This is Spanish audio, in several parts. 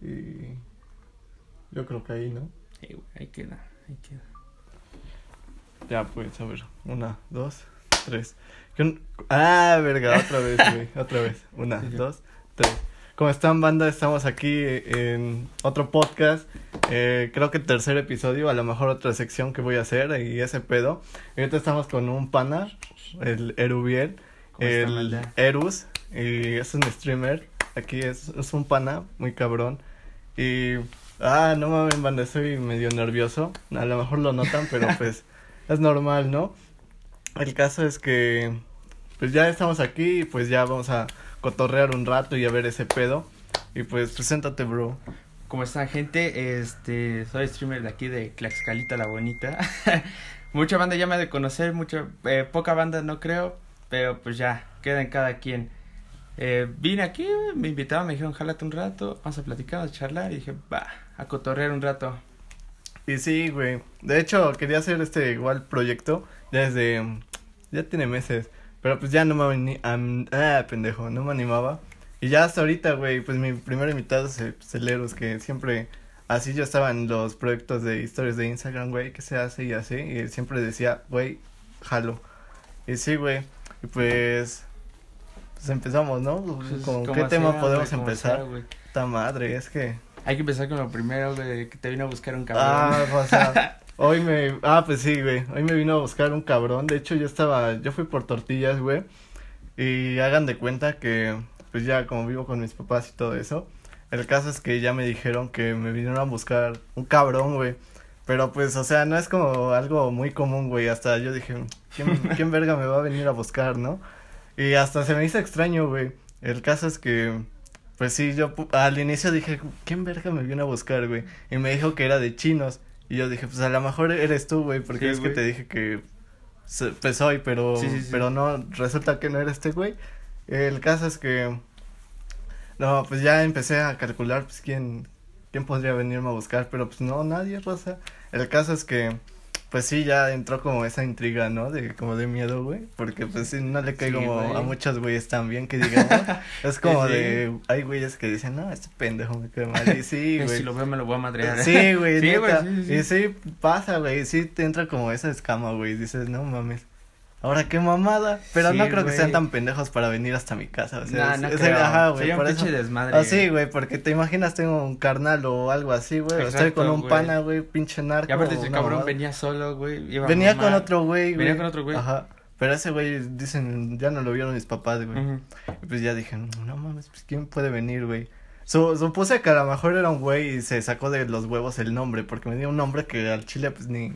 Y yo creo que ahí, ¿no? Sí, güey, ahí queda, ahí queda. Ya, pues, a ver. Una, dos, tres. ¿Qué un- Ah, verga, otra vez, güey. Otra vez. Una, Sí, dos, tres. ¿Cómo están, banda? Estamos aquí en otro podcast. Eh, creo que tercer episodio, a lo mejor otra sección que voy a hacer y ese pedo. Y ahorita estamos con un pana, el Erubiel, ¿Cómo están, el? Erus, y es un streamer. Aquí es, es un pana, muy cabrón. Y, ah, no mames, banda, estoy medio nervioso. A lo mejor lo notan, pero pues es normal, ¿no? El caso es que, pues ya estamos aquí y pues ya vamos a cotorrear un rato y a ver ese pedo. Y pues, preséntate, bro. ¿Cómo están, gente? Este, soy streamer de aquí de Tlaxcalita la Bonita. mucha banda ya me ha de conocer, mucha, eh, poca banda no creo, pero pues ya, queda en cada quien. Eh, vine aquí, me invitaron, me dijeron, jálate un rato, vamos a platicar, vamos a charlar, y dije, va, a cotorrear un rato. Y sí, güey. De hecho, quería hacer este igual proyecto desde, ya tiene meses. Pero pues ya no me am- ah, pendejo, no me animaba. Y ya hasta ahorita, güey, pues mi primer invitado es el Celeros, que siempre, así yo estaba en los proyectos de historias de Instagram, güey, que se hace y así, y siempre decía, güey, jalo. Y sí, güey, y pues, pues empezamos, ¿no? Pues, ¿Con qué tema podemos empezar? Esta madre, es que... Hay que empezar con lo primero, güey, que te vino a buscar un cabrón. Ah, o sea, hoy me, ah, pues sí, güey, hoy me vino a buscar un cabrón, de hecho yo estaba, yo fui por tortillas, güey, y hagan de cuenta que, pues ya como vivo con mis papás y todo eso, el caso es que ya me dijeron que me vinieron a buscar un cabrón, güey, pero pues, o sea, no es como algo muy común, güey, hasta yo dije, ¿quién, quién verga me va a venir a buscar, no? Y hasta se me hizo extraño, güey, el caso es que, pues sí, yo al inicio dije, ¿quién verga me viene a buscar, güey? Y me dijo que era de chinos. Y yo dije, pues a lo mejor eres tú, güey, porque Sí, es que te dije que pues soy, pero, Sí, sí, sí. pero no, resulta que no eres este güey. El caso es que, no, pues ya empecé a calcular, pues quién, quién podría venirme a buscar, pero pues no, nadie, Rosa. El caso es que, pues sí, ya entró como esa intriga, ¿no? De, como de miedo, güey, porque pues sí, no le cae Sí, como güey. a muchos güeyes también que digamos. es como Sí. de, hay güeyes que dicen, no, este pendejo me cae mal, y sí, güey. si lo veo me lo voy a madrear. ¿eh? Sí, güey, Sí, neta. Y sí pasa, güey, sí te entra como esa escama, güey, dices, no mames. Ahora qué mamada, pero Sí, no creo que sean tan pendejos para venir hasta mi casa, o sea, no es- creo. ajá, güey, Sería un pinche desmadre. Así, güey, porque te imaginas tengo un carnal o algo así, güey, estoy con un güey. pana, güey, pinche narco. Y aparte ese cabrón mamada. venía solo, güey. iba Venía mamá. con otro güey, güey. Venía con otro güey. Ajá. Pero ese güey dicen, ya no lo vieron mis papás, güey. Y Pues ya dije, no mames, pues quién puede venir, güey. Su, supuse que a lo mejor era un güey y se sacó de los huevos el nombre, porque me dio un nombre que al chile pues ni,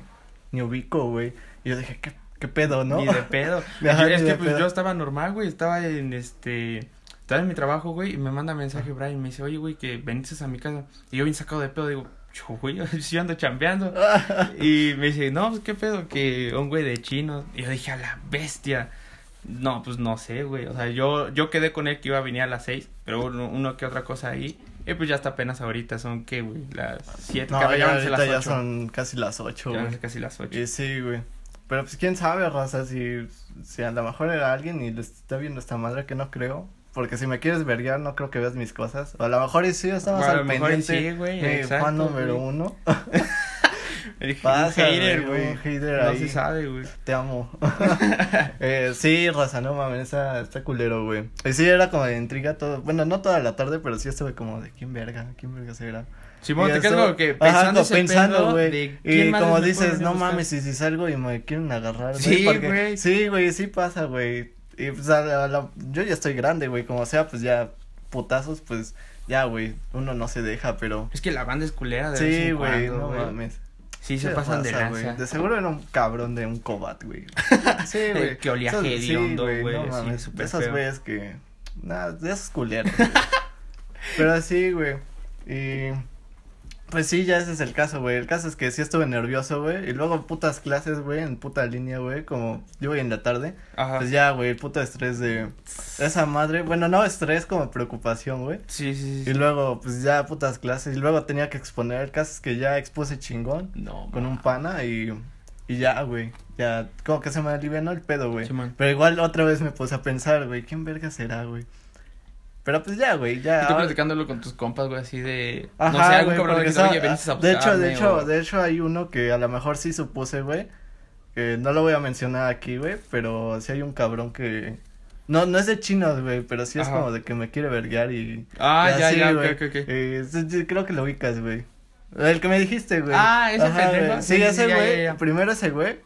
ni ubico, güey. Y yo dije, ¿qué, qué pedo, no? Ni de pedo. Ajá, es que pues pedo. yo estaba normal, güey. Estaba en este. Estaba en mi trabajo, güey. Y me manda mensaje Brian. y Me dice, oye, güey, que veniste a mi casa. Y yo bien sacado de pedo. Digo, yo, güey, yo ando chambeando. Y me dice, no, pues qué pedo, que un güey de chino. Y yo dije, a la bestia. No, pues no sé, güey. O sea, yo, yo quedé con él que iba a venir a las seis, pero uno, uno que otra cosa ahí. Y pues ya está apenas ahorita, son qué, güey, las siete, no, ya ahorita las ya son casi las ocho, güey. casi las ocho. Y sí, güey. Pero pues quién sabe, raza, si, si a lo mejor era alguien y le está viendo esta madre que no creo. Porque si me quieres verguear, no creo que veas mis cosas. O a lo mejor sí, estamos A lo al pendiente. sí, güey, exacto, fan número güey. uno. Pasa, un hater, güey, güey. un hater No ahí. se sabe, güey. Te amo. eh, sí, raza, no mames, está, está culero, güey. Y sí, era como de intriga todo. Bueno, no toda la tarde, pero sí estuve como de quién verga, quién verga será. Simón, te quedas como que pensando, pensando, güey. de Y como dices, no buscar. mames, y si salgo y me quieren agarrar, güey. Sí, güey. Sí, güey, sí pasa, güey. Y pues a la- a la- yo ya estoy grande, güey, como sea, pues ya putazos, pues ya, güey, uno no se deja, pero. Es que la banda es culera de Sí, güey, no mames. Sí, se pasan de raza, güey. lanza. De seguro era un cabrón de un cobat, güey. Sí, güey. que olía hediondo, güey, No así, mames. de feo. güeyes que. Nada, de esos culeros. güey. Pero sí, güey. Y. Pues sí, ya ese es el caso, güey. El caso es que sí estuve nervioso, güey. Y luego putas clases, güey, en puta línea, güey. Como yo voy en la tarde. Ajá. Pues ya, güey, el puto estrés de esa madre. Bueno, no estrés como preocupación, güey. Sí, sí, sí. Y luego, pues ya putas clases. Y luego tenía que exponer. El caso es que ya expuse chingón No, con un pana y, y ya, güey. Ya, como que se me alivianó el pedo, güey. Simón. Pero igual otra vez me puse a pensar, güey, ¿quién verga será, güey? Pero pues ya, güey, ya. Y tú platicándolo con tus compas, güey, así de... no sé, algún cabrón que oye, veniste a de hecho, de buscarme", hecho, o- de hecho hay uno que a lo mejor sí supuse, güey, no lo voy a mencionar aquí, güey, pero sí hay un cabrón que no no es de chinos, güey, pero sí es Ajá. como de que me quiere verguear y Ah, y ya, así, ya, ok, güey. ok, ok. Eh, sí, sí, creo que lo ubicas, güey. El que me dijiste, güey. Ah, ese pendejo. Sí, Sí, ese güey. Primero ese güey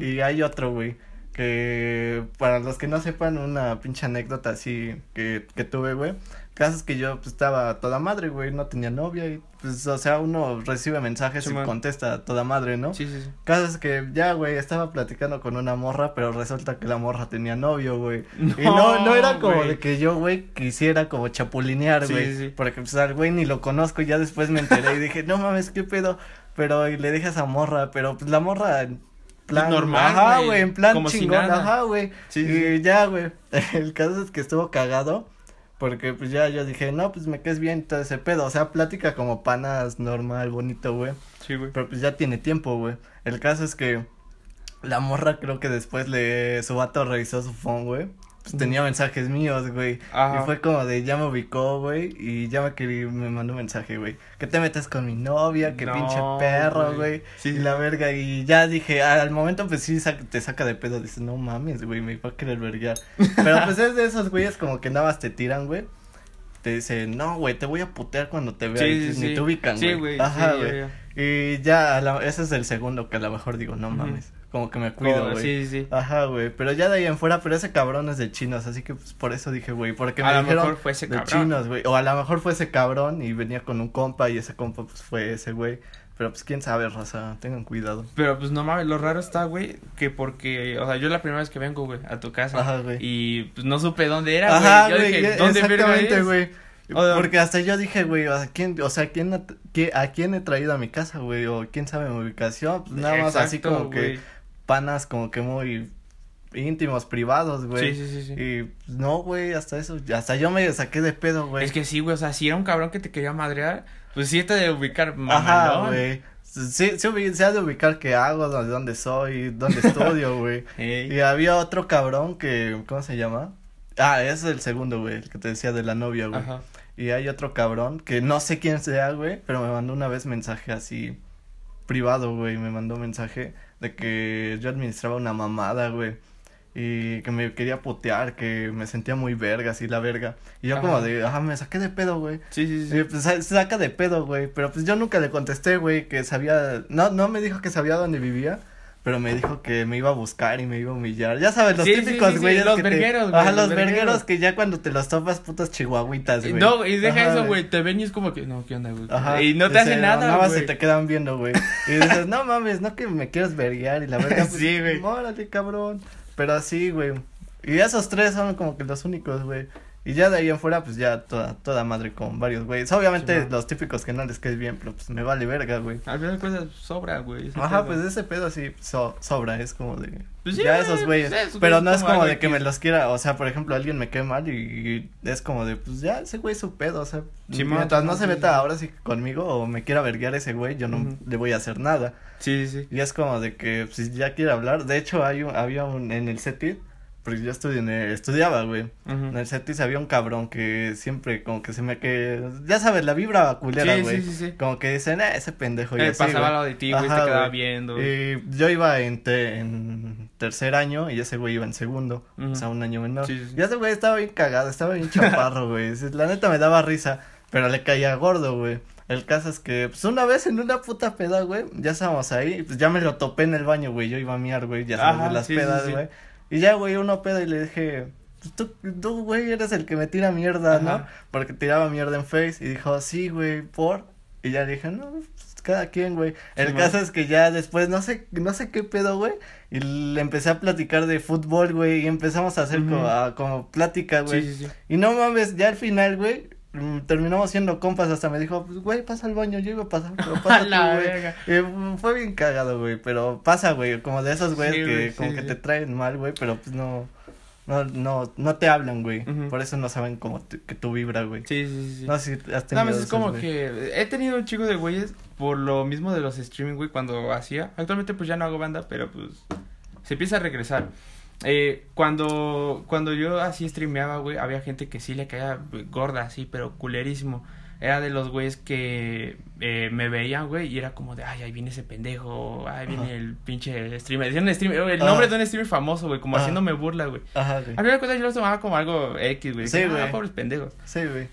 y hay otro, güey, que para los que no sepan una pinche anécdota así que, que tuve, güey. Caso es que yo pues estaba toda madre, güey, no tenía novia y pues, o sea, uno recibe mensajes y contesta a toda madre, ¿no? Sí, sí, sí. Caso es que ya, güey, estaba platicando con una morra, pero resulta que la morra tenía novio, güey. y no, no era como de que yo, güey, quisiera como chapulinear, Sí, güey. sí, sí. Porque pues al güey ni lo conozco y ya después me enteré y dije, no mames, qué pedo. Pero y le dije a esa morra, pero pues la morra plan normal, Ajá, güey, en plan como si chingón, nada. ajá, güey. Sí, y ya, güey. El caso es que estuvo cagado. Porque pues ya yo dije, no, pues me quedes bien todo ese pedo. O sea, plática como panas normal, bonito, güey. Sí, güey. Pero pues ya tiene tiempo, güey. El caso es que la morra creo que después le, su vato revisó su phone, güey. Pues tenía mensajes míos, güey. Ajá. Y fue como de, ya me ubicó, güey. Y ya me quería, me mandó un mensaje, güey. Que te metes con mi novia, que No, pinche perro, güey. güey. Sí, y la verga. Y ya dije, al momento pues sí te saca de pedo. Dices, no mames, güey, me va a querer verguear. Pero pues es de esos güeyes como que nada más te tiran, güey. Te dicen, no, güey, te voy a putear cuando te vea. Sí, y sí, ni te ubican, Sí, güey. güey. Ajá, güey. Y ya, la- ese es el segundo que a lo mejor digo, no mames, como que me cuido, güey. Sí, sí. Ajá, güey, pero ya de ahí en fuera, pero ese cabrón es de chinos, así que pues por eso dije, güey, porque me A lo dijeron mejor fue ese de cabrón. chinos, güey, o a lo mejor fue ese cabrón y venía con un compa y ese compa pues fue ese güey, pero pues quién sabe, raza, tengan cuidado. Pero pues no mames, lo raro está, güey, que porque, o sea, yo la primera vez que vengo, güey, a tu casa. Ajá, güey. Y pues no supe dónde era, güey. Ajá, güey, dije, e- ¿dónde verga exactamente, güey. Porque hasta yo dije, güey, ¿a quién, o sea, quién, a, qué- a quién he traído a mi casa, güey? O quién sabe mi ubicación, pues nada más así como que. Panas como que muy íntimos, privados, güey. Sí, sí, sí, sí. Y no, güey, hasta eso, hasta yo me saqué de pedo, güey. Es que sí, güey, o sea, si era un cabrón que te quería madrear, pues sí te de ubicar Ajá, mamalón. güey. Sí, sí, se ha de ubicar qué hago, de dónde soy, dónde estudio, güey. Ey. Y había otro cabrón que, ¿cómo se llama? Ah, ese es el segundo, güey, el que te decía de la novia, güey. Ajá. Y hay otro cabrón que no sé quién sea, güey, pero me mandó una vez mensaje así privado, güey, me mandó mensaje de que yo administraba una mamada, güey. Y que me quería putear, que me sentía muy verga, así la verga. Y yo Ajá. como de, ajá, me saqué de pedo, güey. Sí, sí, sí. Y pues se saca de pedo, güey. Pero pues yo nunca le contesté, güey, que sabía. No, no me dijo que sabía dónde vivía. Pero me dijo que me iba a buscar y me iba a humillar. Ya sabes, los Sí, típicos, sí, sí, güey. los vergueros, güey, Ajá, los vergueros. que ya cuando te los topas, putas chihuahuitas, güey. No, y deja Ajá, eso, güey, te ven y es como que, no, ¿qué onda, güey? Ajá. Y no te Dice, hace nada, Nada más güey. se te quedan viendo, güey. Y dices, no mames, no que me quieras verguear y la verdad. Pues, Sí, güey. Órale, cabrón. Pero así, güey. Y esos tres son como que los únicos, güey. Y ya de ahí en fuera, pues ya toda, toda madre con varios güeyes. Obviamente Sí, los típicos que no les caes bien, pero pues me vale verga, güey. Al final cuentas sobra, güey. Ajá, pedo. pues ese pedo sí so- sobra, es como de. Pues ya esos güeyes. pues pero no es como de que me los quiera. O sea, por ejemplo, alguien me cae mal y, y es como de, pues ya ese güey es su pedo. O sea, mientras no se meta sí. ahora sí conmigo o me quiera verguear ese güey, yo no le voy a hacer nada. Sí, sí, sí. Y es como de que, pues, si ya quiere hablar. De hecho, hay un, había un en el CETID, porque yo estudié estudiaba, güey. En el CETID había un cabrón que siempre como que se me que ya sabes, la vibra culera, Sí, güey. sí, sí, sí. Como que dicen, eh, ese pendejo y Eh, así, pasaba lado de ti, güey, te quedaba güey. viendo. Y yo iba en, te- en tercer año y ese güey iba en segundo, o sea, un año menor. Y ese güey estaba bien cagado, estaba bien chaparro, güey. La neta me daba risa, pero le caía gordo, güey. El caso es que, pues, una vez en una puta peda, güey, ya estábamos ahí, y pues, ya me lo topé en el baño, güey, yo iba a miar, güey, ya sabes, Ajá, de las pedas, sí. güey. Y ya, güey, uno pedo y le dije, pues, tú, tú, güey, eres el que me tira mierda, ¿no? Porque tiraba mierda en Face, y dijo, sí, güey, ¿por? Y ya le dije, no, pues, cada quien, güey. El Sí, caso man. es que ya después, no sé, no sé qué pedo, güey, y le empecé a platicar de fútbol, güey, y empezamos a hacer como, a- como plática, güey. Sí, sí, sí. Y no mames, ya al final, güey, terminamos siendo compas, hasta me dijo, pues, güey, pasa al baño, yo iba a pasar, pero pasa la tú, güey. Y, mm, fue bien cagado, güey, pero pasa, güey, como de esos güeyes Sí, que como sí, que te traen mal, güey, pero pues no, no, no, no te hablan, güey, Ujú. por eso no saben cómo te- que tú vibra, güey. Sí, sí, sí. No sé si has tenido más es esos, como güey. que he tenido un chico de güeyes por lo mismo de los streaming, güey, cuando hacía. Actualmente pues ya no hago banda, pero pues se empieza a regresar. Eh, cuando, cuando yo así streameaba, güey, había gente que sí le caía gorda, así, pero culerísimo. Era de los güeyes que eh, me veían, güey, y era como de, ay, ahí viene ese pendejo, ahí viene el pinche streamer. Decían un streamer, el nombre de un streamer famoso, güey, como haciéndome burla, güey. Ajá, güey. A mí me yo lo tomaba como algo X, güey. Sí, güey. Ah, pobres pendejos. Sí, güey.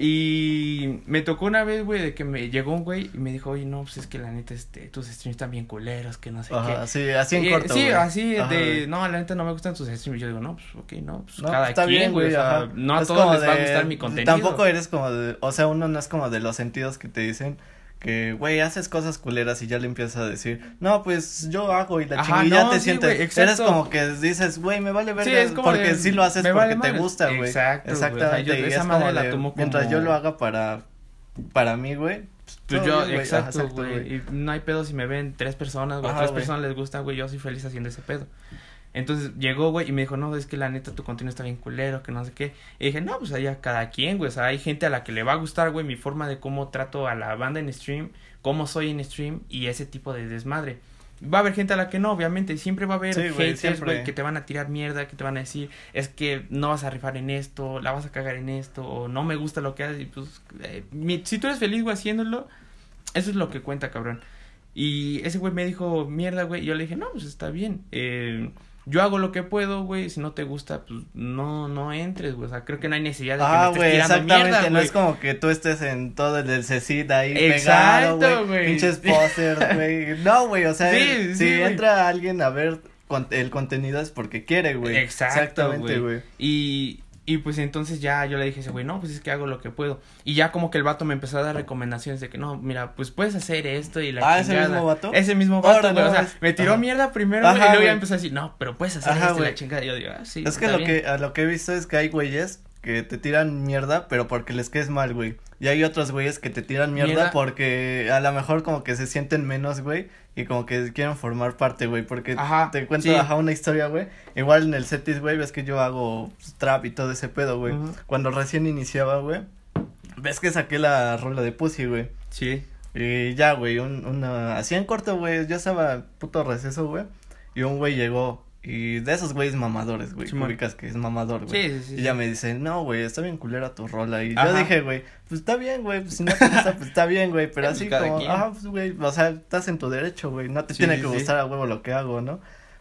Y me tocó una vez, güey, de que me llegó un güey y me dijo, oye, no, pues es que la neta, este, tus streams están bien culeros, que no sé Ajá, qué. Sí, así en corto, Sí, así de, no, la neta no me gustan tus streams. Yo digo, no, pues, ok, no, pues cada está quien, güey, o sea, no a todos les va a gustar mi contenido. Tampoco eres como de, o sea, uno no es como de los sentidos que te dicen, que, güey, haces cosas culeras y ya le empiezas a decir, no, pues yo hago y la chingada y ya te sientes, eres como que dices, güey, me vale ver porque sí lo haces porque te gusta, güey. Exacto, Exactamente, y es como de, mientras yo lo haga para, para mí, güey. Pues, yo, exacto, güey, y no hay pedo si me ven tres personas, güey, tres personas les gustan, güey, yo soy feliz haciendo ese pedo. Entonces llegó, güey, y me dijo, no, es que la neta tu contenido está bien culero, que no sé qué. Y dije, no, pues allá cada quien, güey. O sea, hay gente a la que le va a gustar, güey, mi forma de cómo trato a la banda en stream, cómo soy en stream y ese tipo de desmadre. Va a haber gente a la que no, obviamente. Siempre va a haber haters, güey, que te van a tirar mierda, que te van a decir, es que no vas a rifar en esto, la vas a cagar en esto, o no me gusta lo que haces. Y pues, eh, si tú eres feliz, güey, haciéndolo, eso es lo que cuenta, cabrón. Y ese güey me dijo, mierda, güey. Y yo le dije, no, pues está bien. Eh yo hago lo que puedo, güey, si no te gusta, pues no, no entres, güey, o sea, creo que no hay necesidad de que ah, me estés exactamente, mierda, no es como que tú estés en todo el CECID ahí Exacto, pegado, güey, pinches posters, güey, no, güey, o sea, si entra alguien a ver el contenido es porque quiere, güey, exactamente, güey, y y pues entonces ya yo le dije ese güey, no, pues es que hago lo que puedo. Y ya como que el vato me empezó a dar recomendaciones de que no, mira, pues puedes hacer esto y la Ah, ese mismo vato. Ese mismo vato, güey. o sea, me tiró mierda primero y luego ya empezó a decir, no, pero puedes hacer esto y la chingada. Y yo digo, ah, sí. Es que lo que, a lo que he visto es que hay güeyes que te tiran mierda, pero porque les quedes mal, güey. Y hay otros güeyes que te tiran mierda, porque a lo mejor como que se sienten menos, güey, y como que quieren formar parte, güey, porque te cuento una historia, güey. Igual en el setis, güey, ves que yo hago trap y todo ese pedo, güey. Cuando recién iniciaba, güey, ves que saqué la rola de Pussy, güey. Sí. Y ya, güey, un, una, así en corto, güey, yo estaba puto receso, güey, y un güey llegó y de esos güeyes mamadores, güey. Sí, que es mamador, güey. Sí, sí, sí. Y ya me dice, no, güey, está bien culera tu rola. Y yo dije, güey, pues está bien, güey. Pues si no te gusta, pues está bien, güey. Pero así como, ah, pues, güey, o sea, estás en tu derecho, güey. No te tiene que gustar a huevo lo que hago, ¿no?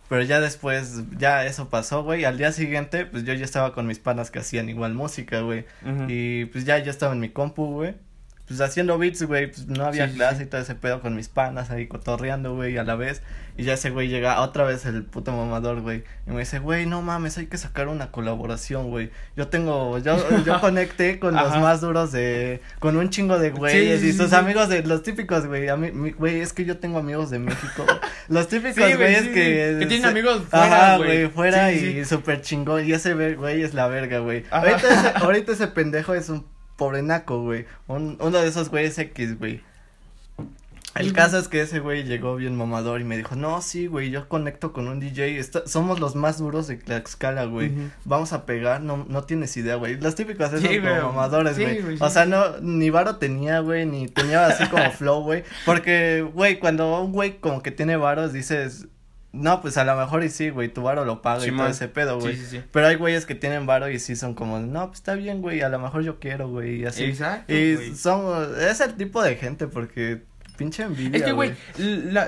Pero ya después, ya eso pasó, güey. Al día siguiente, pues yo ya estaba con mis panas que hacían igual música, güey. Y pues ya yo estaba en mi compu, güey pues haciendo beats, güey, pues no había clase y todo ese pedo con mis panas ahí cotorreando, güey, a la vez. Y ya ese güey llega otra vez el puto mamador, güey. Y me dice, güey, no mames, hay que sacar una colaboración, güey. Yo tengo, yo, yo conecté con los más duros de, con un chingo de güeyes y sus amigos de, los típicos, güey. A mí, güey, es que yo tengo amigos de México. los típicos güeyes que. Que tienen amigos fuera, güey. fuera y súper chingón. Y ese güey es la verga, güey. Ahorita ese, ahorita ese pendejo es un pobre naco, güey. Un, uno de esos güeyes X, güey. El caso es que ese güey llegó bien mamador y me dijo, no, sí, güey, yo conecto con un DJ, somos los más duros de Tlaxcala, güey, vamos a pegar, no, no tienes idea, güey, los típicos esos como mamadores, güey, o sea, no, ni varo tenía, güey, ni tenía así como flow, güey, porque, güey, cuando un güey como que tiene varos, dices, no, pues a lo mejor y sí, güey, tu varo lo paga y todo ese pedo, güey. Sí, sí, sí. Pero hay güeyes que tienen varo y sí son como, no, pues está bien, güey, a lo mejor yo quiero, güey, y así. Exacto. Y son, es el tipo de gente porque pinche envidia. Es que, güey,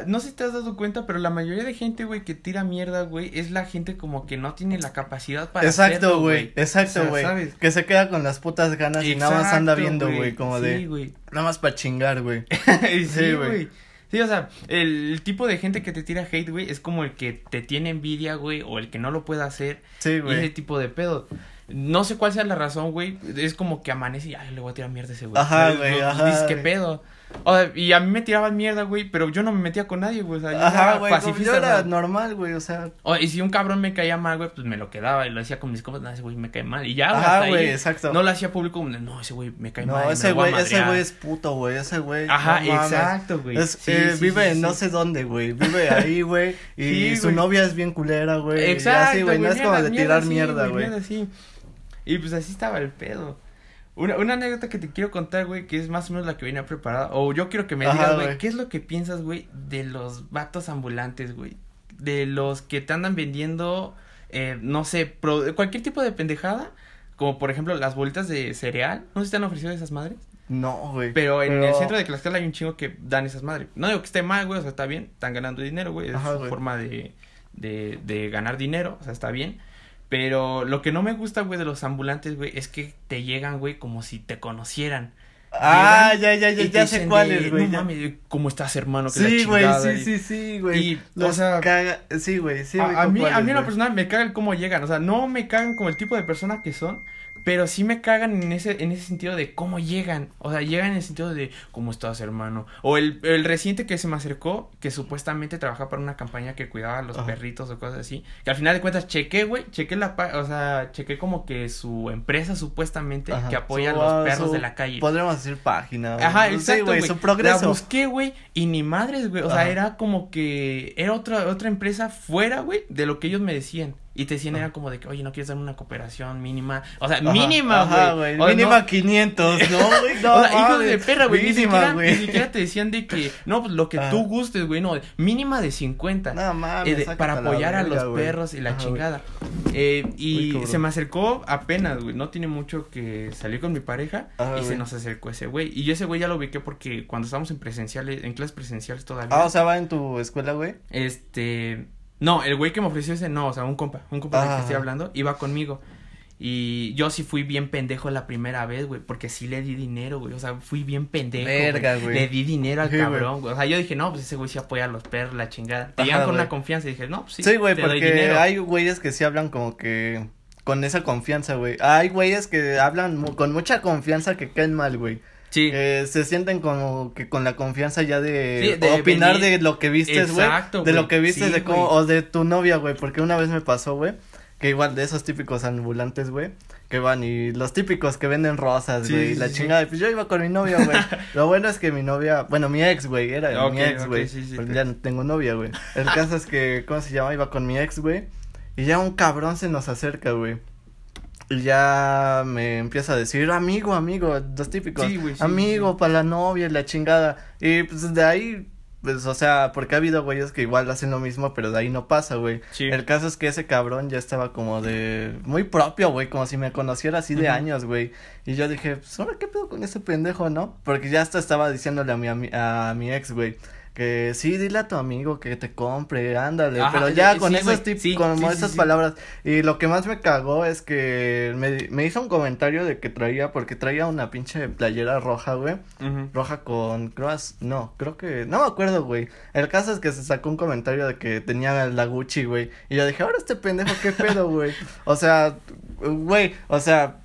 no sé si te has dado cuenta, pero la mayoría de gente, güey, que tira mierda, güey, es la gente como que no tiene la capacidad para Exacto, güey, exacto, güey. que se queda con las putas ganas y nada más anda viendo, güey, como de. Güey. Nada más para chingar, güey. sí, güey. Sí, o sea, el, tipo de gente que te tira hate, güey, es como el que te tiene envidia, güey, o el que no lo puede hacer. Sí, güey. Ese tipo de pedo. No sé cuál sea la razón, güey. Es como que amanece y, ay, le voy a tirar mierda a ese güey. Ajá, güey, ajá. Dices, ¿qué pedo? O sea, y a mí me tiraban mierda, güey, pero yo no me metía con nadie, güey. O sea, yo Ajá, güey. Yo era normal, güey, o sea. O, y si un cabrón me caía mal, güey, pues me lo quedaba y lo hacía con mis compas. No, ese güey me cae mal. Y ya, Ajá, güey, exacto. No lo hacía público como, no, ese güey me cae mal. No, ese güey, ese güey es puto, güey. Ese güey. Ajá, exacto, güey. Eh, vive en no sé dónde, güey. Vive ahí, güey. Y su novia es bien culera, güey. Exacto. güey. No es como de tirar mierda, güey. Y pues así estaba el pedo. Una, una anécdota que te quiero contar, güey, que es más o menos la que venía preparada. O yo quiero que me digas, güey, ¿qué es lo que piensas, güey, de los vatos ambulantes, güey? De los que te andan vendiendo eh, no sé, pro- cualquier tipo de pendejada, como por ejemplo las bolitas de cereal, no si te han ofrecido esas madres, No, güey. pero en el centro de Tlaxcala hay un chingo que dan esas madres. No digo que esté mal, güey, o sea, está bien, están ganando dinero, güey, es Ajá, su forma de, de, de ganar dinero, o sea, está bien. Pero lo que no me gusta, güey, de los ambulantes, güey, es que te llegan, güey, como si te conocieran. Ah, Llegan ya, ya, ya, ya sé cuáles, güey. No ya. mames, ¿cómo estás, hermano? Que Sí, güey, chingada", sí, sí, sí, güey. y, Los o sea, caga... Sí, güey, sí. a, a mí, a mí en lo personal me cagan cómo llegan, o sea, no me cagan como el tipo de persona que son, pero sí me cagan en ese, en ese sentido de cómo llegan, o sea, llegan en el sentido de cómo estás, hermano, o el, el reciente que se me acercó, que supuestamente trabajaba para una campaña que cuidaba a los Ajá. perritos o cosas así, que al final de cuentas chequé, güey, chequé la, o sea, chequé como que su empresa supuestamente Ajá. que apoya Su- a los perros su- de la calle. Podríamos decir página. Ajá, Sí, exacto, güey, su progreso. La busqué, güey, y ni madres, güey. O sea, Ajá. era como que era otra otra empresa fuera, güey, de lo que ellos me decían. Y te decían, era como de que, oye, ¿no quieres darme una cooperación mínima? O sea, Ajá, mínima, güey. Mínima no- 500, ¿no, güey? No, o sea, mames. de perra, güey. Ni siquiera, ni siquiera te decían de que, no, pues lo que Ajá. tú gustes, güey, no, mínima de 50. No mames, eh, de- para apoyar a los perros y la Ajá, chingada. Eh, y se me acercó apenas, güey. No tiene mucho que salí con mi pareja Ajá, y se nos acercó ese güey. Y yo ese güey ya lo ubiqué porque cuando estábamos en presenciales, en clases presenciales todavía. Ah, o sea, va en tu escuela, güey. Este. No, el güey que me ofreció ese, no, o sea, un compa, un compa del Ah. que estoy hablando, iba conmigo. Y yo sí fui bien pendejo la primera vez, güey, porque sí le di dinero, güey. O sea, fui bien pendejo. Verga, güey. Le di dinero al Sí, cabrón, güey. O sea, yo dije, no, pues ese güey sí apoya a los perros, la chingada. Te llegan con una confianza y dije, no, pues sí. Sí, güey, porque hay güeyes que sí hablan como que con esa confianza, güey. Hay güeyes que hablan mu- con mucha confianza que caen mal, güey. Sí. Eh, se sienten como que con la confianza ya de, Sí, de opinar venir- de lo que vistes, güey. Exacto, De lo que vistes Sí, de cómo, o de tu novia, güey, porque una vez me pasó, güey, que igual de esos típicos ambulantes, güey, que van y los típicos que venden rosas, güey, sí, la chingada, pues yo iba con mi novia, güey. lo bueno es que mi novia, bueno, mi ex, güey, era mi ex, güey, porque ya no tengo novia, güey. El caso es que, ¿cómo se llama? Iba con mi ex, güey, y ya un cabrón se nos acerca, güey. Y ya me empieza a decir, amigo, amigo, los típicos, Sí, sí, amigo, sí. para la novia y la chingada. Y pues de ahí, pues, o sea, porque ha habido güeyes que igual hacen lo mismo, pero de ahí no pasa, güey. El caso es que ese cabrón ya estaba como de, muy propio, güey, como si me conociera así de años, güey. Y yo dije, pues, ahora qué pedo con ese pendejo, ¿no? Porque ya hasta estaba diciéndole a mi, ami- a mi ex, güey. Que sí, dile a tu amigo que te compre, ándale, Ajá, pero ya sí, con sí, esos tips, sí, sí, esas palabras. Y lo que más me cagó es que me, me hizo un comentario de que traía, porque traía una pinche playera roja, güey. Roja con, creo, no, creo que, no me acuerdo, güey. El caso es que se sacó un comentario de que tenía la Gucci, güey. Y yo dije, ahora este pendejo, qué pedo, güey. O sea, güey, o sea,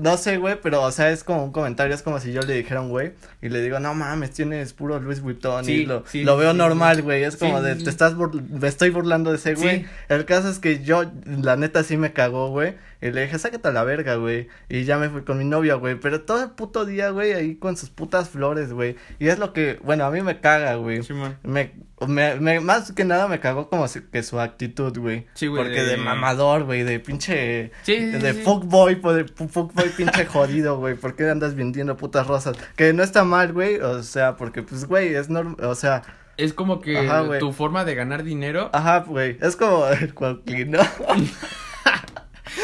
no sé, güey, pero, o sea, es como un comentario, es como si yo le dijera a un güey y le digo, no mames, tienes puro Louis Vuitton Sí, y lo, sí, lo veo sí, normal, güey, es como de, te estás, burl- me estoy burlando de ese güey. El caso es que yo, la neta, sí me cagó, güey, y le dije, sácate a la verga, güey, y ya me fui con mi novia, güey, pero todo el puto día, güey, ahí con sus putas flores, güey, y es lo que, bueno, a mí me caga, güey. Me, me, me, más que nada me cagó como si- que su actitud, güey. Sí, güey, Porque de- de mamador, güey, de pinche, de fuckboy, pues, de fu- pinche jodido, güey. ¿Por qué andas vendiendo putas rosas? Que no está mal, güey, o sea, porque, pues, güey, es normal, o sea, Es como que Ajá, tu forma de ganar dinero. ajá, güey, es como el Cuauhtlín,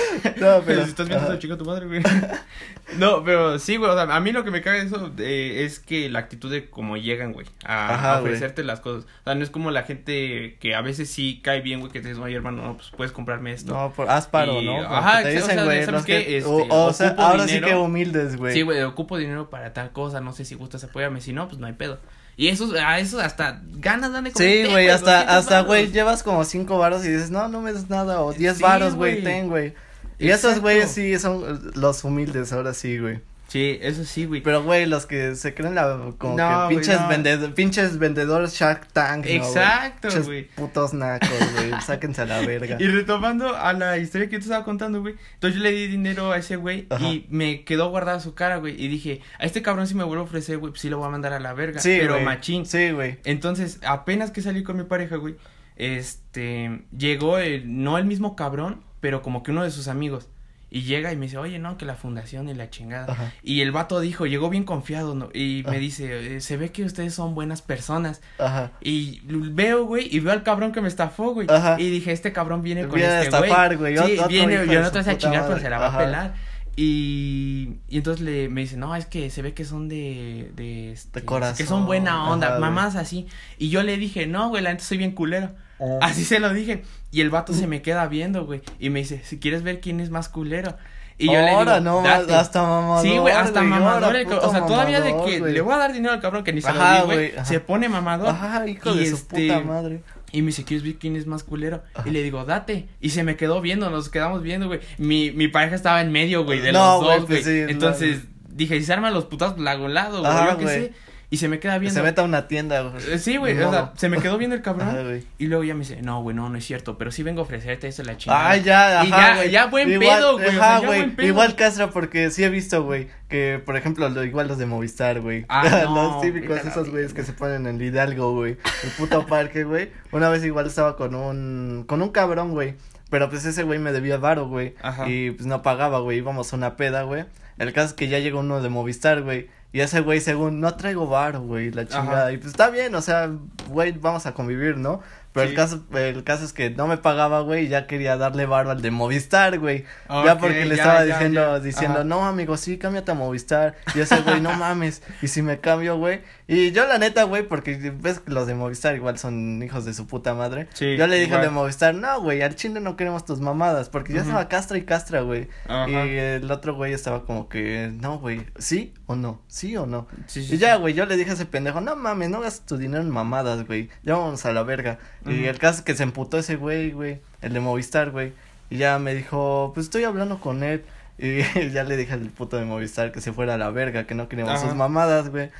¿no? pero, si estás viendo esa chica tu madre, güey. no, pero sí, güey, o sea, a mí lo que me caga de eso eh, es que la actitud de cómo llegan, güey, a, Ajá, a güey. ofrecerte las cosas. O sea, no es como la gente que a veces sí cae bien, güey, que te dice, oye, hermano, no, pues puedes comprarme esto. No, por asparo, Y- ¿no? ajá, te o sea, dicen, güey, Este, o, o sea, ahora dinero. sí que humildes, güey. Sí, güey, ocupo dinero para tal cosa, no sé si gustas, apóyame, si no, pues no hay pedo. Y eso, a eso hasta ganas dan de comer, Sí, güey, hasta, 200 hasta, güey, llevas como cinco varos y dices, no, no me des nada, o diez Sí, varos, güey, güey. ten, güey. Y esos güeyes sí son los humildes, ahora sí, güey. Sí, eso sí, güey. Pero, güey, los que se creen la, como No, que güey, pinches, no. vended- pinches vendedores Shark Tank, ¿no, güey? Exacto, Pinches güey. putos nacos, güey, sáquense a la verga. Y retomando a la historia que yo te estaba contando, güey. Entonces yo le di dinero a ese güey Ajá. y me quedó guardada su cara, güey. Y dije, a este cabrón si me vuelve a ofrecer, güey, pues sí lo voy a mandar a la verga. Sí, pero güey. machín. Sí, güey. Entonces, apenas que salí con mi pareja, güey, este, llegó el, no el mismo cabrón, pero como que uno de sus amigos. Y llega y me dice, oye, no, que la fundación y la chingada. Y el vato dijo, llegó bien confiado, ¿no? Y me dice, eh, se ve que ustedes son buenas personas. Ajá. Y veo, güey, y veo al cabrón que me estafó, güey. Ajá. Y dije, este cabrón viene con este güey. Sí, viene, yo no te voy a chingar, pero se la va a pelar. Y, y entonces le, me dice, no, es que se ve que son de... De, este, corazón. Que son buena onda, mamás así. Y yo le dije, no, güey, la neta soy bien culero. Oh. Así se lo dije. Y el vato se me queda viendo, güey. Y me dice, si quieres ver quién es más culero. Y yo le digo, no, hasta mamador. Sí, güey, hasta mamador. o sea, todavía de que le voy a dar dinero al cabrón que ni se lo di, güey. Se pone mamador. Ajá, hijo y de su este, puta madre. Y me dice, ¿quieres ver quién es más culero? Y le digo, date. Y se me quedó viendo, nos quedamos viendo, güey. Mi, mi pareja estaba en medio, güey, de los dos, pues güey. Entonces, dije, si se arman los putas, la hago lado, güey. yo qué sé. Y se me queda viendo. Se mete a una tienda, güey. Eh, sí, güey. O sea, se me quedó viendo el cabrón. y luego ya me dice, no, güey, no, no es cierto. Pero sí vengo a ofrecerte eso la chingada. Ah, ya, ajá. Y ya, ya buen pedo, güey. Ajá, güey. Igual Castra, porque sí he visto, güey. Que, por ejemplo, lo, igual los de Movistar, güey. Ah, los típicos, esos güeyes que se ponen en Hidalgo, güey. El puto parque, güey. Una vez igual estaba con un. Con un cabrón, güey. Pero pues ese güey me debía varo, güey. Ajá. Y pues no pagaba, güey. Íbamos a una peda, güey. El caso es que ya llegó uno de Movistar, güey. Y ese güey, según, no traigo varo, güey, la chingada. Y pues está bien, o sea, güey, vamos a convivir, ¿no? Pero el caso, el caso es que no me pagaba, güey, y ya quería darle varo al de Movistar, güey. ya porque le estaba diciendo, diciendo, no, amigo, sí, cámbiate a Movistar. Y ese güey, no mames. Y si me cambio, güey. Y yo la neta, güey, porque ves que los de Movistar igual son hijos de su puta madre. Sí, yo le dije al de Movistar, no, güey, al chile no queremos tus mamadas. Porque yo estaba castra y castra, güey. Y el otro güey estaba como que, no, güey, ¿sí o no? ¿Sí o no? y ya, güey, yo le dije a ese pendejo, no mames, no gastes tu dinero en mamadas, güey. Ya vamos a la verga. Y el caso es que se emputó ese güey, güey, el de Movistar, güey. Y ya me dijo, pues estoy hablando con él. Y ya le dije al puto de Movistar que se fuera a la verga, que no queríamos sus mamadas, güey.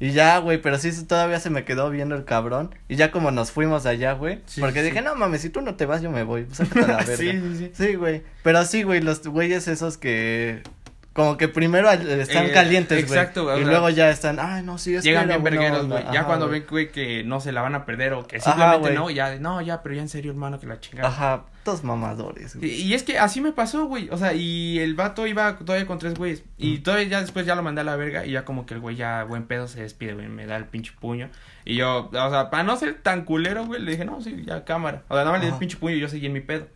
Y ya, güey, pero sí todavía se me quedó viendo el cabrón. Y ya como nos fuimos allá, güey. porque dije, no mames, si tú no te vas, yo me voy. Sácate a la verga. sí, sí, sí. Sí, güey. Pero sí, güey, los güeyes esos que como que primero están eh, calientes, güey. Exacto, güey. Y luego ya están, ay, no, sí, es Llegan bien vergueros, güey. Ya cuando ven, güey, que no se la van a perder o que simplemente no, ya, no, ya, pero ya en serio, hermano, que la chingada. Ajá, todos mamadores, güey. Y, es que así me pasó, güey. O sea, y el vato iba todavía con tres güeyes. Y todavía ya después ya lo mandé a la verga. Y ya como que el güey ya, buen pedo, se despide, güey. Me da el pinche puño. Y yo, o sea, para no ser tan culero, güey, le dije, no, sí, ya cámara. O sea, nada más le di el pinche puño y yo seguí en mi pedo.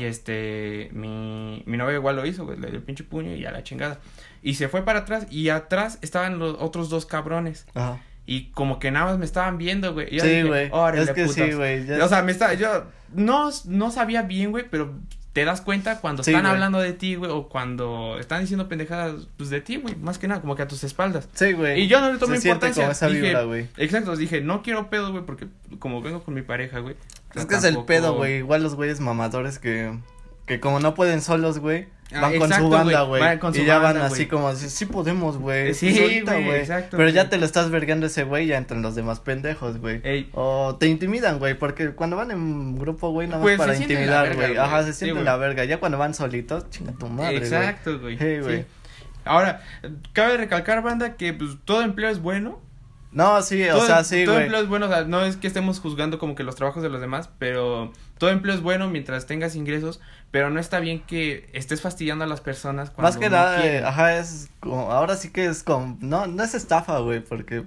Y este, mi, mi novia igual lo hizo, güey, le dio el pinche puño y a la chingada. Y se fue para atrás y atrás estaban los otros dos cabrones. Ajá. Y como que nada más me estaban viendo, güey. Sí, güey. Es que sí, güey. O sea, me estaba, yo no, no sabía bien, güey, pero te das cuenta cuando están hablando de ti, güey, o cuando están diciendo pendejadas, pues de ti, güey, más que nada, como que a tus espaldas. Sí, güey. Y yo no le tomé importancia. Como esa vibra, güey. Exacto, dije, no quiero pedo, güey, porque como vengo con mi pareja, güey. Es que es el pedo, güey. Igual los güeyes mamadores que, que como no pueden solos, güey Ah, van con su banda, güey. Y ya van así como, sí podemos, güey. Sí, pues güey, exacto. Pero ya te lo estás vergando ese güey, ya entran los demás pendejos, güey. O te intimidan, güey, porque cuando van en grupo, güey, nada más pues para intimidar, güey. Ajá, se sienten la verga. Ya cuando van solitos, chinga tu madre, Exacto, güey. Sí, güey. Ahora, cabe recalcar, banda, que pues todo empleo es bueno. No, sí, o sea, sí, güey. Todo empleo es bueno, o sea, no es que estemos juzgando como que los trabajos de los demás, pero todo empleo es bueno mientras tengas ingresos, pero no está bien que estés fastidiando a las personas cuando Más que nada, eh, ajá, es como, ahora sí que es como, no, no es estafa, güey, porque,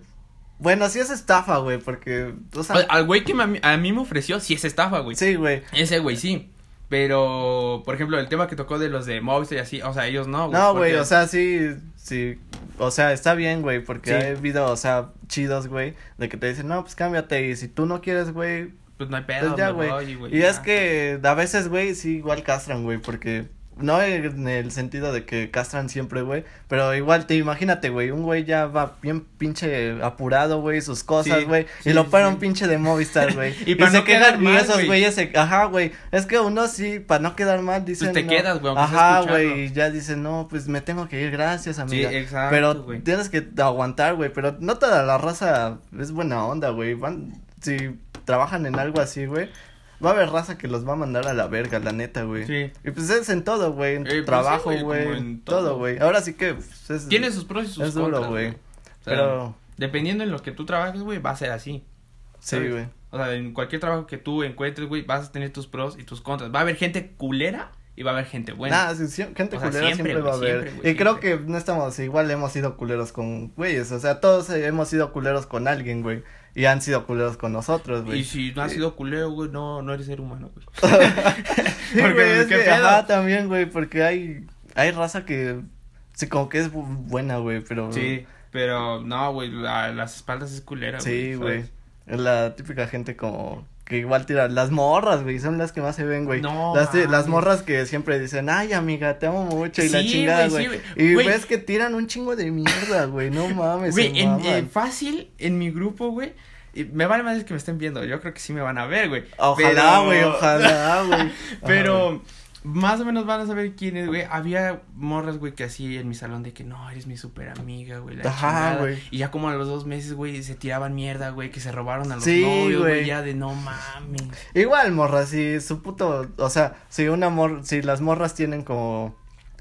bueno, sí es estafa, güey, porque, o sea. Al güey que a mí me ofreció, sí es estafa, güey. Sí, güey. Ese güey, sí. Pero, por ejemplo, el tema que tocó de los de Movistar y así, o sea, ellos no, güey. No, güey, o sea, sí, sí, o sea, está bien, güey, porque ha habido, o sea, chidos, güey, de que te dicen, no, pues cámbiate, y si tú no quieres, güey, pues no hay pedo, pues güey. Y es que a veces, güey, sí, igual castran, güey, porque no en el sentido de que castran siempre, güey, pero igual te imagínate, güey, un güey ya va bien pinche apurado, güey, sus cosas, güey, y lo para un pinche de Movistar, güey. y, para no quedar mal, esos güeyes, ajá, güey, es que uno sí, para no quedar mal, dicen. Pues te quedas, güey, Ajá, güey, y ya dicen, no, pues me tengo que ir, gracias, amiga. Sí, exacto, Pero tienes que aguantar, güey, pero no toda la raza es buena onda, güey, van, si trabajan en algo así, güey, va a haber raza que los va a mandar a la verga, la neta, güey. Sí. Y pues es en todo, güey, en pues trabajo, güey, en todo, güey. Ahora sí que pues, tiene sus pros y sus contras, güey. Pero dependiendo en lo que tú trabajes, güey, va a ser así. Sí, güey. O sea, en cualquier trabajo que tú encuentres, güey, vas a tener tus pros y tus contras. Va a haber gente culera y va a haber gente buena. Nah, sí, sí, gente O sea, culera siempre, siempre, va a haber. siempre, y creo que no estamos, igual hemos sido culeros con güeyes, o sea, todos eh, hemos sido culeros con alguien, güey. Y han sido culeros con nosotros, güey. Y si no has sido culero, güey, no, no eres ser humano, güey. Sí, Porque, güey, es ¿qué que, ajá, también, güey, porque hay, hay raza que, sí, como que es bu- buena, güey, pero. Sí, pero no, güey, a las espaldas es culera, Sí, güey. Es la típica gente como que igual tira las morras, güey, son las que más se ven, güey. No, las, las morras que siempre dicen, "Ay, amiga, te amo mucho" y la chingada, güey, sí, y ves que tiran un chingo de mierda, güey, no mames. Güey, en, eh, fácil, en mi grupo, güey, me vale más que me estén viendo, yo creo que sí me van a ver, güey. Ojalá, pero- güey, ojalá, güey. Pero más o menos van a saber quién es, güey. Había morras, güey, que así en mi salón de que no, eres mi super amiga, güey. La Ajá, güey. Y ya como a los dos meses, güey, se tiraban mierda, güey, que se robaron a los Sí, novios, güey. Ya de no mames. Igual, morra, si su puto, o sea, si una mor, si las morras tienen como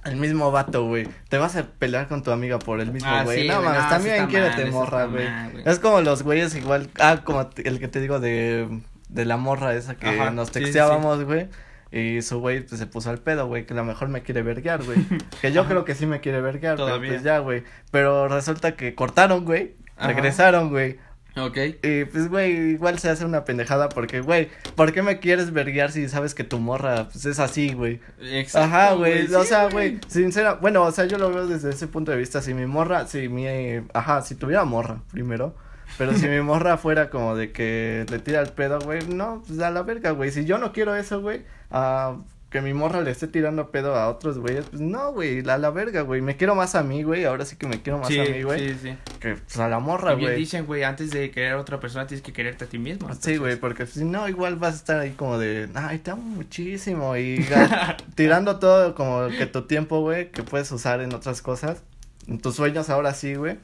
el mismo vato, güey, te vas a pelear con tu amiga por el mismo Ah, güey. sí, no mames, no, también quiérete, mal, morra, güey. Es como los güeyes igual, ah, como el que te digo de, de la morra esa que Ajá, nos texteábamos, güey. Y su güey pues, se puso al pedo, güey, que a lo mejor me quiere verguear, güey. Que yo creo que sí me quiere verguear, pero pues ya, güey. Pero resulta que cortaron, güey. Regresaron, güey. Ok. Y pues, güey, igual se hace una pendejada porque, güey, ¿por qué me quieres verguiar si sabes que tu morra, pues, es así, güey? Exacto. Ajá, güey, o sea, güey, sincera, bueno, o sea, yo lo veo desde ese punto de vista, si mi morra, si mi, ajá, si tuviera morra, primero, pero si mi morra fuera como de que le tira el pedo, güey, no, pues a la verga, güey, si yo no quiero eso, güey, a que mi morra le esté tirando pedo a otros güeyes, pues no, güey, a la verga, güey, me quiero más a mí, güey, ahora sí que me quiero más Sí, a mí, güey, sí, sí. que pues a la morra, güey. dicen, güey, antes de querer a otra persona tienes que quererte a ti mismo. Sí, güey, porque si no, igual vas a estar ahí como de, ay, te amo muchísimo y tirando todo como que tu tiempo, güey, que puedes usar en otras cosas, en tus sueños ahora sí, güey,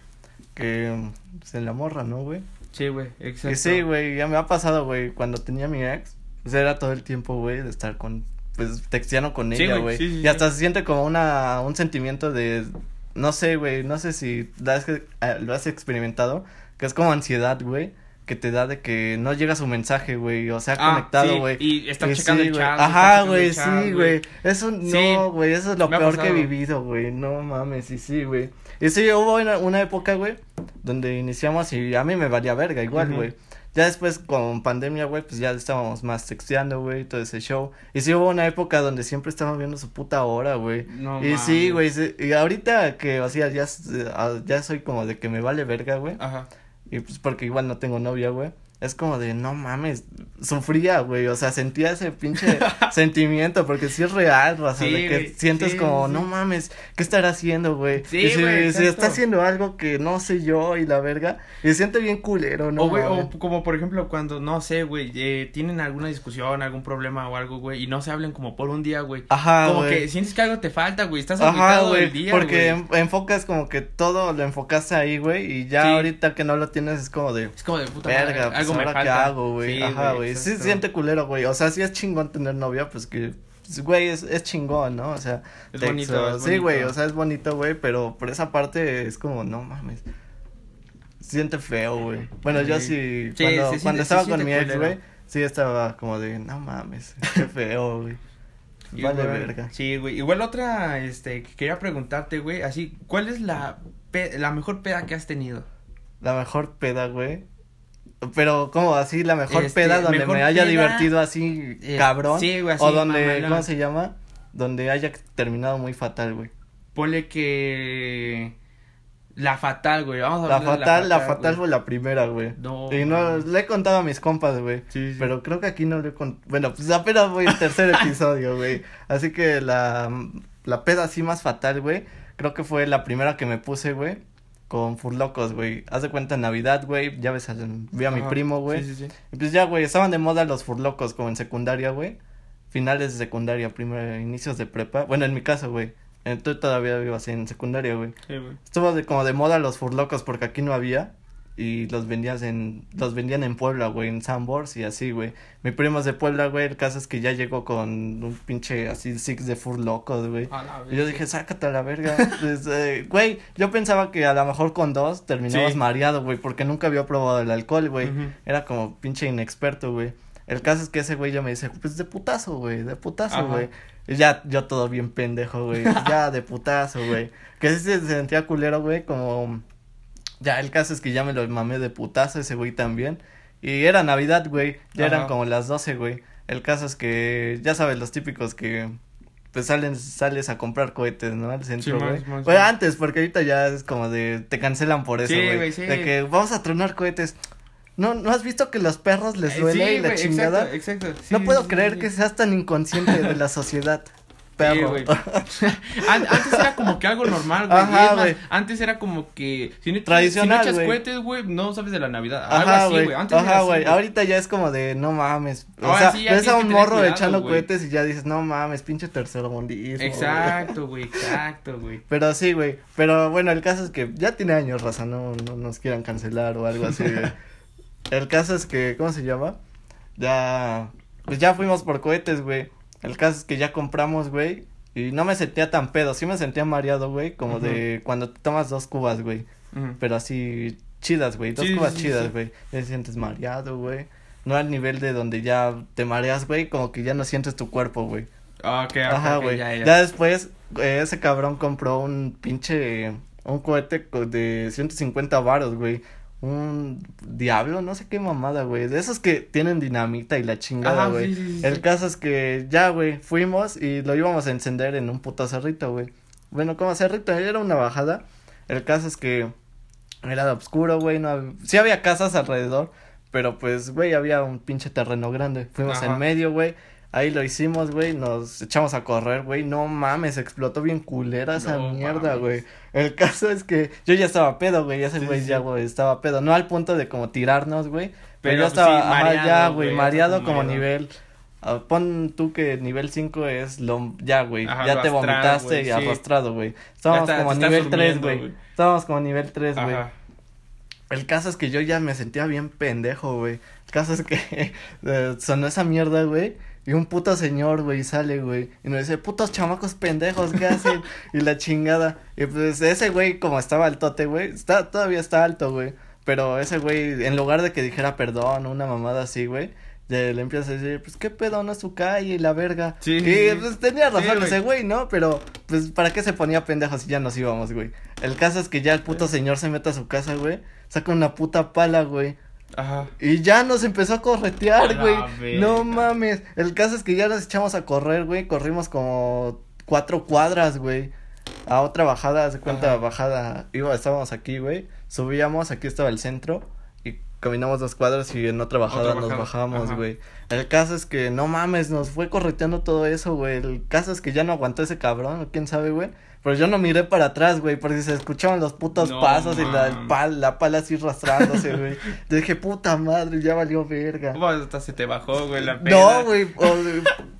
que pues, en la morra, ¿no, güey? Sí, güey, exacto. Y sí, güey, ya me ha pasado, güey, cuando tenía mi ex, pues era todo el tiempo, güey, de estar con, pues, texteando con Sí, ella, güey, sí, sí, y hasta se siente como una, un sentimiento de, no sé, güey, no sé si la vez que, eh, lo has experimentado, que es como ansiedad, güey, que te da de que no llega su mensaje, güey, o sea, Ah, conectado, sí, güey. y está checando sí, el chat, Ajá, güey, sí, güey. Eso Sí, no, güey, eso es lo peor que he vivido, güey. No mames, y sí, güey. Y sí, hubo una, una época, güey, donde iniciamos y a mí me valía verga igual, güey. Ya después con pandemia, güey, pues ya estábamos más texteando, güey, todo ese show. Y sí hubo una época donde siempre estábamos viendo su puta hora, güey. No y sí, güey, sí, y ahorita que, o sea, ya, ya soy como de que me vale verga, güey. Ajá. Y pues porque igual no tengo novia, güey. Es como de, no mames, sufría, güey, o sea, sentía ese pinche sentimiento, porque sí es real, o sea, Sí, de que sientes sí, como, sí. no mames, ¿qué estará haciendo, güey? Sí, si, está haciendo algo que no sé yo y la verga, y se siente bien culero, ¿no? o, güey, o como por ejemplo cuando, no sé, güey, eh, tienen alguna discusión, algún problema o algo, güey, y no se hablen como por un día, güey. Ajá, como que sientes que algo te falta, güey, estás güey, el día, porque en- enfocas como que todo lo enfocaste ahí, güey, y ya ahorita que no lo tienes es como de, Es como de puta verga, algo me ahora qué falta. hago, güey, Sí, ajá, güey, sí se siente culero, güey, o sea, sí es chingón tener novia, pues que, pues, güey, es, es chingón, ¿no? O sea, Es bonito, es sí, güey, o sea, es bonito, güey, pero por esa parte es como, no mames, siente feo, güey, bueno, yo sí, Sí, cuando, siente- cuando estaba con mi ex, güey, sí estaba como de, no mames, qué feo, güey, vale Igual- verga. Sí, güey. Igual otra, este, que quería preguntarte, güey, así, ¿cuál es la, pe- la mejor peda que has tenido? La mejor peda, güey. Pero, como así? La mejor Este, peda donde mejor me haya peda, divertido así, eh, cabrón. sí, güey, así, O donde. ¿cómo se llama? Donde haya terminado muy fatal, güey. Ponle que... La fatal, güey. Vamos a La hablar de fatal, la fatal güey. fue la primera, güey. No. Y no, le he contado a mis compas, güey. Sí, sí. Pero creo que aquí no le he contado. Bueno, pues apenas voy al tercer episodio, güey. Así que la, la peda así más fatal, güey. Creo que fue la primera que me puse, güey. Con Furlocos, güey. Haz de cuenta en Navidad, güey. Ya ves, vi a mi primo, güey. Sí, sí, sí. Y pues ya, güey, estaban de moda los furlocos como en secundaria, güey. Finales de secundaria, primer, inicios de prepa. Bueno, en mi caso, güey. Eh, Tú todavía vivas en secundaria, güey. Sí, güey. Estuvo de, como de moda los furlocos porque aquí no había. Y los vendías en, los vendían en Puebla, güey, en Sambors y así, güey. Mi primo es de Puebla, güey. El caso es que ya llegó con un pinche así six de furlocos, güey. A la Y yo dije, sácate a la verga. Pues, eh, güey, yo pensaba que a lo mejor con dos terminabas Sí. mareado, güey, porque nunca había probado el alcohol, güey. Era como pinche inexperto, güey. El caso es que ese güey ya me dice, pues de putazo, güey, de putazo, Ajá. güey. Y ya, yo todo bien pendejo, güey. ya, de putazo, güey. Que sí se sentía culero, güey, como. Ya, el caso es que ya me lo mamé de putazo ese güey también. Y era Navidad, güey. Ya eran como las 12, güey. El caso es que, ya sabes, los típicos que. Pues salen, sales a comprar cohetes, ¿no? Al centro, Sí, güey. Bueno, más. antes, porque ahorita ya es como de. Te cancelan por eso, Sí, güey. güey, sí. De que vamos a tronar cohetes. ¿No, ¿No has visto que los perros les Eh, duele sí, y la chingada? Exacto, exacto. no sí, puedo sí, creer sí. que seas tan inconsciente de la sociedad. Sí, Perro. güey. An- antes era como que algo normal, güey. Ajá, antes era como que si no, Tradicional, si no echas cohetes, güey, no sabes de la Navidad. algo Ajá, así, güey. Antes era Ajá, güey. Ahorita ya es como de, no mames. O Ahora sea, sí ves a un morro cuidado, echando cohetes y ya dices, no mames, pinche tercero mundismo. güey". Exacto, güey, exacto, güey. Pero sí, güey. Pero bueno, el caso es que ya tiene años, raza, no, no nos quieran cancelar o algo así, güey. El caso es que, ¿cómo se llama? Ya, pues ya fuimos por cohetes, güey. El caso es que ya compramos, güey. Y no me sentía tan pedo, sí me sentía mareado, güey, como de cuando te tomas dos cubas, güey. Pero así, chidas, güey, dos Sí, cubas sí, sí, chidas, sí. güey. Ya te sientes mareado, güey. No al nivel de donde ya te mareas, güey, como que ya no sientes tu cuerpo, güey. Ah, ok, ok, Ajá, ok, güey. ya, Ya, ya. después, eh, ese cabrón compró un pinche, un cohete co- de 150 varos, güey. Un diablo, no sé qué mamada, güey. De esos que tienen dinamita y la chingada, güey. sí, sí, sí, El caso es que ya, güey, fuimos y lo íbamos a encender en un puto cerrito, güey. Bueno, como cerrito, era una bajada. El caso es que era oscuro, güey, no hab- sí había casas alrededor, pero pues, güey, había un pinche terreno grande. Fuimos Ajá. en medio, güey. Ahí lo hicimos, güey, nos echamos a correr, güey. No mames, explotó bien culera esa No mierda, güey. El caso es que yo ya estaba pedo, güey, ese güey sí, ya, güey, estaba pedo. No al punto de como tirarnos, güey. Pero, Pero, yo estaba, sí, mareado, ya, güey, mareado como mareado. nivel. ah, pon tú que nivel 5 es lo, ya, güey, Ajá, ya te vomitaste y arrastrado, güey. Estábamos está- como nivel 3, durmiendo, güey. Estábamos como nivel 3, güey. El caso es que yo ya me sentía bien pendejo, güey. El caso es que eh, sonó esa mierda, güey. Y un puto señor, güey, sale, güey. Y nos dice, putos chamacos pendejos, ¿qué hacen? y la chingada. Y pues ese güey, como estaba altote, güey, está, todavía está alto, güey. Pero ese güey, en lugar de que dijera perdón, una mamada así, güey. ya le empieza a decir, pues qué pedo, no es su calle y la verga. Sí, y pues tenía razón Sí, güey. ese güey, ¿no? Pero, pues, ¿para qué se ponía pendejo si ya nos íbamos, güey? El caso es que ya el puto señor se mete a su casa, güey. Saca una puta pala, güey. Ajá. Y ya nos empezó a corretear, güey. No mames. El caso es que ya nos echamos a correr, güey. Corrimos como cuatro cuadras, güey. A otra bajada, se cuenta Ajá. bajada. Iba, estábamos aquí, güey. Subíamos, aquí estaba el centro. Y caminamos dos cuadras y en otra bajada Otra nos bajada, bajamos, ajá. güey. El caso es que no mames, nos fue correteando todo eso, güey. El caso es que ya no aguantó ese cabrón, quién sabe, güey. Pero yo no miré para atrás, güey, porque se escuchaban los putos No pasos y la, pal, la pala así arrastrándose, güey. Dije, puta madre, ya valió verga. ¿Cómo hasta se te bajó, güey, la peda? No, güey, o-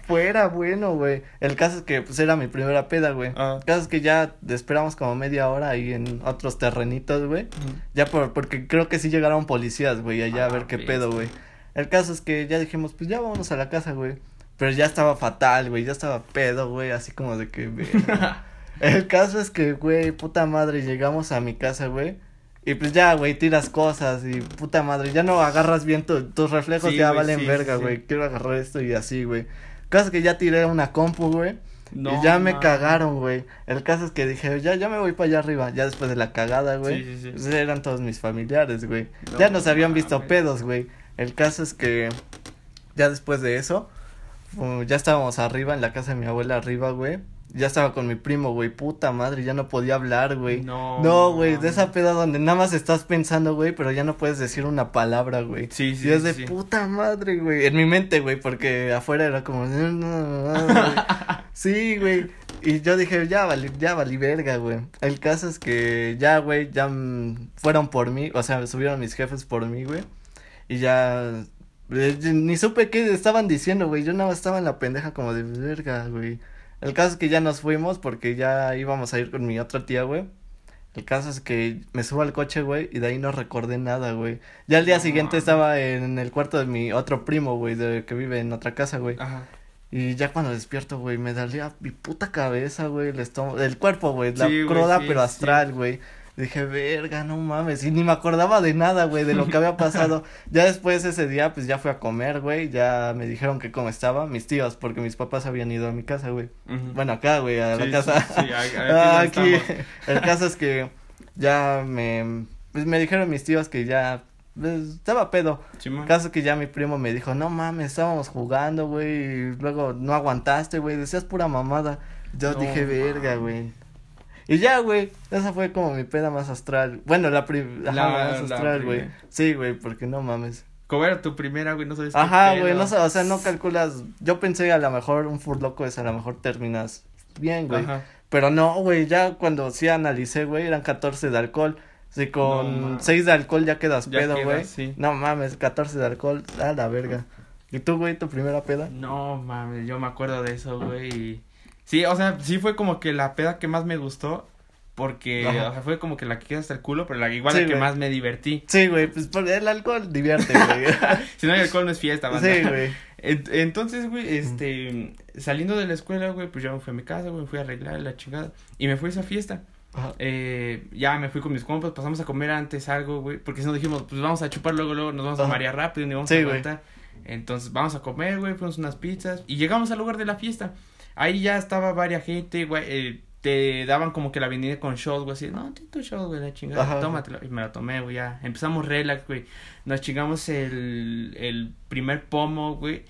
fuera bueno, güey. El caso es que, pues, era mi primera peda, güey. Ah. El caso es que ya esperamos como media hora ahí en otros terrenitos, güey. Ya por, porque creo que sí llegaron policías, güey, allá a Ah, ver qué bestia. pedo, güey. El caso es que ya dijimos, pues ya vámonos a la casa, güey. Pero ya estaba fatal, güey, ya estaba pedo, güey, así como de que. El caso es que, güey, puta madre, llegamos a mi casa, güey. Y pues ya, güey, tiras cosas y puta madre, ya no agarras bien tu- tus reflejos, Sí, ya valen sí, verga, güey. sí. Quiero agarrar esto y así, güey. Caso es que ya tiré una compu, güey. No y ya me cagaron, güey. El caso es que dije, ya, ya me voy para allá arriba. Ya después de la cagada, güey. Sí, sí, sí. pues eran todos mis familiares, güey. No ya nos habían visto pedos, güey. El caso es que ya después de eso, ya estábamos arriba en la casa de mi abuela arriba, güey. Ya estaba con mi primo, güey. Puta madre, ya no podía hablar, güey. No, No, güey, de esa peda donde nada más estás pensando, güey, pero ya no puedes decir una palabra, güey. Sí, sí, Y es de sí. puta madre, güey. En mi mente, güey, porque afuera era como. Sí, güey. Y yo dije, ya valí, ya valí verga, güey. El caso es que ya, güey, ya fueron por mí. O sea, subieron mis jefes por mí, güey. Y ya. eh, ni supe qué estaban diciendo, güey. Yo nada más estaba en la pendeja como de verga, güey. El caso es que ya nos fuimos porque ya íbamos a ir con mi otra tía, güey. El caso es que me subo al coche, güey, y de ahí no recordé nada, güey. Ya al día siguiente estaba en el cuarto de mi otro primo, güey, de que vive en otra casa, güey. Ajá. Y ya cuando despierto, güey, me dolía mi puta cabeza, güey, el estómago, el cuerpo, güey, la Sí, cruda sí, pero astral, güey. Dije, verga, no mames. Y ni me acordaba de nada, güey, de lo que había pasado. ya después ese día, pues ya fui a comer, güey. Ya me dijeron que cómo estaba mis tíos, porque mis papás habían ido a mi casa, güey. Bueno, acá, güey, a la casa. Sí, sí, aquí, aquí el caso es que ya me, pues me dijeron mis tíos que ya pues, estaba pedo. Sí, Caso que ya mi primo me dijo, no mames, estábamos jugando, güey, y luego no aguantaste, güey, decías pura mamada. Yo dije, verga, güey. Y ya, güey, esa fue como mi peda más astral. Bueno, la, primera más astral, güey. Sí, güey, porque no mames. ¿Cómo era tu primera, güey? No sabes Ajá, güey, no o sea, no calculas. Yo pensé a lo mejor un furloco es a lo mejor terminas bien, güey. Ajá. Pero no, güey, ya cuando sí analicé, güey, eran 14 de alcohol. Si con 6 de alcohol ya quedas pedo, güey. Sí. No mames, 14 de alcohol, a la verga. ¿Y tú, güey, tu primera peda? No mames, yo me acuerdo de eso, güey. Sí, o sea, sí fue como que la peda que más me gustó. Porque, o sea, fue como que la que queda hasta el culo, pero la igual la que más me divertí. Sí, güey, pues por el alcohol divierte, güey. si no hay alcohol no es fiesta, banda. Sí, güey. Entonces, güey, este, saliendo de la escuela, güey, pues yo me fui a mi casa, güey, fui a arreglar la chingada. Y me fui a esa fiesta. Eh, ya me fui con mis compas, pasamos a comer antes algo, güey, porque si no dijimos, pues vamos a chupar luego, luego nos vamos a marear rápido y vamos a aguantar. Entonces, vamos a comer, güey, fuimos unas pizzas y llegamos al lugar de la fiesta. Ahí ya estaba varias gente, güey, eh, te daban como que la venida con shots, güey, así, no, tu shot, güey, la chingada, tómatela. Y me la tomé, güey, ya. Empezamos relax, güey. Nos chingamos el, el primer pomo, güey.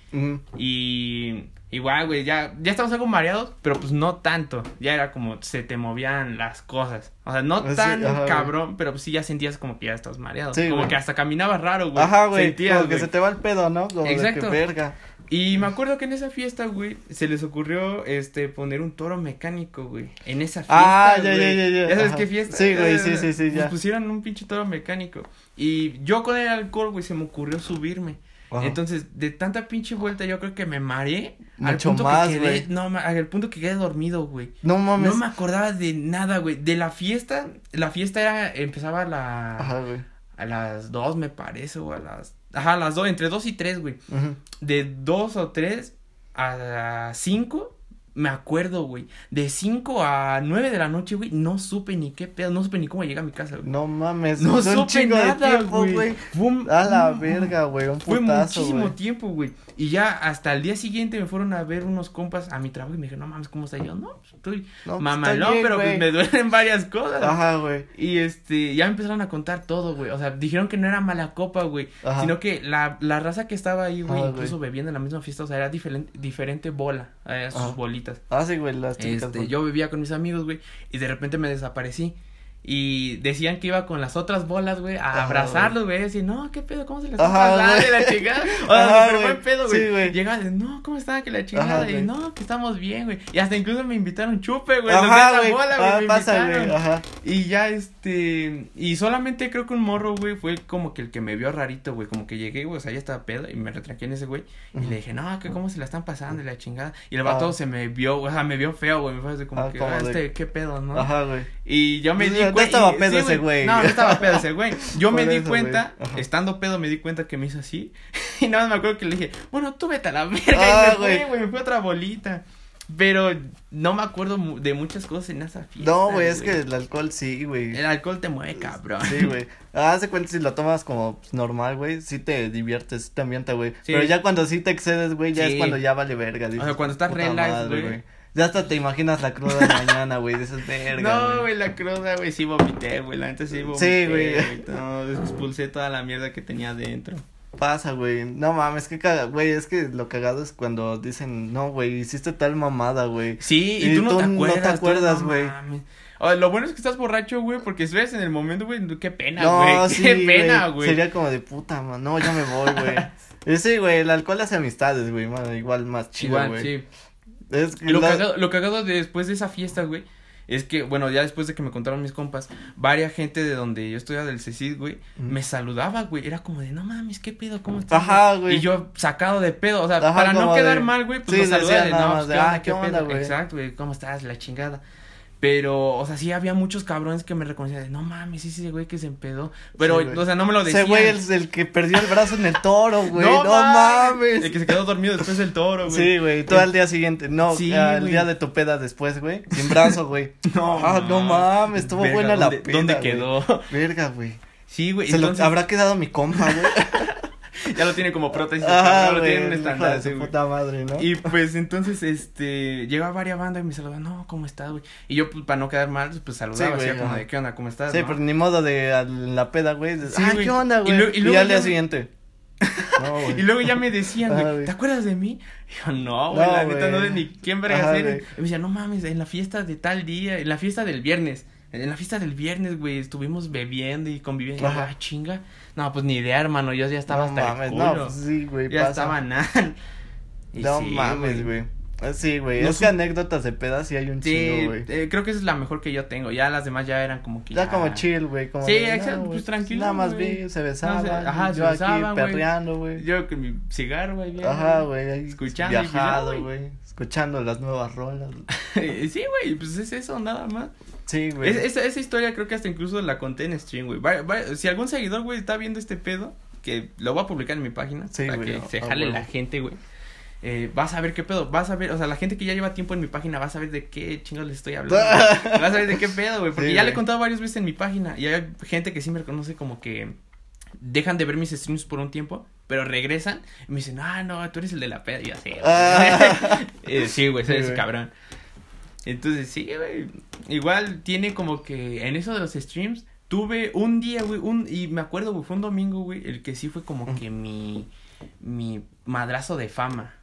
Y igual, güey, ya, ya estábamos algo mareados, pero pues no tanto. Ya era como se te movían las cosas. O sea, no tan cabrón, pero pues sí ya sentías como que ya estabas mareado. como que hasta caminabas raro, güey. Ajá, güey. como que se te va el pedo, ¿no? Como Exacto. De que verga. Y me acuerdo que en esa fiesta, güey, se les ocurrió, este, poner un toro mecánico, güey. En esa fiesta, Ah, ya, ya, ya, ya. ¿Sabes qué fiesta? Sí, güey, sí, sí, sí, ya. Pues pusieron un pinche toro mecánico. Y yo con el alcohol, güey, se me ocurrió subirme. Entonces, de tanta pinche vuelta, yo creo que me mareé. al punto más, que quedé, no, al punto que quedé dormido, güey. No mames. No me acordaba de nada, güey. De la fiesta, la fiesta era, empezaba a la... Ajá, güey. A las dos, me parece, o a las Ajá, las dos, entre dos y tres, güey. De dos o tres a cinco, me acuerdo, güey. De cinco a nueve de la noche, güey, no supe ni qué pedo, no supe ni cómo llegué a mi casa, güey. No mames, no supe nada, güey. A la verga, güey, un putazo, Fue muchísimo tiempo, güey. Y ya hasta el día siguiente me fueron a ver unos compas a mi trabajo y me dijeron, no mames, ¿cómo está yo? No, pues, estoy no, pues, mamalón, pero pues me duelen varias cosas. Ajá, güey. Y este, ya me empezaron a contar todo, güey. O sea, dijeron que no era mala copa, güey. Sino que la, la raza que estaba ahí, güey, incluso bebiendo en la misma fiesta, o sea, era diferente, diferente bola, eh, sus bolitas. Ah, sí, güey, las Este, yo bebía con mis amigos, güey, y de repente me desaparecí. Y decían que iba con las otras bolas, güey, a abrazarlos, güey. Decir, no, ¿qué pedo? ¿Cómo se les está pasando? De la chingada. O sea, súper buen pedo, güey. Sí, güey. Llegaban, no, ¿cómo están? Que la chingada. y no, que estamos bien, güey. Y hasta incluso me invitaron chupe, güey. Ajá, güey. bola, güey. Ah, pasa, güey. Ajá. Y ya, este. Y solamente creo que un morro, güey, fue como que el que me vio rarito, güey. Como que llegué, güey, o sea, ya estaba pedo. Y me retraqué en ese güey. Y le dije, no, que cómo se la están pasando, y la chingada. Y el vato ah. se me vio, o sea, me vio feo, güey. Me fue así como ah, que, ah, este, qué pedo, ¿no? Ajá, güey. Y yo me di no estaba pedo ese güey. No, no estaba pedo ese güey. Yo me di cuenta, estando pedo, me di cuenta que me hizo así. Y nada más me acuerdo que le dije, bueno, tú vete a la verga. Ah, y me fui, güey, me fue otra bolita. Pero no me acuerdo de muchas cosas en esa fiesta. No, güey, es que el alcohol sí, güey. El alcohol te mueve, cabrón. Sí, güey. Haz cuenta si lo tomas como normal, güey, sí te diviertes, sí te ambienta, güey. Pero ya cuando sí te excedes, güey, ya es cuando ya vale verga. o sea, cuando estás relax, güey. Ya hasta te imaginas la cruda de mañana, güey, dices, verga, No, güey, la cruda, güey, sí vomité, güey, la neta sí vomité. Sí, güey. No, expulsé toda la mierda que tenía dentro. Pasa, güey, no mames, que caga, güey, es que lo cagado es cuando dicen, no, güey, hiciste tal mamada, güey. Sí, y, tú, no, te acuerdas, no te acuerdas, güey. lo bueno es que estás borracho, güey, porque si ves en el momento, güey, qué pena, güey. No, sí, qué pena, güey. Sería como de puta, man. No, ya me voy, güey. sí, güey, el alcohol hace amistades, güey. Igual más chido, güey. Sí. Es lo, cagado, lo cagado después de esa fiesta, güey, es que, bueno, ya después de que me contaron mis compas, varia gente de donde yo estudiaba del CECID, güey, me saludaba, güey. Era como de, no mames, ¿qué pedo? ¿Cómo estás? Ajá, güey. Y yo sacado de pedo, o sea, para no quedar mal, güey, pues sí, saludaba de, no, pues, ¿qué, ah, ¿qué, pedo? Exacto, güey, ¿cómo estás? La chingada. Pero, o sea, sí había muchos cabrones que me reconocían de, no mames, sí, sí, güey que se empedó. Pero, Sí, o sea, no me lo decían. Ese güey es el que perdió el brazo en el toro, güey. No, mames. El que se quedó dormido después del toro, güey. Sí, güey, todo al día siguiente. No, Sí, al güey. día de tu peda después, güey. Sin brazo, güey. No, Ah, no mames, estuvo Verga, buena la ¿dónde- peda. ¿Dónde güey. quedó? Verga, güey. Sí, güey. Se lo habrá quedado mi compa, güey. Ya lo tiene como prótesis. Ah, cabrón, lo güey. tiene en un hijo de estandarte, su puta madre, ¿no? Y pues entonces, este, llega varias bandas y me saludan, no, ¿cómo estás, güey? Y yo, pues, para no quedar mal, pues saludaba, así como ajá. de, ¿qué onda, cómo estás? Sí, no? pero ni modo de a la peda, güey. Sí, ah, güey. ¿qué onda, Y güey? luego- y Y, luego al día siguiente. No. Y luego ya me decían, Ah, güey. ¿te acuerdas de mí? Y yo, no, güey, No, la neta no de ni quién Ajá, eres. güey. Y me decían, no mames, en la fiesta de tal día, en la fiesta del viernes. En la fiesta del viernes, güey, estuvimos bebiendo y conviviendo. Ajá. ah, chinga. No, pues ni idea, hermano, yo ya estaba no hasta mames, el culo. no, pues sí, güey. ya pasa. estaba nada. No sí, mames, güey. Sí, güey. No es que anécdotas de pedas sí hay un Sí, chingo, güey. eh, creo que esa es la mejor que yo tengo. Ya las demás ya eran como que. Ya como chill, güey. como Sí, de, exacto, güey, pues, tranquilo, Nada más güey. vi, se besaban. No sé, ajá, se yo aquí besaban, perreando, güey. Yo con mi cigarro, güey. Ajá, güey. Escuchando Viajado, güey. Escuchando las nuevas rolas. sí, güey, pues es eso, nada más. Sí, güey. Es- esa, esa historia creo que hasta incluso la conté en stream, güey. Va- va- Si algún seguidor, güey, está viendo este pedo, que lo voy a publicar en mi página, Sí, para güey, que se jale la gente, güey. Eh, vas a ver qué pedo, vas a ver, o sea, la gente que ya lleva tiempo en mi página, vas a ver de qué chingos les estoy hablando. vas a ver de qué pedo, güey, porque Sí, ya le he contado varias veces en mi página y hay gente que sí me reconoce como que dejan de ver mis streams por un tiempo, pero regresan y me dicen, ah, no, tú eres el de la peda, y yo sí, güey. Ah. Eh, sí, güey, Sí, ese güey. cabrón. Entonces, sí, güey. Igual tiene como que en eso de los streams, tuve un día, güey, un, y me acuerdo, güey, fue un domingo, güey, el que sí fue como que mi, mi madrazo de fama.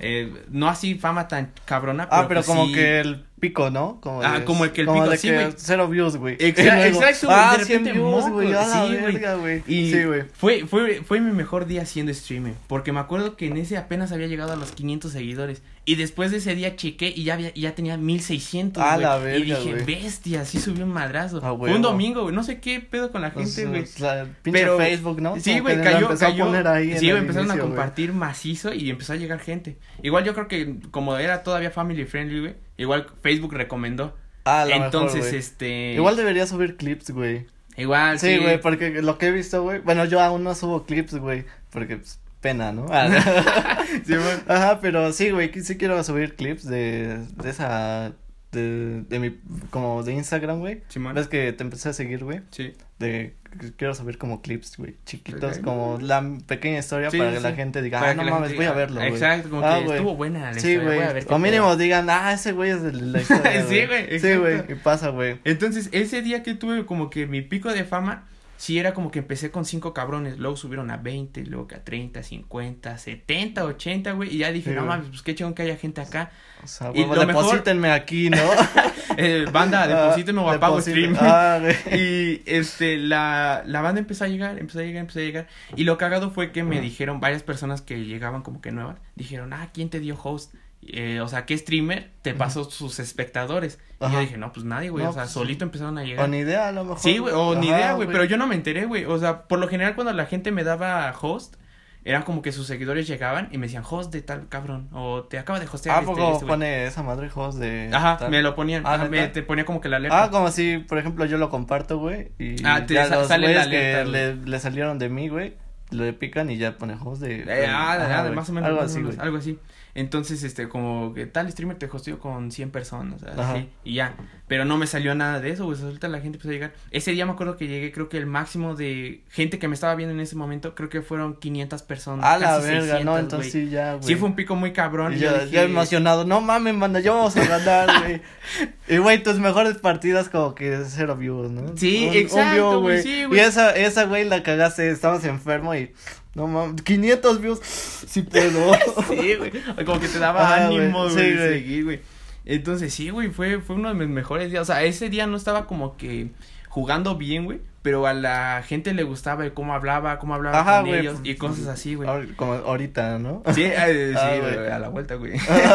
Eh, no así fama tan cabrona, pero Ah, pero pues como sí- que el pico, ¿no? Como Ah, de- como el que el pico, de sí, que güey. Cero views, güey. Exacto, Y exacto, güey, Ah, de 100 repente, views, güey. la sí, güey. Y Sí, fue, fue, fue mi mejor día haciendo streaming. Porque me acuerdo que en ese apenas había llegado a los 500 seguidores. Y después de ese día chequé y ya, había, ya tenía 1600. A güey. la Y verga, dije, güey. bestia, sí subió un madrazo. Fue un domingo, güey. No sé qué pedo con la Pues, gente, güey. pues, la pinche Pero- Facebook, ¿no? Sí, güey, la cayó, a cayó. poner ahí en sí, güey, empezaron a inicio, compartir macizo y empezó a llegar gente. Igual yo creo que como era todavía family friendly, güey, igual Facebook recomendó. Ah, a lo mejor, Entonces, este... Igual debería subir clips, güey. Igual, Sí, güey, porque lo que he visto, güey. Bueno, yo aún no subo clips, güey. Porque, pues, pena, ¿no? Sí, güey. Ajá, pero sí, güey, sí quiero subir clips de, de esa, de, de mi, como de Instagram, güey. Simón. Ves que te empecé a seguir, güey, Sí. de, quiero subir como clips, güey, chiquitos, como la pequeña historia Sí, para sí, que la gente diga, Para ah, no mames, gente voy a verlo, güey. Exacto, como Ah, que güey. estuvo buena la Sí, güey, o mínimo pedo. digan, ah, ese güey es de la historia, Sí, güey, Sí, güey, y pasa, güey. Entonces, ese día que tuve como que mi pico de fama, sí era como que empecé con cinco cabrones, luego subieron a 20, luego que a 30, 50, 70, 80, güey, y ya dije, Sí, no mames, pues qué chingón que haya gente acá. O sea, Y huevo, lo mejor- deposítenme aquí, ¿no? Eh, banda, deposíteme o Ah, apago stream. Ah. Y este, la, la banda empezó a llegar, empezó a llegar, empezó a llegar. Y lo cagado fue que me dijeron, varias personas que llegaban como que nuevas, dijeron, ah, ¿quién te dio host? Eh, o sea, ¿qué streamer te pasó sus espectadores? Y yo dije, no, pues nadie, güey. No, o sea, pues, solito empezaron a O llegar. ni idea, a lo mejor. Sí, güey, o ni idea, güey. Pero yo no me enteré, güey. O sea, por lo general cuando la gente me daba host, era como que sus seguidores llegaban y me decían, host de tal cabrón. O te acaba de hostear ¿A este, poco este güey". pone esa madre host de. Ajá, tal? me lo ponían. Ah, Ajá, me, te ponía como que la alerta. Ah, como si, por ejemplo, yo lo comparto, güey. Y Ah, te ya sa- los sale la que le, le salieron de mí, güey, le pican y ya pone host de. Eh, ah, Ajá, ah, güey. más o menos. Algo o así, güey. Algo así. Entonces, este, como que tal streamer te hosteó con 100 personas, así, y ya. Pero no me salió nada de eso, güey. Ahorita la gente empezó a llegar. Ese día me acuerdo que llegué, creo que el máximo de gente que me estaba viendo en ese momento, creo que fueron 500 personas. A la verga, 600, no, entonces sí, ya, güey. Sí fue un pico muy cabrón. Y y yo, yo yo emocionado, no mames, manda, ya vamos a ganar, güey. y, güey, tus mejores partidas como que cero views, ¿no? Sí, Un- exacto, güey, sí, y güey. esa, esa, güey, la cagaste, estabas enfermo y, no mames, 500 views, sí puedo. Sí, güey. Como que te daba Ah, ánimo, güey, sí, güey. seguir, güey. Entonces, sí, güey, fue, fue uno de mis mejores días. O sea, ese día no estaba como que jugando bien, güey. Pero a la gente le gustaba el cómo hablaba, cómo hablaba Ajá, con ellos pues, y cosas así, güey. Como ahorita, ¿no? Sí, eh, Ah, sí, güey. güey, a la vuelta, güey.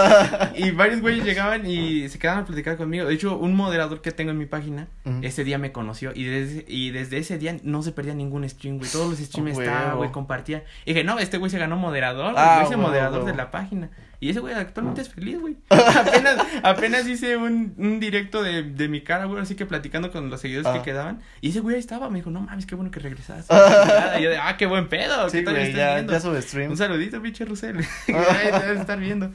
y varios güeyes llegaban y se quedaban a platicar conmigo. De hecho, un moderador que tengo en mi página, Ujú. ese día me conoció y desde, y desde ese día no se perdía ningún stream, güey. Todos los streams Oh, estaban, güey, compartía. Y dije, no, este güey se ganó moderador. Ah, huevo, moderador de la página. Y ese güey actualmente es feliz, güey. apenas, apenas hice un, un directo de, de mi cara, güey, así que platicando con los seguidores Ah. que quedaban. Y ese güey ahí estaba, me dijo, no mames, qué bueno que regresaste. y yo de, ah, qué buen pedo, Sí, ¿qué tal güey, estás ya, viendo? ya sube stream. Un saludito, pinche Rusel. Debes estar viendo.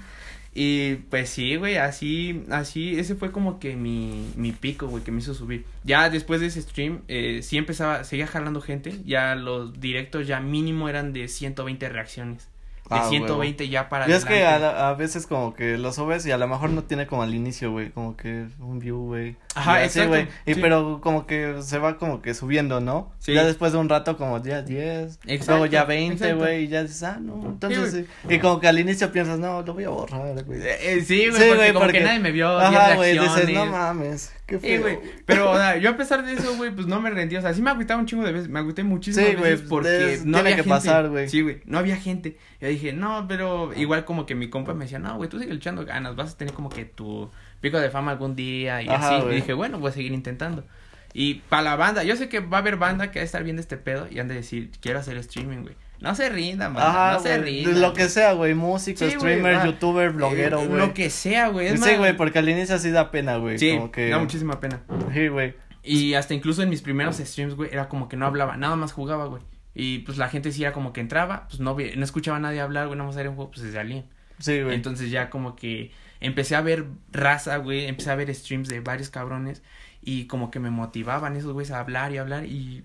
Y pues sí, güey, así, así, ese fue como que mi, mi pico, güey, que me hizo subir. Ya después de ese stream, eh, sí empezaba, seguía jalando gente, ya los directos ya mínimo eran de 120 reacciones. De Ah, 120 ya para Y es que a, la- a veces como que lo subes y a lo mejor no tiene como al inicio, güey, como que un view, güey. Ajá, Y así, exacto, güey. Y sí. pero como que se va como que subiendo, ¿no? Sí. Ya después de un rato como ya 10, Exacto, luego ya 20, exacto. güey, y ya dices, ah, no, entonces güey. sí. Y como que al inicio piensas, no, lo voy a borrar, güey. Eh, eh, sí, güey, Sí, porque como porque- que nadie me vio, Ajá, 10 güey, dices, no mames, qué güey. Pero, o sea, yo a pesar de eso, güey, pues no me rendí. O sea, sí me agüitaba un chingo de veces. Me agüité muchísimas Sí, veces porque es- no había que gente. pasar, güey. Sí, güey, no había gente. Yo dije, no, pero igual como que mi compa me decía, no, güey, tú sigue echando ganas. Vas a tener como que tu pico de fama algún día y Ajá, así. Y dije, bueno, voy a seguir intentando. Y para la banda, yo sé que va a haber banda que va a estar viendo este pedo y han de decir, quiero hacer streaming, güey. No se rindan, Ajá, no se rindan. lo que sea, güey, músico, Sí, streamer, youtuber, bloguero, eh, güey. Lo que sea, güey. Sí, güey, porque al inicio sí da pena, güey, Sí, como que... da muchísima pena. Sí, güey. Y hasta incluso en mis primeros streams, güey, era como que no hablaba, nada más jugaba, güey. Y pues la gente sí era como que entraba, pues no, no escuchaba a nadie hablar, güey, nada más era un juego, pues se salían. Sí, güey. Entonces ya como que empecé a ver raza, güey, empecé a ver streams de varios cabrones y como que me motivaban esos güeyes a hablar y hablar y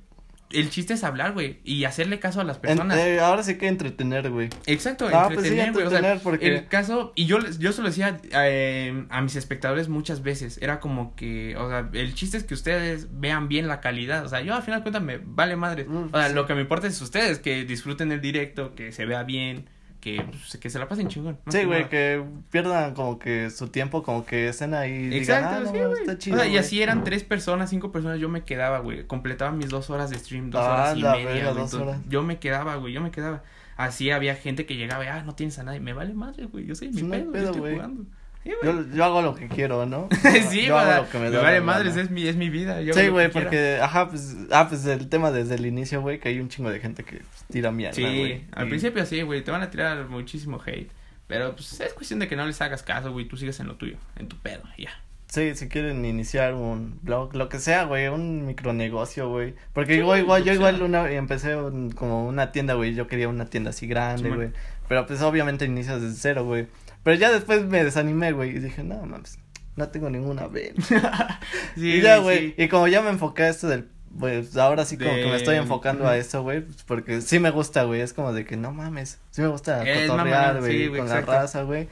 el chiste es hablar, güey, y hacerle caso a las En- personas. eh, ahora sí que entretener, güey. Exacto, Ah, pues sí, entretener, güey. o sea, entretener, porque- el caso, y yo, yo se lo decía eh, a mis espectadores muchas veces, era como que, o sea, el chiste es que ustedes vean bien la calidad, o sea, yo al final de cuentas me vale madre, Mm, o sea, sí. lo que me importa es ustedes, que disfruten el directo, que se vea bien, que, pues, que se la pasen chingón. Sí, güey, que pierdan como que su tiempo, como que estén ahí Exacto, digan, ah, no, sí, güey. está chido, o sea, y güey". así eran tres personas, cinco personas, yo me quedaba, güey. Completaba mis dos horas de stream, dos Ah, horas y media, verga, güey. dos horas. Yo me quedaba, güey, yo me quedaba. Así había gente que llegaba y, ah, no tienes a nadie. Me vale madre, güey. Yo soy mi no pedo, pedo, yo estoy jugando. Sí. Yo, yo hago lo que quiero, ¿no? sí, yo hago lo que me, Me, da vale madres, es mi, es mi vida. yo Sí, güey, porque, ajá, pues, ah, pues el tema desde el inicio, güey, que hay un chingo de gente que pues, tira mierda, Sí, al y- principio sí, güey. Te van a tirar muchísimo hate. Pero, pues, es cuestión de que no les hagas caso, güey. Tú sigues en lo tuyo, en tu pedo, ya. Sí, si quieren iniciar un blog, lo que sea, güey, un micronegocio, güey. Porque Sí, igual, igual, yo igual una, empecé un- como una tienda, güey, yo quería una tienda así grande, güey. Pero pues obviamente inicias desde cero, güey. Pero ya después me desanimé, güey, y dije, no, mames, no tengo ninguna venta. Sí, y ya, sí. güey, y como ya me enfoqué a esto del, pues ahora sí como que me estoy enfocando a eso, güey, pues, porque sí me gusta, güey, es como de que no mames, sí me gusta Es cotorrear, güey, sí, con la raza, güey.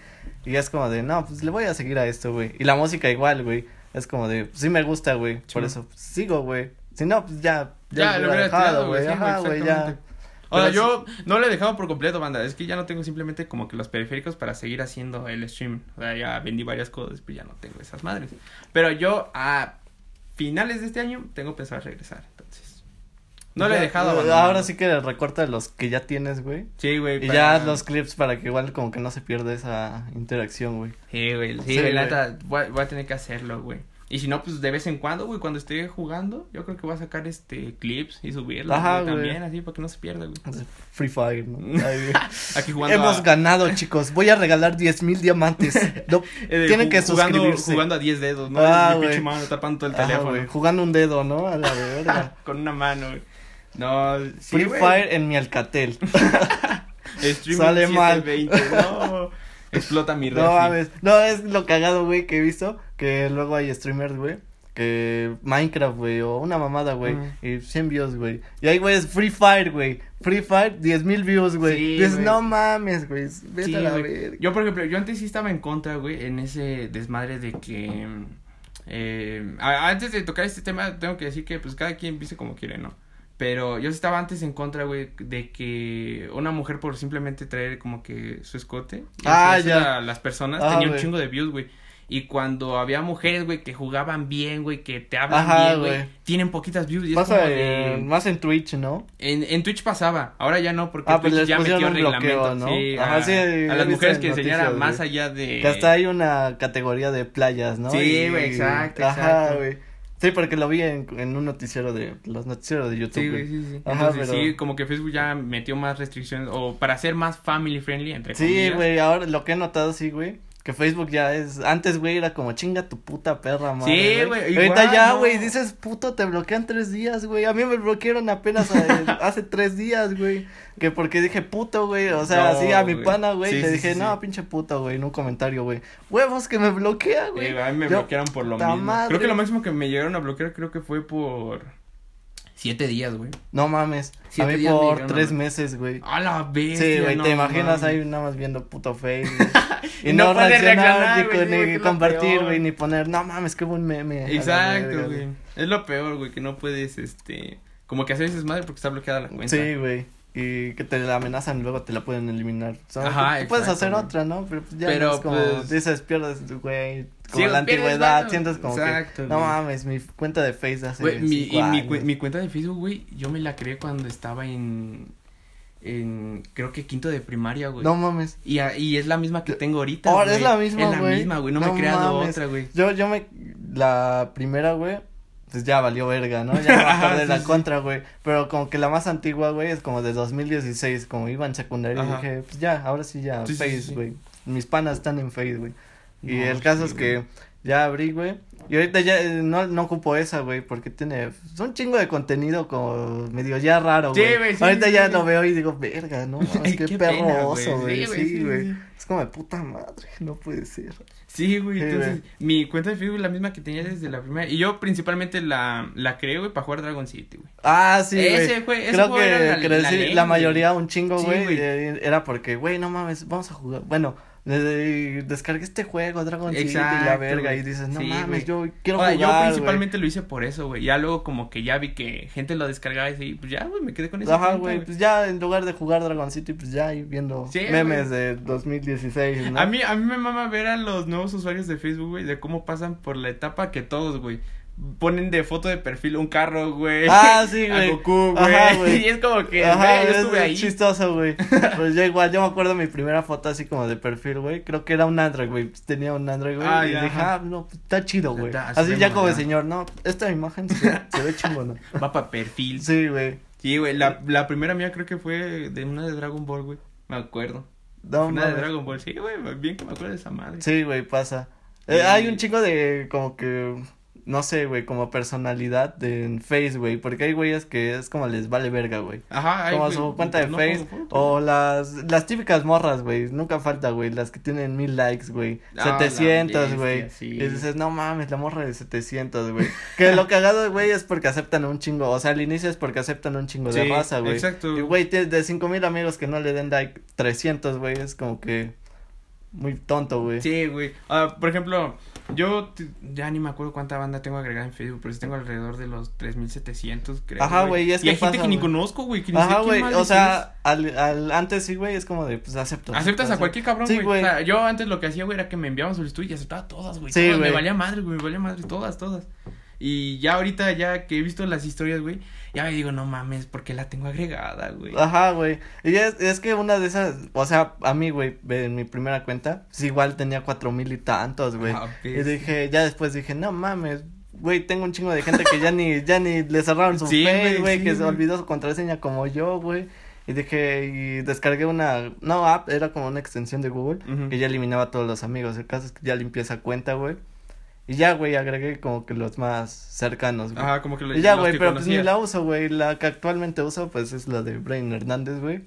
Y es como de, no, pues le voy a seguir a esto, güey. Y la música igual, güey. Es como de, sí me gusta, güey. Por eso pues, sigo, güey. Si no, pues ya. Ya, lo hubiera güey. Ajá, güey, ya. Ahora, Pero yo no lo he dejado por completo, banda. Es que ya no tengo simplemente como que los periféricos para seguir haciendo el stream. O sea, ya vendí varias cosas, pues ya no tengo esas madres. Pero yo a finales de este año tengo pensado regresar, entonces. No lo he Ya, dejado eh, abandonado. Ahora sí que recorta los que ya tienes, güey. Sí, güey. Y para- ya los clips para que igual como que no se pierda esa interacción, güey. Sí, güey. Sí, Sí, güey, la güey. neta, voy, a- voy a tener que hacerlo, güey. Y si no, pues de vez en cuando, güey, cuando esté jugando, yo creo que voy a sacar este clips y subirlos Ajá, güey, güey. también, así, para que no se pierda, güey. Free Fire, ¿no? Ay. Aquí jugando Hemos a- ganado, chicos. Voy a regalar diez mil diamantes. No, Eh, tienen que jugando, suscribirse. Jugando a 10 dedos, ¿no? Ah, Mi pinche mano tapando todo el Ajá, teléfono. güey, Jugando un dedo, ¿no? A la verga. Con una mano, güey. No, sí, Free. Fire en mi Alcatel. Sale mal. 720, No. Explota mi refri. No mames. No, es lo cagado, güey, que he visto. Que luego hay streamers, güey. Que Minecraft, güey, o una mamada, güey. Y 100 views, güey. Y ahí, güey, es Free Fire, güey. Free Fire, 10 mil views, güey. Dices, no mames, güey. Vete Sí, a la verga. Yo, por ejemplo, yo antes sí estaba en contra, güey, en ese desmadre de que... Eh, antes de tocar este tema, tengo que decir que, pues, cada quien viste como quiere, ¿no? Pero yo estaba antes en contra, güey, de que una mujer por simplemente traer como que su escote y Ah, ya. a las personas Ah, tenía un chingo de views, güey. Y cuando había mujeres, güey, que jugaban bien, güey, que te hablan Ajá, bien, güey, tienen poquitas views y es Pasa como de... en- más en Twitch, ¿no? En, en Twitch pasaba, ahora ya no, porque Ah, pues Twitch les ya metió un reglamento, bloqueo, ¿no? sí, Ajá, a, sí, a las mujeres que enseñara más allá de... Que hasta hay una categoría de playas, ¿no? Sí, güey, exacto, Ajá, exacto. güey. Sí, porque lo vi en, en un noticiero de, los noticieros de YouTube. Sí, güey. güey, sí, sí. Ajá, Entonces, pero- sí, como que Facebook ya metió más restricciones, o para ser más family friendly, entre Sí, comillas. güey, ahora lo que he notado, sí, güey. Que Facebook ya es. Antes, güey, era como chinga tu puta perra, madre. Sí, güey, Ahorita ya, no. güey, dices puto, te bloquean tres días, güey. A mí me bloquearon apenas eh, hace tres días, güey. Que porque dije puto, güey. O sea, No, así a mi pana, güey. Sí, le sí, dije, sí, no, pinche puto, güey, en un comentario, güey. Huevos que me bloquea, güey. a mí me Yo- bloquearon por lo mismo. madre. Creo que lo máximo que me llegaron a bloquear creo que fue por siete días, güey. No mames. A mí días por tres meses, güey. A la bestia. Sí, güey, no te imaginas ahí nada más viendo puto Facebook. güey. y no, no reaccionar, ni, compartir, güey, ni poner, no mames, qué buen meme. Exacto, güey. Es lo peor, güey, que no puedes, este, como que hacer madre porque está bloqueada la cuenta. Sí, güey. Y que te la amenazan y luego te la pueden eliminar. Ajá, tú puedes hacer otra, ¿no? Pero pues ya Pero, no es como, pues- dices, pierdes, güey, Sí, como la antigüedad, valor. sientes como Exacto, que, no mames, mi cuenta de Facebook hace Güey, mi, y cinco mi, años. cu- mi cuenta de Facebook, güey, yo me la creé cuando estaba en, en, creo que quinto de primaria, güey. No mames. Y, a- y es la misma que tengo ahorita, Ahora güey. es la misma, Es la güey. misma, güey, no, No me he creado mames. otra, güey. Yo, yo me, la primera, güey, pues ya valió verga, ¿no? Ya acordé de sí, la sí. contra, güey. Pero como que la más antigua, güey, es como de 2016, como iba en secundaria. Y dije, pues ya, ahora sí ya, Sí, Face, güey. Mis panas están en Face, güey. Y No, el caso sí, es que ya abrí, güey. Y ahorita ya eh, no, no ocupo esa, güey, porque tiene es un chingo de contenido como medio ya raro, Sí, güey. güey, sí, ahorita sí, ya lo veo y digo, verga, no, qué, Qué perro oso, güey. güey. Sí, güey, güey. Es como de puta madre, no puede ser. Sí, güey, entonces, mi cuenta de Facebook es la misma que tenía desde la primera. Y yo principalmente la, la creé, güey, para jugar Dragon City, güey. Ah, sí, güey. Ese ese Creo juego que, era la- que la ley, la güey. mayoría, un chingo, güey, güey. eh, era porque, güey, no mames, vamos a jugar. Bueno, descargué este juego, Dragon City y la verga, y dices, no Sí, mames, yo quiero Ahora, jugar, yo principalmente lo hice por eso, güey. Ya luego como que ya vi que gente lo descargaba y así, pues ya, güey, me quedé con esa Ajá, güey, pues ya en lugar de jugar Dragon City, pues ya viendo Sí, memes de 2016, ¿no? A mí, a mí me mama ver a los nuevos usuarios de Facebook, güey, de cómo pasan por la etapa que todos, güey, ponen de foto de perfil un carro, güey. Ah, sí, A güey. Goku, Ajá, güey. Y es como que, Ajá, güey, yo es- estuve es ahí. chistoso, güey. Pues yo igual, yo me acuerdo mi primera foto así como de perfil, güey. Creo que era un Android, güey. Tenía un Android, güey. Ah, y ya, dije, ajá. ah, no, pues, está chido, güey. Está- Así ya como de moderno. señor, no, esta imagen se, se ve chingona. Va para perfil. Sí, güey. Sí, güey, la, la primera mía creo que fue de una de Dragon Ball, güey. Me acuerdo. No, una de. Dragon Ball, sí, güey, bien que me acuerdo de esa madre. Sí, güey, pasa. Eh, hay un chico de como que no sé, güey, como personalidad de, en Face, güey, porque hay güeyes que es como les vale verga, güey. Ajá, ay, Como su cuenta de no Face pongo foto. o las las típicas morras, güey, nunca falta, güey, las que tienen mil likes, güey, Ah, la 700, bestia, güey. sí. Y dices, "No mames, la morra de 700, güey." que lo cagado, güey, es porque aceptan un chingo, o sea, al inicio es porque aceptan un chingo de raza, güey. exacto. Y güey, de cinco mil amigos que no le den like 300, güey, es como que muy tonto, güey. Sí, güey. Ah, por ejemplo, yo ya ni me acuerdo cuánta banda tengo agregada en Facebook, pero sí tengo alrededor de los 3700, creo. Ajá, güey, y es y que hay gente pasa, que ni conozco, güey, que ni Ajá, güey, o sea, al, al, antes sí, güey, es como de, pues, acepto. Aceptas a cualquier cabrón, Sí, güey. güey. O sea, yo antes lo que hacía, güey, era que me enviaban solicitud y aceptaba todas, güey. Sí, güey. Me valía madre, güey, me valía madre, todas, todas. Y ya ahorita, ya que he visto las historias, güey, ya me digo, no mames, ¿por qué la tengo agregada, güey? Ajá, güey. Y es, es que una de esas, o sea, a mí, güey, en mi primera cuenta, pues igual tenía cuatro mil y tantos, güey. Ah, y dije, ya después dije, no mames, güey, tengo un chingo de gente que ya ni, ya ni le cerraron su Sí, Face, güey, sí, que se olvidó su contraseña como yo, güey. Y dije, y descargué una, no app, era como una extensión de Google, Ujú. que ya eliminaba a todos los amigos. El caso es que ya limpié esa cuenta, güey. Y ya, güey, agregué como que los más cercanos, güey. Ajá, como que lo Y ya, güey, pero pues ni la uso, güey. La que actualmente uso, pues es la de Brian Hernández, güey.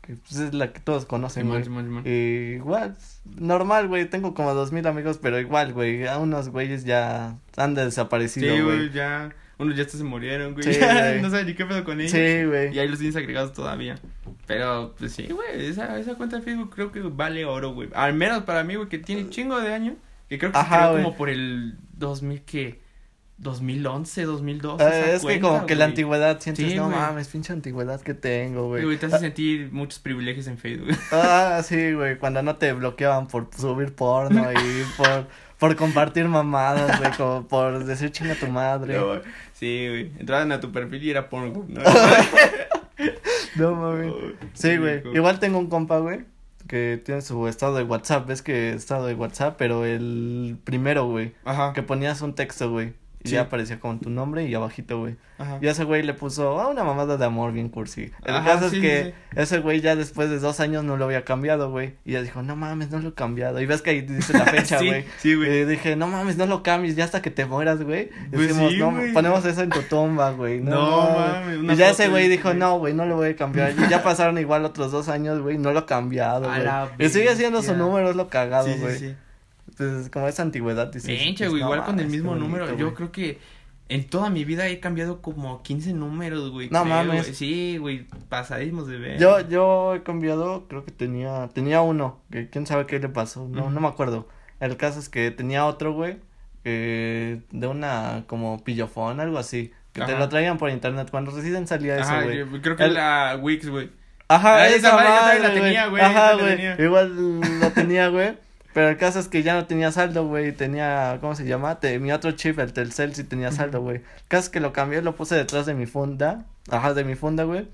Que pues es la que todos conocen, güey. Y igual, normal, güey. Tengo como dos mil amigos, pero igual, güey. A unos güeyes ya han desaparecido, Sí, güey. güey, ya. Unos ya se murieron, güey. Sí, güey. no sabes ni qué pedo con ellos. Sí, güey. Y ahí los tienes agregados todavía. Pero, pues sí, güey. Esa, esa cuenta de Facebook creo que vale oro, güey. Al menos para mí, güey, que tiene chingo de años. Que creo que Ajá, se creó güey. como por el 2000, que 2011, 2012. Eh, es que como que la antigüedad sientes, Sí, no güey. mames, pinche antigüedad que tengo, güey. güey, te hace sentir muchos privilegios en Facebook. Ah, sí, güey, cuando no te bloqueaban por subir porno y por, por compartir mamadas, güey, como por decir chinga tu madre. No, sí, güey. Entraban a tu perfil y era porno. ¿no? No mames. Sí, güey. Igual tengo un compa, güey, que tiene su estado de WhatsApp. Ves que estado de WhatsApp, pero el primero, güey, Ajá. que ponías un texto, güey. Y Sí. ya aparecía con tu nombre y abajito, güey. Ajá. Y ese güey le puso a una mamada de amor bien cursi. El Ajá, caso sí, es que sí, ese güey ya después de dos años no lo había cambiado, güey. Y ya dijo, no mames, no lo he cambiado. Y ves que ahí dice la fecha, güey. sí, güey. Y dije, no mames, no lo cambies, ya hasta que te mueras, güey. Pues Decimos, no, ponemos eso en tu tumba, güey. No, No, mames. una Y ya ese güey dijo, no, güey, no lo voy a cambiar. Y ya pasaron igual otros dos años, güey, no lo he cambiado, güey. Y sigue siendo su número, es lo cagado, güey. sí, sí. Pues como esa antigüedad. Pinche, pues, güey, no igual con el mismo bonito, número. Yo güey. creo que en toda mi vida he cambiado como 15 números, güey. No creo, mames. güey. Sí, güey, pasadísimos de ver. Yo, yo he cambiado, creo que tenía, tenía uno, que quién sabe qué le pasó, no, Ujú. no me acuerdo. El caso es que tenía otro, güey, que de una como pillofón, algo así, que te Ajá. lo traían por internet, cuando recién salía eso, Ajá, güey. yo creo que El- la Wix, güey. Ajá, Ah, esa, esa madre yo también la madre, tenía, güey, yo Ajá, la güey, igual lo tenía, güey. Pero el caso es que ya no tenía saldo, güey, tenía, ¿cómo se llama? Te- mi otro chip, el Telcel, sí tenía saldo, güey. El caso es que lo cambié, lo puse detrás de mi funda, ajá, de mi funda, güey.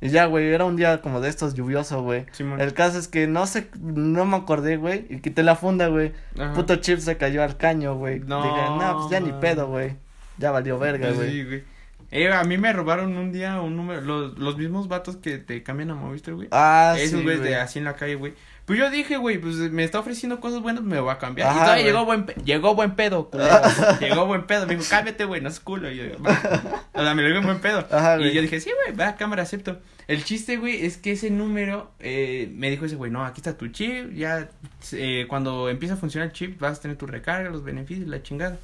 Y ya, güey, era un día como de estos lluvioso, güey. Simón. El caso es que no sé, no me acordé, güey, y quité la funda, güey. Puto chip se cayó al caño, güey. No, Dije, no, pues ya ni pedo, güey. Ya valió verga, güey. Sí, güey. Eh, a mí me robaron un día un número, los, los mismos vatos que te cambian a Movistar, güey. Ah, Esos sí, güeyes güey. de así en la calle, güey. Pues yo dije, güey, pues me está ofreciendo cosas buenas, me voy a cambiar. Ajá, y todavía güey. llegó buen, pe- llegó buen pedo, culero. llegó buen pedo. Me dijo, cámbiate, güey, no es culo. Y yo, o sea, me lo digo en buen pedo. Ajá, y güey. yo dije, sí, güey, va, cámara, acepto. El chiste, güey, es que ese número, eh, me dijo ese güey, no, aquí está tu chip, ya, eh, cuando empieza a funcionar el chip, vas a tener tu recarga, los beneficios, la chingada.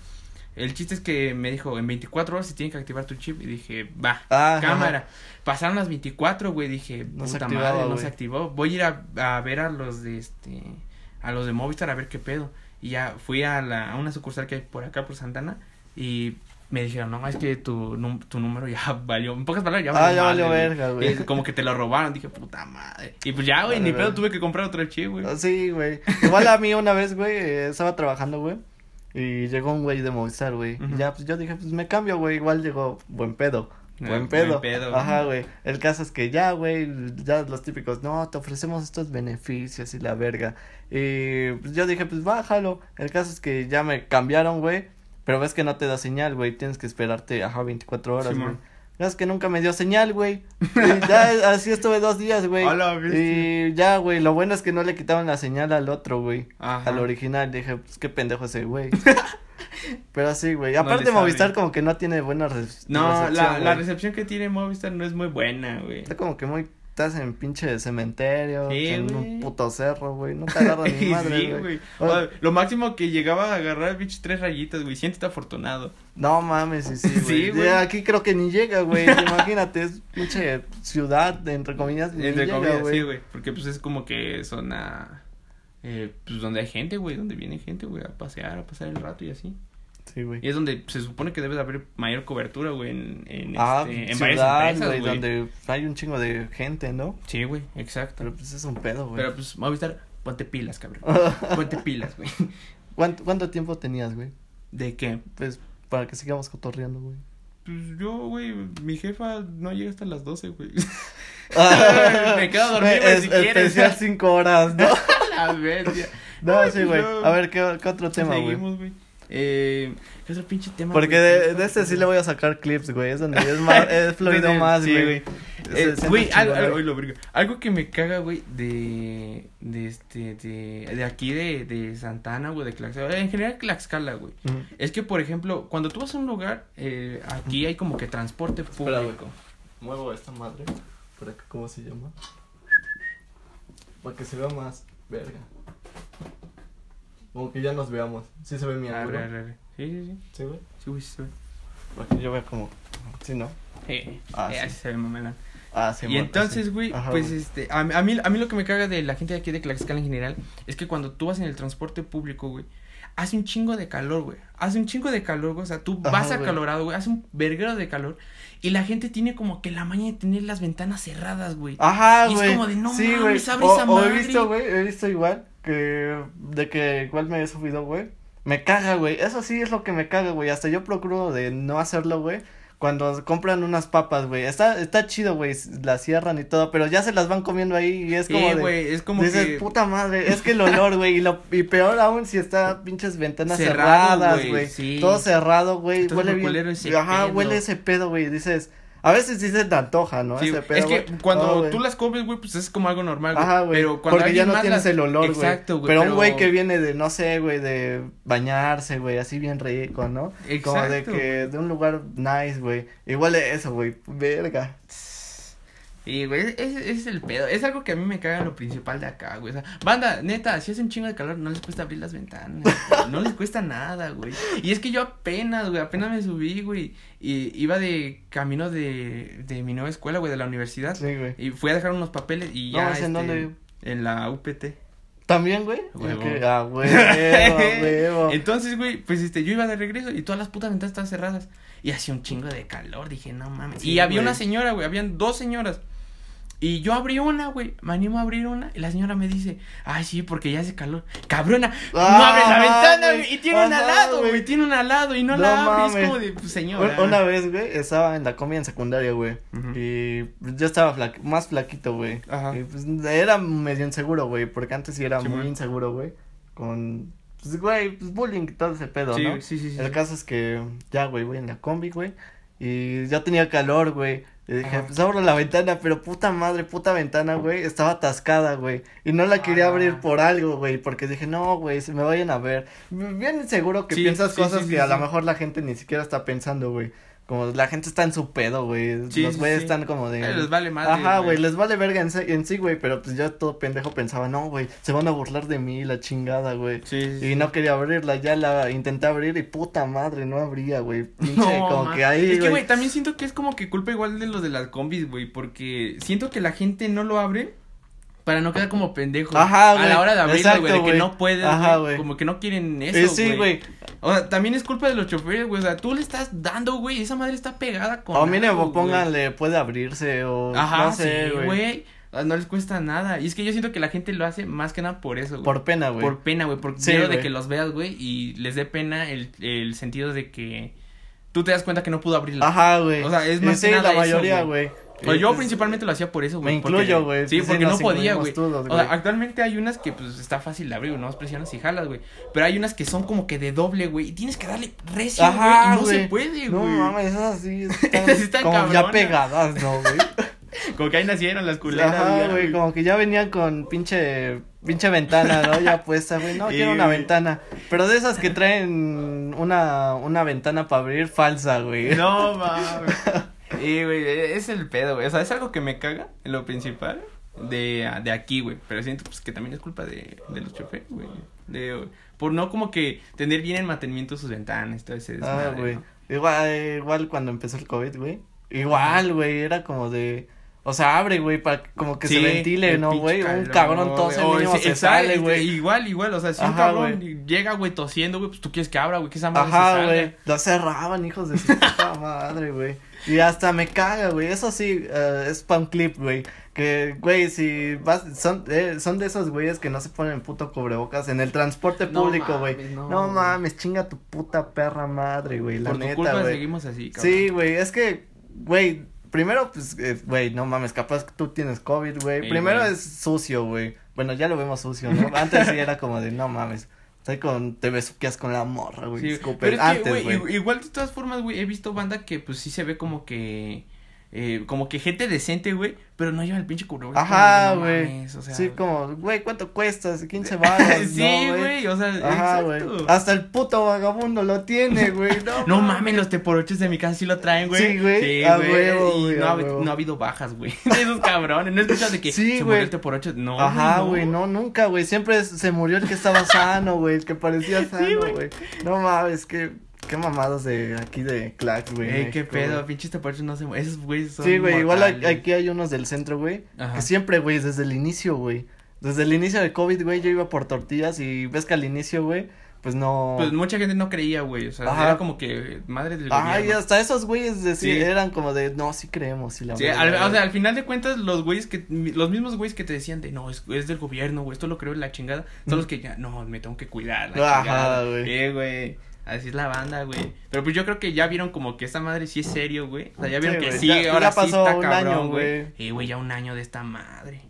El chiste es que me dijo, en 24 horas se tiene que activar tu chip. Y dije, va, Ah, cámara. Pasaron las 24, güey, dije, No se puta madre, no se activó. Voy a ir a, a ver a los de este, a los de Movistar a ver qué pedo. Y ya fui a la, a una sucursal que hay por acá, por Santana, y me dijeron, no, es que tu, num- tu número ya valió, en pocas palabras, ya Ah, ya madre, valió güey. verga, güey. Como que te lo robaron, dije, puta madre. Y pues ya, güey, Vale, ni pedo, tuve que comprar otro chip, güey. Ah, Sí, güey. Igual a mí una vez, güey, estaba trabajando, güey. Y llegó un güey de Movistar, güey. Ya, pues yo dije, pues me cambio, güey. Igual llegó buen pedo. Buen pedo. buen pedo. Ajá, güey. El caso es que ya, güey, ya los típicos, no, te ofrecemos estos beneficios y la verga. Y pues yo dije, pues bájalo. El caso es que ya me cambiaron, güey. Pero ves que no te da señal, güey. Tienes que esperarte, ajá, 24 horas, güey. Es que nunca me dio señal, güey. Y ya así estuve dos días, güey. Y ya, güey, lo bueno es que no le quitaban la señal al otro, güey. Ajá. Al original. Dije, pues qué pendejo ese, güey. Pero sí, güey. Aparte. Movistar como que no tiene buena res- No, la, recepción, la recepción que tiene Movistar no es muy buena, güey. Está como que muy, estás en pinche cementerio, Sí, en un puto cerro, güey, no te agarra ni madre, güey. O- Lo máximo que llegaba a agarrar, bicho, tres rayitas, güey. Siéntete afortunado. No mames, sí, sí, güey. Sí, aquí creo que ni llega, güey, imagínate, es pinche ciudad, entre comillas, ni Entre llega, comillas, güey. sí, güey. Porque pues es como que zona. Eh, pues donde hay gente, güey. Donde viene gente, güey, a pasear, a pasar el rato y así. Sí, güey. Y es donde se supone que debe de haber mayor cobertura, güey, en, en, Ah, este, en varias ciudad, empresas, güey, güey. donde hay un chingo de gente, ¿no? Sí, güey, exacto. Pero pues es un pedo, güey. Pero pues, Movistar, ponte pilas, cabrón. ponte pilas, güey. ¿Cuánto, ¿Cuánto tiempo tenías, güey? ¿De qué? Pues para que sigamos cotorreando, güey. Pues yo, güey, mi jefa no llega hasta las 12, güey. Me quedo güey, es- si quieres. Especial cinco horas, ¿no? La bestia. No, Ay, sí, güey. no. A ver, ¿qué, qué otro tema, güey? Seguimos, güey. Eh, ¿Qué otro pinche tema? Porque de, de este sí le voy a sacar clips, güey. Es donde es más, es fluido más, sí, güey. Eh, Güey, algo, algo, que me caga, güey, de, de este, de, de aquí de, de Santana, güey, de Tlaxcala, en general Tlaxcala, güey. Es que, por ejemplo, cuando tú vas a un lugar, eh, aquí hay como que transporte Espera, güey. público. Muevo esta madre. Para que, ¿cómo se llama? Para que se vea más verga. Como que ya nos veamos. Sí se ve mi ángulo. arre, arre. Sí, sí, sí. Sí, güey. Sí, güey, sí, se ve. Para que yo vea como. Sí, ¿no? Eh, Ah, eh, sí. así se ve mamelón. Ah, sí, y entonces, güey, pues güey. este, a, a mí, a mí lo que me caga de la gente de aquí de Tlaxcala en general es que cuando tú vas en el transporte público, güey, hace un chingo de calor, güey. Hace un chingo de calor, güey. O sea, tú Ajá, vas güey. acalorado, güey. Hace un verguero de calor. Y la gente tiene como que la maña de tener las ventanas cerradas, güey. Ajá, Y es güey. como de, no sí, mames, güey. abre o, esa o he madre. visto, güey, he visto igual que de que igual me he subido, güey. Me caga, güey. Eso sí es lo que me caga, güey. Hasta yo procuro de no hacerlo, güey. cuando compran unas papas, güey. Está, está chido, güey, las cierran y todo, pero ya se las van comiendo ahí y es como Sí, de, güey, es como dices, que puta madre, es que el olor, güey, y lo, y peor aún si está pinches ventanas Cerrado, cerradas, güey, sí. todo cerrado, güey, huele bien, ese ajá, pedo. huele ese pedo, güey, dices, a veces sí se te antoja, ¿no? Sí, ese pedo, es que güey. cuando güey. tú las comes, güey, pues es como algo normal, güey. Ajá, güey. Pero cuando Porque ya no más tienes las- el olor, güey. Exacto, güey. Pero, un güey que viene de, no sé, güey, de bañarse, güey, así bien rico, ¿no? Como de Exacto, que, de un lugar nice, güey. Igual eso, güey, verga. Sí, güey, ese ese es el pedo. Es algo que a mí me caga lo principal de acá, güey. O sea, banda, neta, si hace un chingo de calor, no les cuesta abrir las ventanas. güey. No les cuesta nada, güey. Y es que yo apenas, güey, apenas me subí, güey. Y iba de camino de, de mi nueva escuela, güey, de la universidad. Sí, güey. Y fui a dejar unos papeles y No, ya. ¿es en este, dónde? En la UPT. ¿También, güey? Ah, huevo. Entonces, güey, pues este, yo iba de regreso y todas las putas ventanas estaban cerradas. Y hacía un chingo de calor, dije, no mames. Sí, y había güey. una señora, güey, habían dos señoras. Y yo abrí una, güey, me animo a abrir una. Y la señora me dice, ay, sí, porque ya hace calor. Cabrona, no Ah, abres la ventana, güey. Y tiene un Ajá, alado, güey. tiene un alado y no, No la abre. Es mames. como de, pues, señora. Un- Una vez, güey, estaba en la comida en secundaria, güey. Ujú. Y yo estaba fla- más flaquito, güey. Ajá. Y pues era medio inseguro, güey, porque antes sí era Sí, muy inseguro, güey. Con, pues, güey, pues bullying y todo ese pedo, Sí, ¿no? sí, sí, sí. El caso es que ya, güey, voy en la combi, güey. Y ya tenía calor, güey. Y dije, Ajá. pues abro la ventana, pero puta madre, puta ventana, güey, estaba atascada, güey. Y no la quería Ah. abrir por algo, güey, porque dije, no, güey, se me vayan a ver. Bien seguro que Sí, piensas sí, cosas sí, que a lo mejor la gente ni siquiera está pensando, güey. Como la gente está en su pedo, güey. Sí, Los güeyes sí. están como de. Eh, les vale madre, Ajá, güey. güey, les vale verga en, en sí, güey. Pero pues yo todo pendejo pensaba, no, güey, se van a burlar de mí, la chingada, güey. Sí. Y no quería abrirla, ya la intenté abrir y puta madre, no abría, güey. Pinche, No, como que ahí, Es que, güey. güey, también siento que es como que culpa igual de los de las combis, güey, porque siento que la gente no lo abre para no quedar como pendejo. Ajá, A güey, la hora de abrirlo, güey, de que güey. no puedes, Ajá, güey, güey. como que no quieren eso, Eh, sí, güey. O sea, también es culpa de los choferes, güey, o sea, tú le estás dando, güey, esa madre está pegada con O algo, güey. pónganle, puede abrirse o Ajá, no sé, sí, güey. Ah, No les cuesta nada. Y es que yo siento que la gente lo hace más que nada por eso, güey. Por pena, güey. Por pena, güey, por Sí, miedo de que los veas, güey, y les dé pena el, el sentido de que tú te das cuenta que no pudo abrirla. Ajá, güey. O sea, es más sí, que nada la eso, mayoría, güey. güey. O yo Es- principalmente lo hacía por eso, güey. Me porque- incluyo, güey. Sí, Sí, porque no podía, güey. O sea, actualmente hay unas que, pues, está fácil de abrir, güey, nomás presionas y jalas, güey. Pero hay unas que son como que de doble, güey, y tienes que darle recio, güey, y no güey. se puede, No güey. mames, esas sí están, están como ya pegadas, ¿no, güey? Como que ahí nacieron las culeras, Ajá, güey, como que ya venían con pinche, pinche ventana, ¿no? Ya puesta, güey, no, quiero una ventana. Pero de esas que traen una, una ventana para abrir falsa, güey. No, mames. Y, güey, es el pedo, güey. O sea, es algo que me caga en lo principal de, de aquí, güey. Pero siento pues que también es culpa de, de los choferes, güey. De, por no como que tener bien en mantenimiento sus ventanas, todo ese Ah, desmadre, güey. ¿no? Igual, igual cuando empezó el COVID, güey. Igual, güey, era como de... O sea, abre, güey, para que como que se Sí, ventile, el ¿no, güey? Un cabrón tose, o mínimo sí, se sale, güey. Igual, igual, o sea, si un Ajá, cabrón llega, güey, tosiendo, güey, pues tú quieres que abra, güey, que esa madre se Ajá, güey. Lo cerraban, hijos de su puta madre, güey. Y hasta me caga, güey. Eso sí, eh, es pa' un clip, güey. Que, güey, si vas, son, eh, son de esos güeyes que no se ponen puto cubrebocas en el transporte público, güey. no, mames, chinga tu puta perra madre, güey. La Por tu neta, culpa güey. seguimos así, cabrón. Sí, güey, es que, güey, primero, pues, eh, güey, no mames, capaz que tú tienes COVID, güey. Primero es sucio, güey. Bueno, ya lo vemos sucio, ¿no? Antes sí era como de, no mames. Estoy con, te besuqueas con la morra, güey. Sí, pero es que, Antes, güey, güey. igu- igual de todas formas, güey, he visto banda que, pues, sí se ve como que, eh, como que gente decente, güey, pero no lleva el pinche cubrebocas. Ajá, no güey. mames, o sea, sí, como, güey, ¿cuánto cuesta? 15 baros, sí, ¿no, güey, o sea, Ajá, exacto. Hasta el puto vagabundo lo tiene, güey. No, No mames, los teporochos de mi casa sí lo traen, güey. Sí, güey, Sí, güey. no, ha, no ha habido bajas, güey. De esos cabrones. No escuchas de que Sí, se murió el teporocho. No, Ajá, güey, no, nunca, güey. Siempre se murió el que estaba sano, güey. El que parecía sano, güey. güey. No mames, que, qué mamados de aquí de Clax, güey. Ey, qué pedo, pinches teporochos no se. Esos güeyes son Sí, güey, igual hay- aquí hay unos del centro, güey. Ajá. Que siempre, güey, desde el inicio, güey. Desde el inicio de COVID, güey, yo iba por tortillas y ves que al inicio, güey, pues no. Pues mucha gente no creía, güey. O sea, Ajá. era como que madre del Ajá, y gobierno. hasta esos güeyes Sí. eran como de, no, sí creemos, sí la Sí, al, o güey". sea, al final de cuentas, los güeyes que, los mismos güeyes que te decían de, no, es, es del gobierno, güey, esto lo creo en la chingada, son los que ya, no, me tengo que cuidar, la Ajá, güey. Así es la banda, güey. Pero pues yo creo que ya vieron como que esta madre sí es serio, güey. O sea, ya vieron Sí, que sí, ya- ahora ya pasó sí está un cabrón, año, güey. Y güey, ya un año de esta madre.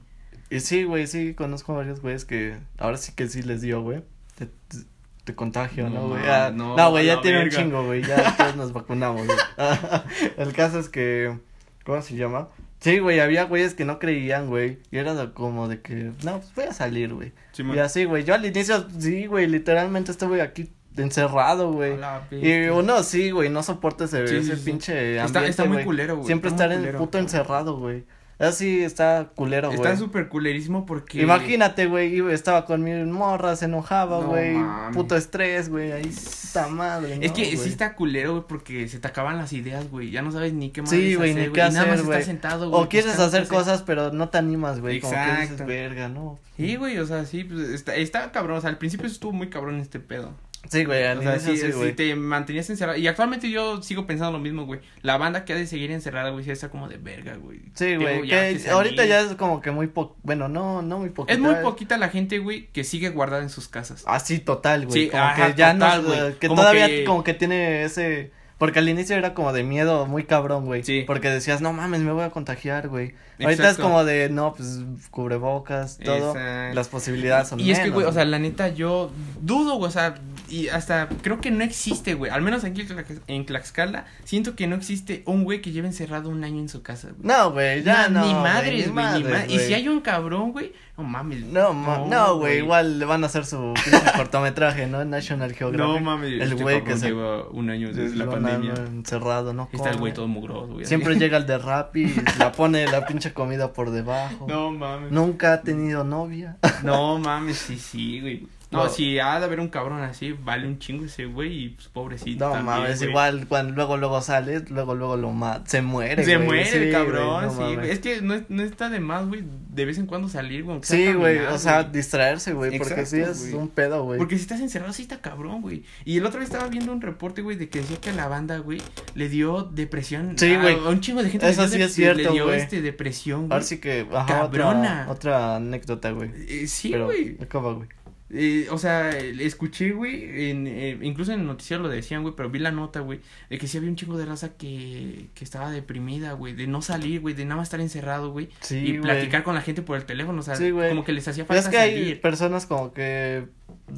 Y sí, güey, sí, conozco a varios güeyes que ahora sí que sí les dio, güey. Te, te- te contagio, No, ¿no, güey? mames, Ah, no, no, güey, ya tiene un chingo, güey. Ya todos nos vacunamos, güey. El caso es que. ¿Cómo se llama? Sí, güey, había güeyes que no creían, güey. Y era como de que, no, pues voy a salir, güey. y así, güey. Yo al inicio, sí, güey, literalmente estuve aquí encerrado, güey. Y uno sí, güey, no soporta ese, Sí, ese sí, pinche Está- ambiente, está muy güey. culero, güey, Siempre está estar muy en culero. puto encerrado, güey. Así está culero, güey. Está súper culerísimo porque. Imagínate, güey, estaba con mi morra, se enojaba, No güey. mames. puto estrés, güey, ahí está madre. Es no, que güey. sí está culero, güey, porque se te acaban las ideas, güey. Ya no sabes ni qué más Sí, güey, ni qué y nada más güey. sentado, güey. O quieres buscando hacer cosas, pero no te animas, güey. Como que dices, verga, no. Sí, güey, o sea, sí, pues está, está cabrón. O sea, al principio estuvo muy cabrón este pedo. Sí, güey, al O sea, sí, sí, te mantenías encerrado. Y actualmente yo sigo pensando lo mismo, güey. La banda que ha de seguir encerrada, güey, sí está como de verga, güey. Sí, güey, que ahorita ya es como que muy poco, bueno, no, no muy poquito. Es muy poquita la gente, güey, que sigue guardada en sus casas. Así total, güey, Sí, como ajá, que ya total, no, güey. que Como todavía que- como que tiene ese, porque al inicio era como de miedo muy cabrón, güey. Sí. Porque decías, no mames, me voy a contagiar, güey. Ahorita es Exacto. como de, no, pues, cubrebocas, todo, Exacto. las posibilidades son Y es que, güey, o sea, la neta, yo dudo, güey, o sea, y hasta creo que no existe, güey. Al menos aquí en Tlax- en Tlaxcala, siento que no existe un güey que lleve encerrado un año en su casa, güey. No, güey, ya no. Ni madres, güey, ni madres, ma- Y si hay un cabrón, güey, no mames. No, ma- no, güey, igual le van a hacer su cortometraje, ¿no? National Geographic. No mames, El este güey que se lleva un año desde la pandemia. encerrado, ¿no? Está el güey todo mugroso, güey. Siempre así. llega el de Rappi y la pone la pinche comida por debajo. No mames. Nunca ha tenido novia. No mames, sí, sí, güey. No, si ha de haber un cabrón así, vale un chingo ese güey y pues pobrecito. No también, mames, güey. igual cuando luego luego sale, luego luego lo mata, se muere, Se güey, muere sí, el güey, cabrón, no sí, mames. Es que no, no está de más, güey, de vez en cuando salir, güey. Sí, güey, o sea, distraerse, güey, porque sí es un pedo, güey. Porque si estás encerrado, sí está cabrón, güey. Y el otro día estaba viendo un reporte, güey, de que decía que a la banda, güey, le dio depresión. Sí, güey. A un chingo de gente Eso le dio, sí de- es cierto, le dio güey. este, depresión, güey. Ahora sí que, ajá, Cabrona. otra, otra anécdota, güey. Eh, sí, güey. acaba, güey. Eh, o sea, escuché, güey, en, eh, incluso en el noticiero lo decían, güey, pero vi la nota, güey, de que sí había un chingo de raza que, que estaba deprimida, güey, de no salir, güey, de nada más estar encerrado, güey, Sí, y platicar con la gente por el teléfono, o sea, Sí, como que les hacía falta es que hay salir. personas como que,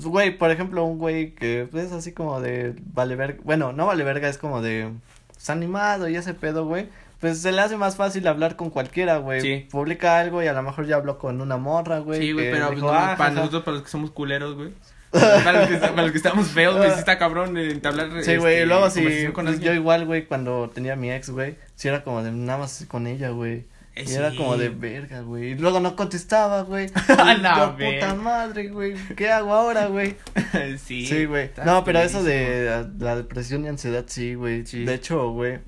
güey, por ejemplo, un güey que es así como de vale verga, bueno, no vale verga, es como de, pues animado y ese pedo, güey, pues se le hace más fácil hablar con cualquiera, güey, Sí. publica algo y a lo mejor ya habló con una morra, güey. Sí, güey, pero pues, dijo, no, "Ah, para jaja". nosotros, para los que somos culeros, güey. para, los que, para los que estamos feos, güey, sí está cabrón entablar. Sí, güey, este, luego sí, con pues, yo igual, güey, cuando tenía a mi ex, güey, sí era como de nada más con ella, güey. Eh, Y era como de verga, güey. Y luego no contestaba, güey. La puta madre, güey. ¿Qué hago ahora, güey? sí, Sí, güey. No, pero eso de la, la depresión y ansiedad, sí, güey. Sí. De hecho, güey.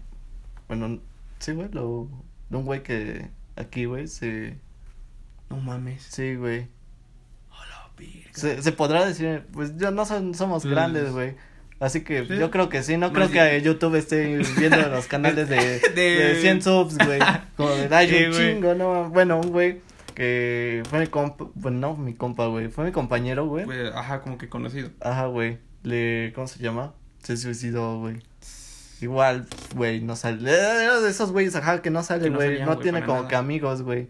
Bueno, sí, güey, lo. De un güey que aquí, güey, se. No mames. Sí, güey. Hola, verga. Se, se podrá decir, pues ya no son, somos Pues, grandes, güey. Así que sí. yo creo que sí, no creo sí. que YouTube esté viendo los canales de, De- de 100 subs, güey. Como de, ay, Sí, un güey. chingo, no. Bueno, un güey que fue mi compa, bueno, no mi compa, güey. Fue mi compañero, güey. Güey, ajá, como que conocido. Ajá, güey. Le, ¿cómo se llama? Se suicidó, güey. Igual, güey, no sale. Era de esos güeyes, ajá, que no sale, güey. No, güey, tiene como nada. que amigos, güey.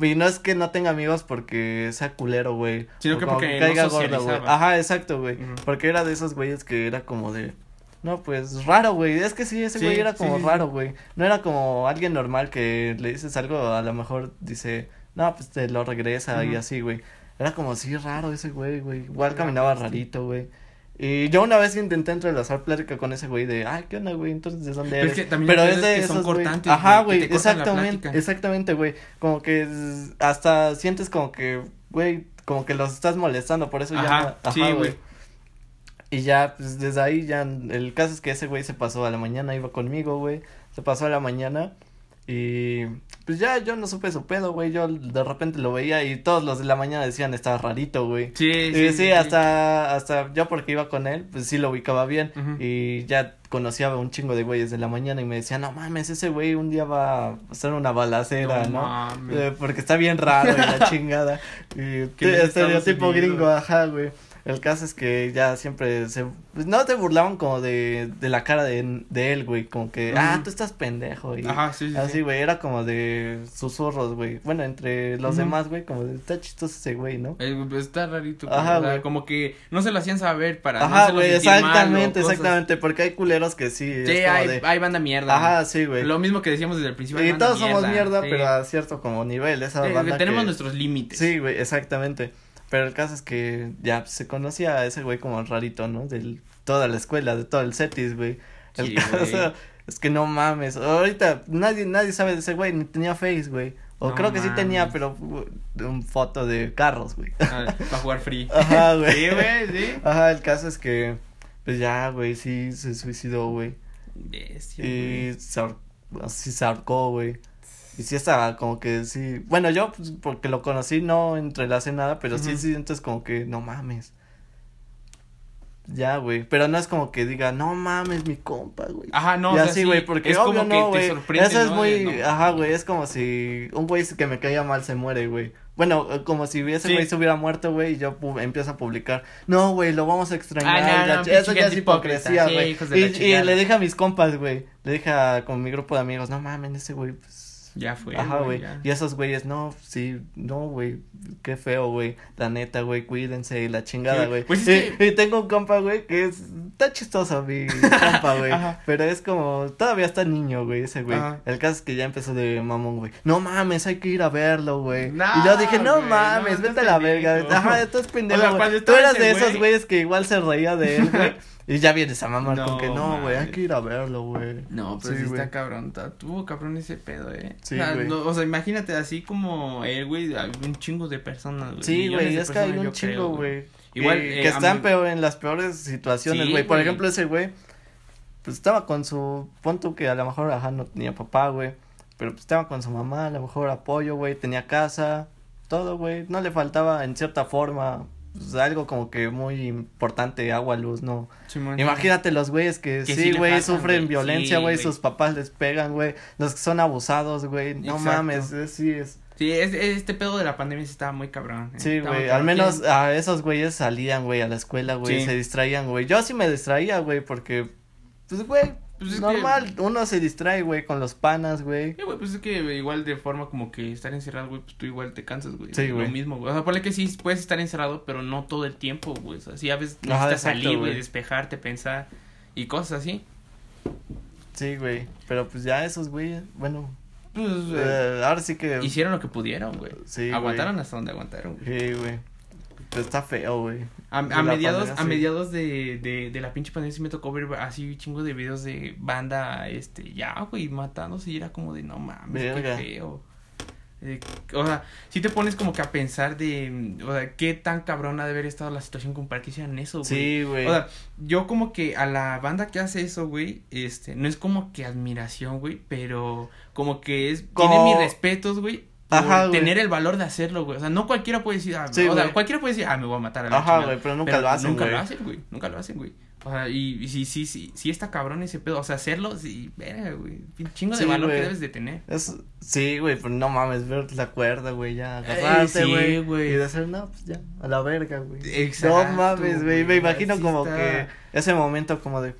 Y no es que no tenga amigos porque sea culero, güey. Sino que porque no güey. socializaba. Ajá, exacto, güey. Porque era de esos güeyes que era como de. No, pues raro, güey. Es que sí, ese Sí, güey era como sí, raro, güey. No era como alguien normal que le dices algo, a lo mejor dice, no, pues te lo regresa y así, güey. Era como sí raro ese güey, güey. Igual caminaba rarito, güey. Y yo una vez intenté entrelazar plática con ese güey de, ay, ¿qué onda, güey? Entonces, ¿de dónde eres? es que también Pero es de que son esos, güey. cortantes, Ajá, güey, exactamente, exactamente, güey. Como que es- hasta sientes como que, güey, como que los estás molestando, por eso ya Ajá, sí, ajá, güey. Y ya, pues desde ahí ya, el caso es que ese güey se pasó a la mañana, iba conmigo, güey, se pasó a la mañana y pues ya yo no supe su pedo, güey, yo de repente lo veía y todos los de la mañana decían estaba rarito, güey. Sí, Y sí, hasta, hasta yo porque iba con él, pues sí lo ubicaba bien. Y ya conocía a un chingo de güeyes de la mañana y me decía, no mames, ese güey un día va a hacer una balacera, No ¿no? mames. Eh, porque está bien raro y la chingada. Y estereotipo gringo, ajá, güey. El caso es que ya siempre se, pues no te burlaban como de, de la cara de, de él, güey, como que, ah, Ujú. tú estás pendejo, y Ajá, sí, sí. así, sí. güey, era como de susurros, güey, bueno, entre los Ujú. demás, güey, como de, está chistoso ese güey, ¿no? Eh, pues, está rarito. Ajá, o sea, güey. como que no se lo hacían saber para no Ajá, hacerlo güey, sentir mal exactamente, exactamente, porque hay culeros que sí, Sí, es como hay, de, hay banda mierda. ajá, sí, güey, Lo mismo que decíamos desde el principio. y todos somos mierda, sí. pero a cierto como nivel, esa Sí, banda tenemos que- nuestros límites. Sí, güey, exactamente. Pero el caso es que ya se conocía a ese güey como rarito, ¿no? De toda la escuela, de todo el CETIS, güey. El Sí, caso güey. es que no mames. Ahorita nadie nadie sabe de ese güey, ni tenía Face, güey. O No creo que sí tenía, pero uh, un foto de carros, güey. Ah, para jugar free. Ajá, güey. Sí, güey, sí. Ajá, el caso es que pues ya, güey, sí se suicidó, güey. Bestia, Y se, ahor- sí se ahorcó, güey. Y sí estaba como que sí. Bueno, yo pues, porque lo conocí no entrelacé nada, pero sí Ujú. sientes como que no mames. Ya, güey. Pero no es como que diga, no mames, mi compa, güey. Ajá, no, y o sea, sí, güey, porque es obvio como que no, te sorprende, Eso es ¿no? muy, no. ajá, güey, es como si un güey que me caía mal se muere, güey. Bueno, eh, como si ese Sí. güey se hubiera muerto, güey, y yo pu- empiezo a publicar, no, güey, lo vamos a extrañar. Ay, no, no, eso ya es hipocresía, sí, güey. de y, y le dije a mis compas, güey, le dije a, con mi grupo de amigos, no mames, ese güey, pues Ya fue. Ajá, güey. Y esos güeyes, no, sí, no, güey. Qué feo, güey. La neta, güey, cuídense y la chingada, Sí, güey. pues es y, que- y tengo un compa, güey, que es. Está chistoso, mi compa, güey. Ajá. Pero es como. Todavía está niño, güey, ese güey. El caso es que ya empezó de mamón, güey. No mames, hay que ir a verlo, güey. No, y yo dije, no mames, no, vete a la verga. Ajá, estás pendejo. O sea, Tú eras de esos güey- güeyes que igual se reía de él, güey. y ya vienes a mamar No, con que no, güey, hay que ir a verlo, güey. No, pero Sí, está cabrón, está- tuvo cabrón ese pedo, eh. Sí, o, sea, no, o sea, imagínate así como él, güey, hay un chingo de personas, güey. Sí, güey, es que hay un chingo, güey. Igual, eh, que a están mí- peor en las peores situaciones, Sí, güey. Por ejemplo, ese güey, pues estaba con su, punto que a lo mejor, ajá, no tenía papá, güey. Pero pues estaba con su mamá, a lo mejor apoyo, güey, tenía casa, todo, güey. No le faltaba, en cierta forma, pues, algo como que muy importante, agua, luz, no. Simón. Imagínate los güeyes que, Que sí sí, güey, sufren violencia, Sí, güey, sus papás les pegan, güey. Los que son abusados, güey. No Exacto. mames, es- sí es. Sí, es, este pedo de la pandemia sí estaba muy cabrón. eh. Sí, güey, al menos ¿Quién- a esos güeyes salían, güey, a la escuela, güey, Sí. se distraían, güey. Yo sí me distraía, güey, porque, pues, güey, Pues es normal, uno se distrae, güey, con los panas, güey. Sí, güey, pues es que igual de forma como que estar encerrado, güey, pues tú igual te cansas, güey. Sí, Lo güey. mismo, güey. O sea, ponle que sí puedes estar encerrado, pero no todo el tiempo, güey. O sea, sí a veces Ajá, necesitas exacto, salir, güey, güey. despejarte, pensar y cosas así. Sí, güey, pero pues ya esos güeyes, bueno, Pues, eh, eh, ahora sí que, hicieron lo que pudieron, güey. sí, güey. Aguantaron hasta donde aguantaron, güey. Sí, güey, pues está feo, güey. A, a mediados, pandemia, a sí. mediados de, de, de la pinche pandemia sí me tocó ver así chingo de videos de banda, este, ya, güey, matándose y era como de no mames, Verga. qué feo. Eh, o sea, si te pones como que a pensar de, o sea, qué tan cabrón ha de haber estado la situación como para que hicieran eso, güey. Sí, güey. O sea, yo como que a la banda que hace eso, güey, este, no es como que admiración, güey, pero como que es, Como- tiene mis respetos, güey, Ajá, güey. tener el valor de hacerlo, güey. O sea, no cualquiera puede decir, ah, Sí, o sea, cualquiera puede decir, ah, me voy a matar a la Ajá, güey, pero nunca lo hacen, Nunca güey. lo hacen, güey, nunca lo hacen, güey. O sea, y, y sí, sí, sí, sí está cabrón ese pedo, o sea, hacerlo, sí, verga, güey, un chingo de Sí, valor güey. que debes de tener. Es, sí, güey, pero no mames, ver la cuerda, güey, ya, agarrarte, sí, güey. güey. Y decir, no, pues ya, a la verga, güey. Exacto, No mames, güey, me imagino como está. que ese momento como de...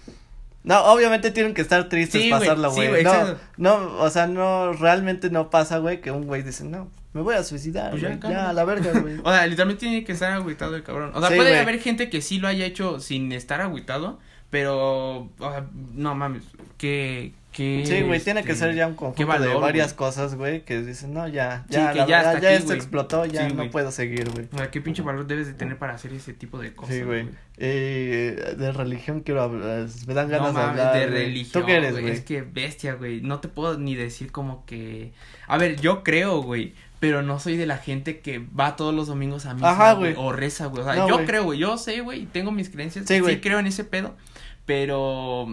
No, obviamente tienen que estar tristes Sí, güey, sí, güey. no, exacto. no, o sea, no, realmente no pasa, güey, que un güey dice, no, me voy a suicidar, Pues ya, a la verga, güey. O sea, literalmente tiene que estar agüitado el cabrón. O sea, Sí, puede haber gente que sí lo haya hecho sin estar agüitado, pero, o sea, no mames, que, que. Sí, güey, tiene que este, ser ya un conjunto valor, de varias cosas, güey, que dicen, no, ya, Sí, ya, que la ya verdad, ya esto explotó, ya Sí, no puedo seguir, güey. O sea, qué pinche valor debes de tener para hacer ese tipo de cosas. Sí, güey. Eh, de religión quiero hablar, me dan ganas No de mames, hablar. de religión. ¿Tú qué eres, güey? Es que bestia, güey. No te puedo ni decir como que. A ver, yo creo, güey. Pero no soy de la gente que va todos los domingos a misa, güey, o reza, güey. O sea, No, yo creo, güey. Yo sé, güey. Tengo mis creencias. Sí, Sí, creo en ese pedo. Pero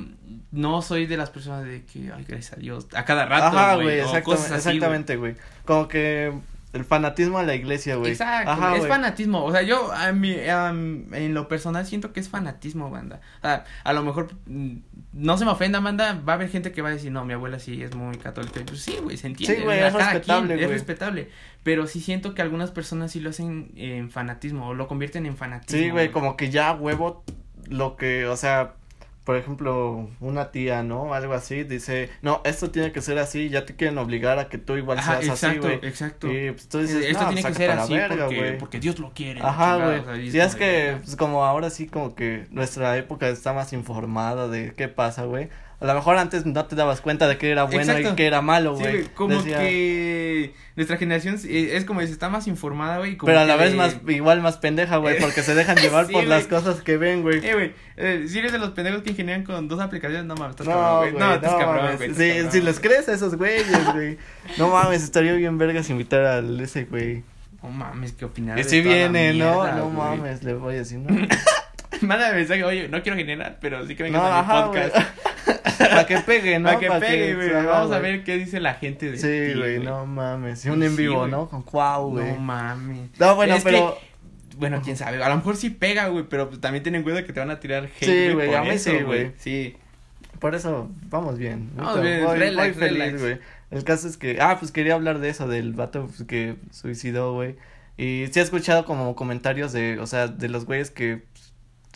no soy de las personas de que, ay, gracias a Dios. A cada rato, Ajá, güey. güey, exactamente, así, güey. exactamente, güey. Como que el fanatismo a la iglesia, güey. Exacto, Ajá, es güey. fanatismo. O sea, yo a mí, en lo personal siento que es fanatismo, banda. O sea, a lo mejor, mm, no se me ofenda, banda, va a haber gente que va a decir, no, mi abuela sí es muy católica. Y Pues sí, güey, se entiende. Sí, güey, es respetable, quien, Es güey. respetable. Pero sí siento que algunas personas sí lo hacen en fanatismo o lo convierten en fanatismo. Sí, güey, como que ya huevo lo que, o sea, por ejemplo, una tía, ¿no? Algo así, dice, no, esto tiene que ser así, ya te quieren obligar a que tú igual Ajá, seas así, güey. exacto. Y pues tú dices, Esto no, tiene que sácate ser así verga, porque, porque Dios lo quiere. Ajá, güey. y Si es que, pues, como ahora sí, como que nuestra época está más informada de qué pasa, güey. A lo mejor antes no te dabas cuenta de que era bueno Exacto. y que era malo, Sí, güey. güey, como Decía- que nuestra generación eh, es como dice, está más informada, güey. Pero a la vez de- más, igual más pendeja, güey, Eh, porque se dejan llevar sí, por las cosas que ven, güey. Eh, güey, eh, si eres de los pendejos que ingenieran con dos aplicaciones, no mames, estás No, cabrón, güey. No, estás cabrón, mames. güey. Sí, cabrón, si güey. crees a esos güeyes, güey. No mames, estaría bien vergas invitar al ese güey. No mames, qué opinar. Que la viene, ¿no? mierda, No mames, le voy a decir, no. Mándame mensaje, oye, no quiero generar, pero sí que vengas No, a mi ajá, podcast. Para que pegue, ¿no? Para que Pa' pegue, güey. Vamos a ver qué dice la gente de Sí, güey, no mames. Un en vivo. ¿no? Con Cuau, güey. No mames. No, bueno, Es pero. Bueno, quién sabe. A lo mejor sí pega, güey, pero pues también ten en cuenta que te van a tirar hate. Sí, güey, a mí sí, güey. Sí. Por eso, vamos bien. Vamos bien, voy, relax, voy feliz, güey. El caso es que, ah, pues quería hablar de eso, del vato pues, que suicidó, güey. Y sí he escuchado como comentarios de, o sea, de los güeyes que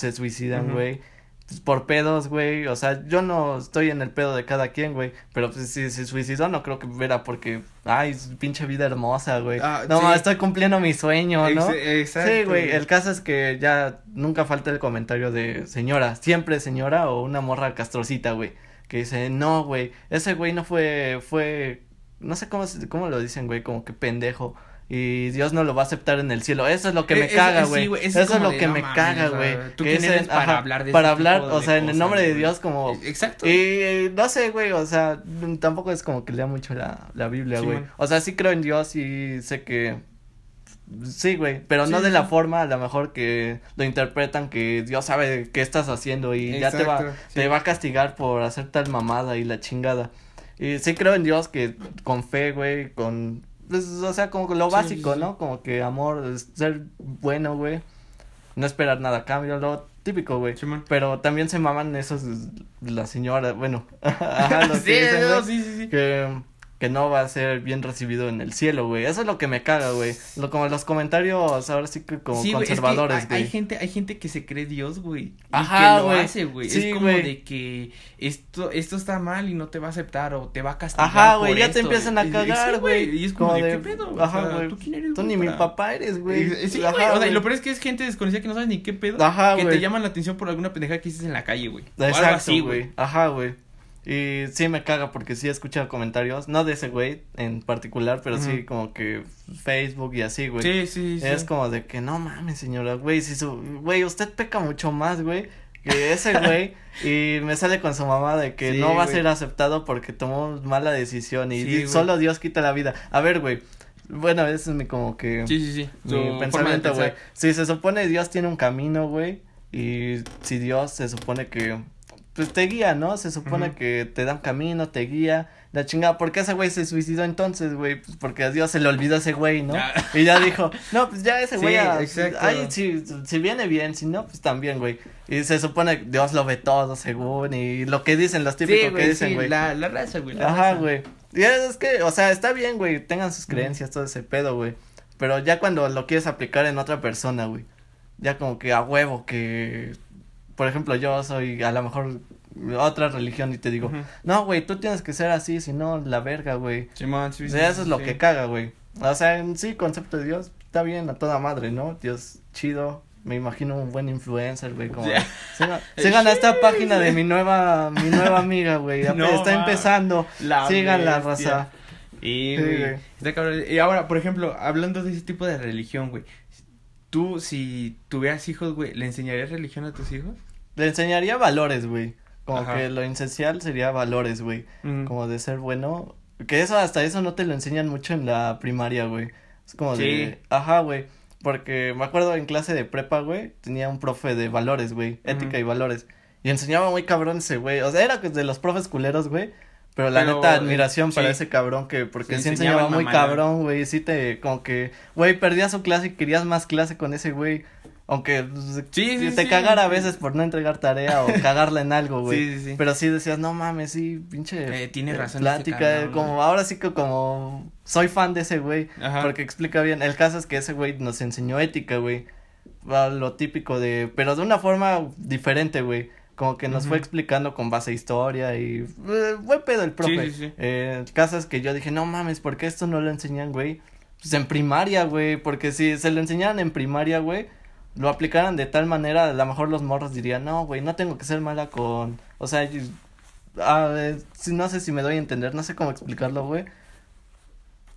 se suicidan, güey. Pues, por pedos, güey. O sea, yo no estoy en el pedo de cada quien, güey. Pero pues si se suicidó, no creo que era porque, ay, pinche vida hermosa, güey. Ah, no, sí. estoy cumpliendo mi sueño, ¿no? Ex- exacto. Sí, güey, el caso es que ya nunca falta el comentario de señora, siempre señora o una morra castrocita, güey, que dice, no, güey, ese güey no fue, fue, no sé cómo, se- cómo lo dicen, güey, como que pendejo. Y Dios no lo va a aceptar en el cielo. Eso es lo que me caga, güey. eso es lo de, que no me caga, güey. ¿tú que quién eres para ajá, hablar de Para hablar, tipo o sea, en el nombre de? Dios como... Exacto. Y no sé, güey, o sea, tampoco es como que lea mucho la, la Biblia, güey. o sea, sí creo en Dios y sé que sí, güey, pero Sí, no de sí, la forma a lo mejor que lo interpretan que Dios sabe qué estás haciendo y ya te va te va a castigar por hacer tal mamada y la chingada. Y sí creo en Dios que con fe, güey, con pues, o sea, como lo básico, sí, sí. ¿no? Como que amor, ser bueno, güey. No esperar nada a cambio, lo típico, güey. Pero también se maman esos, la señora, bueno, ajá, los sí, que dicen, no, güey, sí, sí, sí. que, que no va a ser bien recibido en el cielo, güey. Eso es lo que me caga, güey. Lo, como los comentarios ahora sí que como Sí, güey, es que conservadores, hay, güey. hay gente, hay gente que se cree Dios, güey. y Ajá, que lo güey. hace, güey. Sí, es como güey. de que esto, esto está mal y no te va a aceptar o te va a castigar. Ajá, güey, ya te empiezan a cagar, güey. Y es como, Como de, de- ¿qué pedo? ajá, o sea, güey. ¿tú quién eres, Tú güey, ni mi papá eres, güey. Sí, Ajá, güey, o sea, y lo peor es que es gente desconocida que no sabes ni qué pedo. Ajá, que güey. te llaman la atención por alguna pendeja que dices en la calle, güey. Exacto, güey. Ajá, güey. Y sí me caga porque sí he escuchado comentarios, no de ese güey en particular, pero sí como que Facebook y así, güey. Sí, sí, sí. Es como de que no mames, señora, güey, si su, güey, usted peca mucho más, güey, que ese güey y me sale con su mamá de que Sí, no va a ser aceptado porque tomó mala decisión y Sí, solo Dios quita la vida. A ver, güey. Bueno, ese es mi como que Sí, sí, sí. mi pensamiento, güey. Si se supone Dios tiene un camino, güey, y si Dios se supone que pues te guía, ¿no? Se supone que te da un camino, te guía, la chingada. ¿Por qué ese güey se suicidó entonces, güey? Pues porque a Dios se le olvidó ese güey, ¿no? Ya. Y ya dijo, no, pues ya ese Sí, güey, a- exacto. ay, si, si viene bien, si no, pues también, güey. Y se supone que Dios lo ve todo, según, y lo que dicen, los típicos Sí, que dicen, sí, güey. la, la raza, güey. Ajá, güey. Y es que, o sea, está bien, güey, tengan sus creencias, todo ese pedo, güey. Pero ya cuando lo quieres aplicar en otra persona, güey. Ya como que a huevo que, por ejemplo, yo soy a lo mejor otra religión y te digo, no, güey, tú tienes que ser así, si no, la verga, güey. Simón, sí, O sí, sea, eso es lo sí. que caga, güey. O sea, en sí, concepto de Dios, está bien a toda madre, ¿no? Dios chido. Me imagino un buen influencer, güey, como... Sigan, sigan a esta página de mi nueva, mi nueva amiga, güey. No, está ma. empezando. La Sigan la raza. Y, Sí, güey, güey. está cabrón. Y ahora, por ejemplo, hablando de ese tipo de religión, güey. Tú, si tuvieras hijos, güey, ¿le enseñarías religión a tus hijos? Le enseñaría valores, güey. Como Ajá. que lo esencial sería valores, güey. Mm. Como de ser bueno. Que eso, hasta eso no te lo enseñan mucho en la primaria, güey. Es como de. Sí. Ajá, güey. Porque me acuerdo en clase de prepa, güey, tenía un profe de valores, güey. Ética y valores. Y enseñaba muy cabrón ese, güey. O sea, era de los profes culeros, güey. Pero la Pero, neta, eh, admiración para sí. ese cabrón que, porque sí enseñaba enseñaba muy cabrón, güey, sí te, como que, güey, perdías su clase y querías más clase con ese güey, aunque Sí, sí, te sí. cagara a veces por no entregar tarea o cagarla en algo, güey. Sí, sí. Pero sí decías, no mames, sí, pinche. Eh, tiene eh, razón este Plática, cabrón, como, güey. ahora sí que como, soy fan de ese güey, Ajá. porque explica bien. El caso es que ese güey nos enseñó ética, güey. Lo típico de, pero de una forma diferente, güey. Como que nos fue explicando con base a historia y eh, buen pedo el profe. Sí, sí, sí. Eh, el caso es que yo dije, no mames, ¿por qué esto no lo enseñan, güey? Pues en primaria, güey, porque si se lo enseñaran en primaria, güey, lo aplicaran de tal manera, a lo mejor los morros dirían, no, güey, no tengo que ser mala con, o sea, yo- ah, si- no sé si me doy a entender, no sé cómo explicarlo, güey.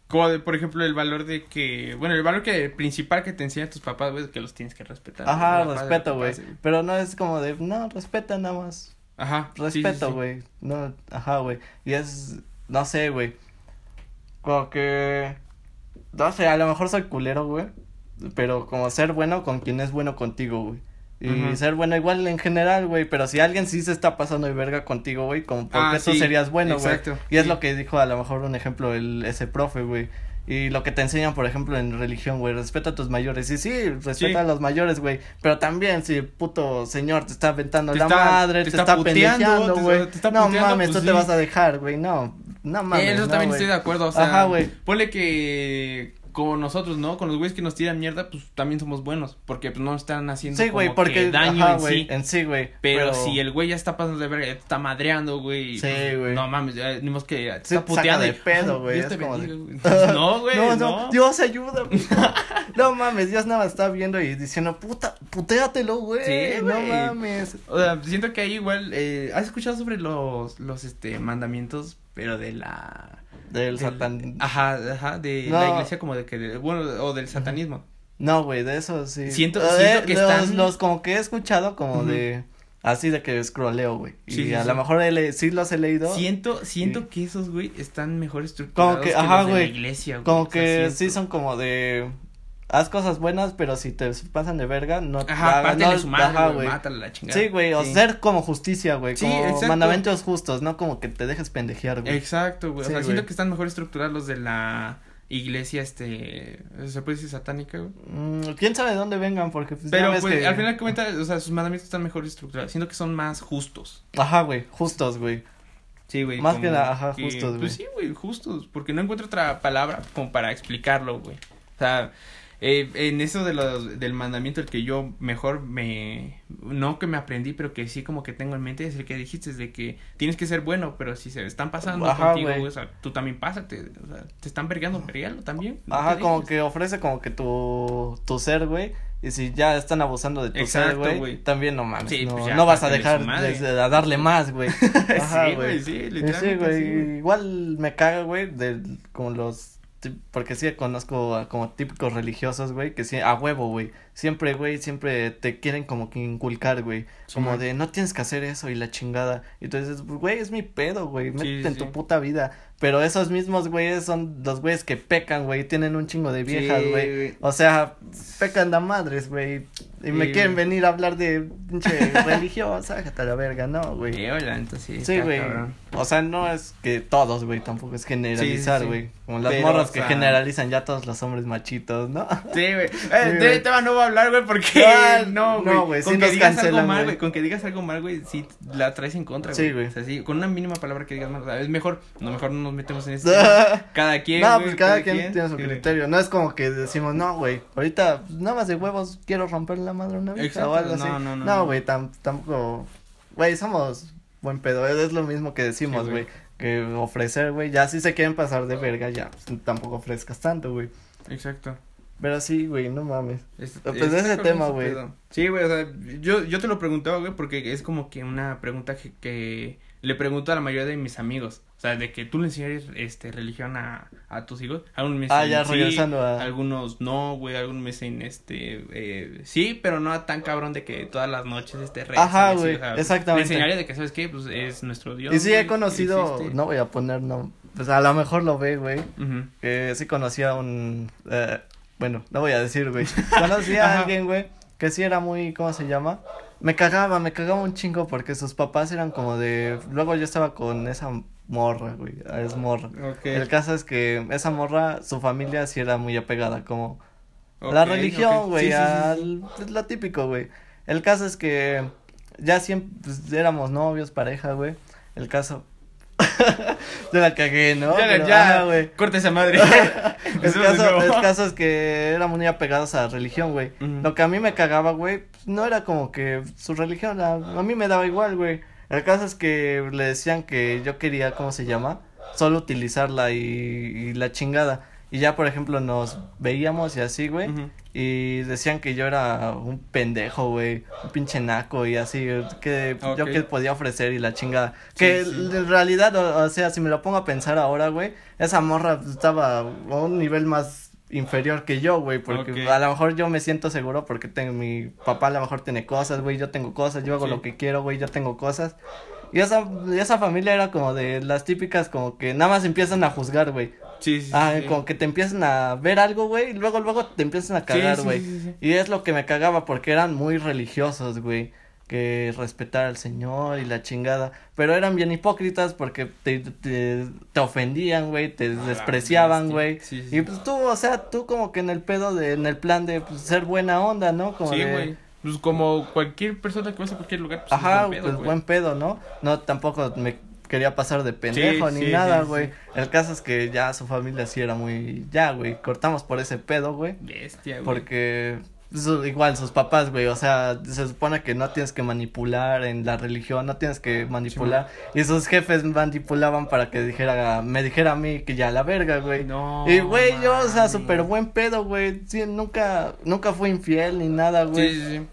Como de, por ejemplo, el valor de que, bueno, el valor que principal que te enseñan tus papás, güey, es que los tienes que respetar. Ajá, respeto, güey, pero no es como de, no, respeta nada más, Ajá. sí, sí, respeto, sí. güey, no, ajá, güey, y es, no sé, güey, como que, no sé, a lo mejor soy culero, güey, pero como ser bueno con quien es bueno contigo, güey. Y ser bueno igual en general, güey, pero si alguien sí se está pasando de verga contigo, güey, como por Ah, qué tú sí, serías bueno, güey. exacto, Y es lo que dijo a lo mejor un ejemplo el ese profe, güey. Y lo que te enseñan, por ejemplo, en religión, güey, respeta a tus mayores. Y sí, respeta Sí. a los mayores, güey. Pero también si el puto señor te está aventando Te la está- madre, te te, está está, pendejeando, güey. No mames, pues tú te vas a dejar, güey. No, no mames. Eh, eso no, también estoy de acuerdo, o sea, Ajá, güey. ponle que como nosotros, ¿no? Con los güeyes que nos tiran mierda, pues también somos buenos, porque pues no están haciendo Sí, como porque que daño ajá, en sí. en sí, güey. Pero, si el güey ya está pasando de verga, está madreando, güey. Sí, pues, güey. No mames, modo que te Sí, está puteando. de pedo, "Ay, güey, Dios es te como bendiga, de- güey. No, güey, no, no. no, Dios ayuda. no mames, Dios nada más está viendo y diciendo, puta, putéatelo, güey. Sí, no güey. mames. O sea, siento que ahí igual, eh, ¿has escuchado sobre los, los, este, mandamientos, pero de la... Del satan. Ajá, ajá, de No. la iglesia como de que, bueno, o del satanismo. No, güey, de eso sí. Siento- Eh, siento que los, están- los como que he escuchado como de. Así de que scrolleo, güey. Y Sí, sí, a sí. lo mejor he sí los he leído. Siento, siento que esos, güey, están mejor estructurados Como que, que ajá, los de la iglesia, güey. Como O sea, que sí son como de. Haz cosas buenas, pero si te pasan de verga, no Ajá, hagas- no- su madre, ajá, güey, mátala a la chingada. Sí, güey, o Sí. ser como justicia, güey, Sí, como exacto. mandamientos justos, no como que te dejes pendejear, güey. Exacto, güey. Sí, o sea, siento que están mejor estructurados los de la iglesia, este, se puede decir satánica, güey. Mm, quién sabe de dónde vengan, porque pues, ya Pero ves pues que- al final de cuentas, o sea, sus mandamientos están mejor estructurados. Siento que son más justos. Ajá, güey, justos, güey. Sí, güey. Más que nada, ajá, justos, güey. Pues sí, güey, justos. Porque no encuentro otra palabra como para explicarlo, güey. O sea, eh, en eso de los, del mandamiento, el que yo mejor me. No que me aprendí, pero que sí como que tengo en mente es el que dijiste, es de que tienes que ser bueno, pero si se están pasando Ajá, contigo, güey. güey, o sea, tú también pásate. O sea, te están vergueando, verguealo también. no Ajá, como que ofrece como que tu, tu ser, güey. Y si ya están abusando de tu Exacto, ser, güey, güey. también no mames. Sí, no, pues ya, no vas a dejar de, de- a darle más, güey. Ajá, sí, güey, sí, literalmente. Sí, güey. güey. Igual me caga, güey, de como los. Porque sí conozco a como típicos religiosos, güey, que sí, a huevo, güey. Siempre, güey, siempre te quieren como que inculcar, güey. Sí, como man. de, no tienes que hacer eso y la chingada. Y entonces, güey, es mi pedo, güey. Métete Sí, en tu puta vida. Pero esos mismos güeyes son los güeyes que pecan, güey. Tienen un chingo de viejas, Sí, güey. güey. O sea, pecan de madres, güey. Y me quieren güey. venir a hablar de pinche religión, sácate a la verga, no, güey. Sí, güey, la neta sí. Sí, está güey. cabrón. O sea, no es que todos, güey, tampoco es generalizar, sí. güey. Como las Pero, morras o que generalizan ya todos los hombres machitos, ¿no? Sí, güey. Eh, de tema no voy a hablar, güey, porque No, güey. no, güey, con que digas algo mal, güey. con que digas algo mal, güey, sí la traes en contra, güey. Sí, güey. O sea, sí, con una mínima palabra que digas mal, es mejor, no, mejor no nos metemos en tema. Cada quien, no, pues cada quien tiene su criterio. No es como que decimos, no, güey, ahorita nada más de huevos quiero romper la madre una Exacto, o algo así. no, no, no, No, no. güey, tam- tampoco. Güey, somos buen pedo. Es lo mismo que decimos, güey. que ofrecer, güey. Ya si se quieren pasar de verga, ya pues, tampoco ofrezcas tanto, güey. Exacto. Pero sí, güey, no mames. Es- Pues está ese tema, güey. Sí, güey, o sea, yo, yo te lo preguntaba, güey, porque es como que una pregunta que, que le pregunto a la mayoría de mis amigos. O sea, de que tú le enseñarías, este, religión a, a tus hijos. Algunos me dicen Ah, ya sí, regresando a- algunos no, güey, algunos me dicen, este, eh, sí, pero no tan cabrón de que todas las noches, este, rezan Ajá, güey, o sea, exactamente. Le enseñaría de que, ¿sabes qué? Pues es nuestro Dios. y sí he conocido, no voy a poner, no. Pues a lo mejor lo ve, güey. Ujú. Que sí conocía un. eh, bueno, no voy a decir, güey. Conocí a alguien, güey, que sí era muy. ¿Cómo se llama? Me cagaba, me cagaba un chingo porque sus papás eran como de. Luego yo estaba con esa morra, güey, es morra. Ok. El caso es que esa morra, su familia sí era muy apegada, como la Ok, religión, güey, Sí, sí, sí, sí. al pues, lo típico, güey. El caso es que ya siempre pues, éramos novios, pareja, güey. El caso yo la cagué, ¿no? Ya, Pero, ya, güey. corta esa madre. El caso, nuevo. el caso es que éramos muy apegados a la religión, güey. Lo que a mí me cagaba, güey, pues, no era como que su religión, a, a mí me daba igual, güey. El caso es que le decían que yo quería, ¿cómo se llama? Solo utilizarla y, y la chingada. Y ya, por ejemplo, nos veíamos y así, güey. Y decían que yo era un pendejo, güey, un pinche naco y así, que yo que podía ofrecer y la chingada. Que Sí, en realidad, o, o sea, si me lo pongo a pensar ahora, güey, esa morra estaba a un nivel más inferior que yo, güey, porque a lo mejor yo me siento seguro porque tengo, mi papá a lo mejor tiene cosas, güey, yo tengo cosas, yo hago Sí. lo que quiero, güey, yo tengo cosas. Y esa, y esa familia era como de las típicas como que nada más empiezan a juzgar, güey. Sí, sí, Ah, sí. como que te empiezan a ver algo, güey, y luego, luego te empiezan a cagar, güey. sí, sí, sí. Y es lo que me cagaba porque eran muy religiosos, güey. Que respetar al Señor y la chingada. Pero eran bien hipócritas porque te, te, te ofendían, güey, te la despreciaban, güey. Sí, sí. Y pues tú, o sea, tú como que en el pedo de, en el plan de pues, ser buena onda, ¿no? Como Sí, de- güey. Pues como cualquier persona que vas a cualquier lugar, pues Ajá, es buen pedo, pues buen pedo, ¿no? No, tampoco me quería pasar de pendejo Sí, ni sí, nada, güey. sí. El caso es que ya su familia sí era muy, ya, güey, cortamos por ese pedo, güey. Bestia, güey. Porque igual sus papás, güey, o sea, se supone que no tienes que manipular en la religión, no tienes que manipular. y sus jefes manipulaban para que dijera, me dijera a mí que ya la verga, güey. No. Y güey, yo, o sea, súper buen pedo, güey. Sí, nunca, nunca fui infiel ni nada, güey. Sí, sí, sí.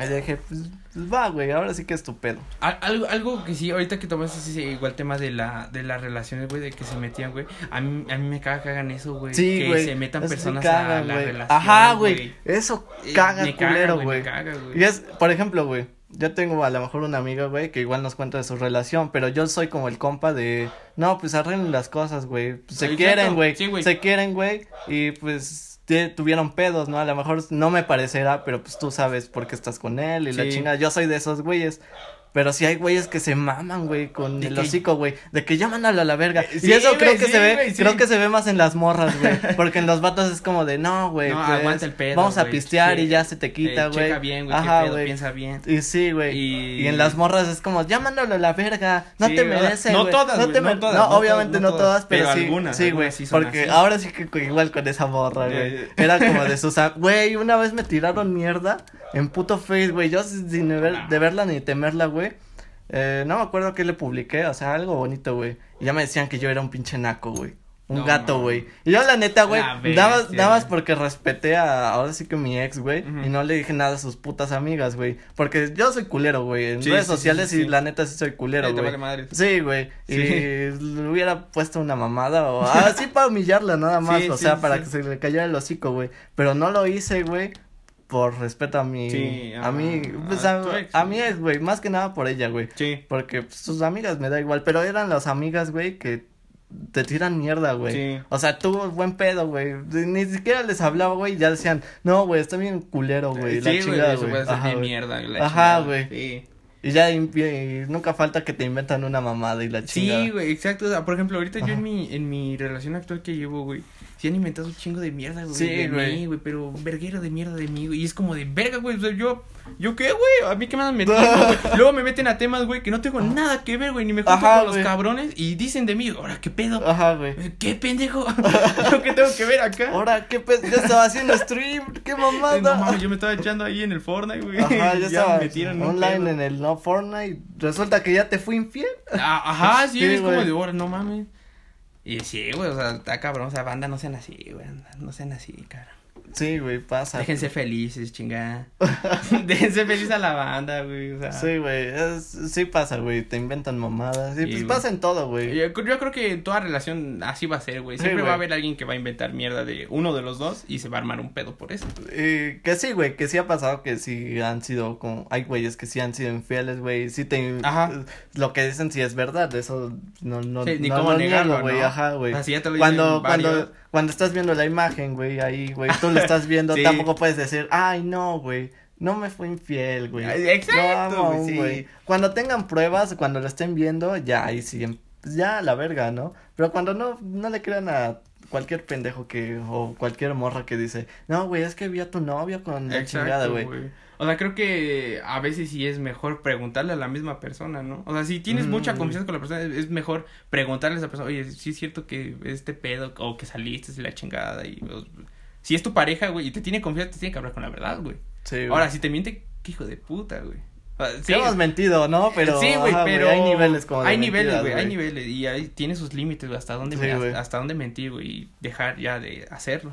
Y dije, pues, pues va, güey, ahora sí que es tu pedo. Al- Algo, algo que sí, ahorita que tomaste ese igual tema de la de las relaciones, güey, de que se metían, güey. A mí, a mí me caga que hagan eso, güey. Sí, que güey. se metan eso personas caga, a la güey. relación. Ajá, güey. Eso Eh, caga me culero, güey, güey. me caga, güey. Y es, por ejemplo, güey, yo tengo a lo mejor una amiga, güey, que igual nos cuenta de su relación, pero yo soy como el compa de, no, pues arreglen las cosas, güey. Se Exacto, quieren, güey. sí, güey. se quieren, güey. Y pues tuvieron pedos, ¿no? A lo mejor no me parecerá, pero pues tú sabes por qué estás con él y la Sí. chingada. Yo soy de esos güeyes. Pero sí hay güeyes que se maman, güey, con ¿De el qué? hocico, güey, de que mándalo a la verga. Eh, y eso creo que sí, se ve, sí. creo que se ve más en las morras, güey, porque en los vatos es como de, no, güey, No, pues, aguanta el pedo, vamos a pistear y ya se te quita, Eh, güey. bien, güey. piensa bien. Y sí, güey. Y- Y... en las morras es como, mándalo a la verga, no te ¿verdad? merece, No güey. todas, güey, te no todas, No, no obviamente no no todas, pero, sí, algunas, sí, güey, porque ahora sí que igual con esa morra, güey. Era como de sus, güey, una vez me tiraron mierda en puto face, güey, yo sin de, ver- de verla ni temerla, güey. Eh, no me acuerdo qué le publiqué, o sea, algo bonito, güey. Y ya me decían que yo era un pinche naco, güey. Un No, gato, güey. Y yo, la neta, güey, nada más, porque respeté a, ahora sí que mi ex, güey. Y no le dije nada a sus putas amigas, güey. Porque yo soy culero, güey. En Sí, redes sí, sociales sí, y la neta sí soy culero, güey. vale. Sí, güey. Y le hubiera puesto una mamada o así para humillarla nada más, o sea, para que se le cayera el hocico, güey. Pero no lo hice, güey, por respeto a mi Sí, a a- mí, pues a ex, a güey. mi ex, güey, más que nada por ella, güey. Sí. Porque pues, sus amigas me da igual, pero eran las amigas, güey, que te tiran mierda, güey. Sí. O sea, tú, buen pedo, güey. Ni siquiera les hablaba, güey, y ya decían, no, güey, está bien culero, güey. la sí, chingada, güey. Ajá, güey. mierda. la Ajá, güey. Sí. Y ya y- y nunca falta que te inventan una mamada y la chingada. Sí, güey, exacto. O sea, por ejemplo, ahorita yo en mi, en mi relación actual que llevo, güey, sí han inventado un chingo de mierda, güey. Sí, de güey. mí, güey, pero verguero de mierda de mí, güey. Y es como de verga, güey. O sea, yo, ¿yo qué, güey? A mí qué me han metido, güey. Luego me meten a temas, güey, que no tengo nada que ver, güey. Ni me junto Ajá, con los güey. cabrones y dicen de mí, ahora, ¿qué pedo? Ajá, güey. ¿Qué pendejo? ¿Yo qué tengo que ver acá? Ahora, ¿qué pedo? Yo estaba haciendo stream, qué Eh, mamada. No mames, yo me estaba echando ahí en el Fortnite, güey. Ajá, ya ya estaba online en el no Fortnite. Resulta que ya te fui infiel. Ah, Ajá, sí, Sí, es como güey. de ahora, no mames. Y sí, güey, o sea, está cabrón, o sea, banda, no sean así, güey, no sean así, cara. Sí, güey, pasa. Déjense felices, chingada. Déjense feliz a la banda, güey, o sea. Sí, güey, sí pasa, güey, te inventan mamadas. Y Sí, pues pasa en todo, güey. Yo, yo creo que en toda relación así va a ser, güey. Sí, Siempre va a haber alguien que va a inventar mierda de uno de los dos y se va a armar un pedo por eso. Y que sí, güey, que sí ha pasado que sí han sido como, hay güeyes que sí han sido infieles, güey, sí te, Ajá. lo que dicen sí es verdad, eso no, no, Sí, ni no cómo lo negarlo, niego, güey, ¿no? ajá, güey. Así ya te lo Cuando, dicen varios. cuando, cuando estás viendo la imagen, güey, ahí, güey, tú estás viendo, Sí. tampoco puedes decir, ay, no, güey, no me fue infiel, güey. Exacto, amo sí. güey. Cuando tengan pruebas, cuando lo estén viendo, ya ahí sí em- pues ya la verga, ¿no? Pero cuando no, no le crean a cualquier pendejo que, o cualquier morra que dice, no, güey, es que vi a tu novio con la chingada, güey. O sea, creo que a veces sí es mejor preguntarle a la misma persona, ¿no? O sea, si tienes mucha Mm. confianza con la persona, es mejor preguntarle a esa persona, oye, sí es cierto que este pedo, o que saliste y la chingada, y si es tu pareja, güey, y te tiene confianza, te tiene que hablar con la verdad, güey. Sí, güey. Ahora, si te miente, qué hijo de puta, güey. Sí, hemos mentido, ¿no? Pero, sí, güey, ajá, pero hay niveles como de hay niveles, güey, hay niveles y hay, tiene sus límites, güey, hasta dónde Sí, hasta- güey. hasta, dónde mentir, güey, y dejar ya de hacerlo.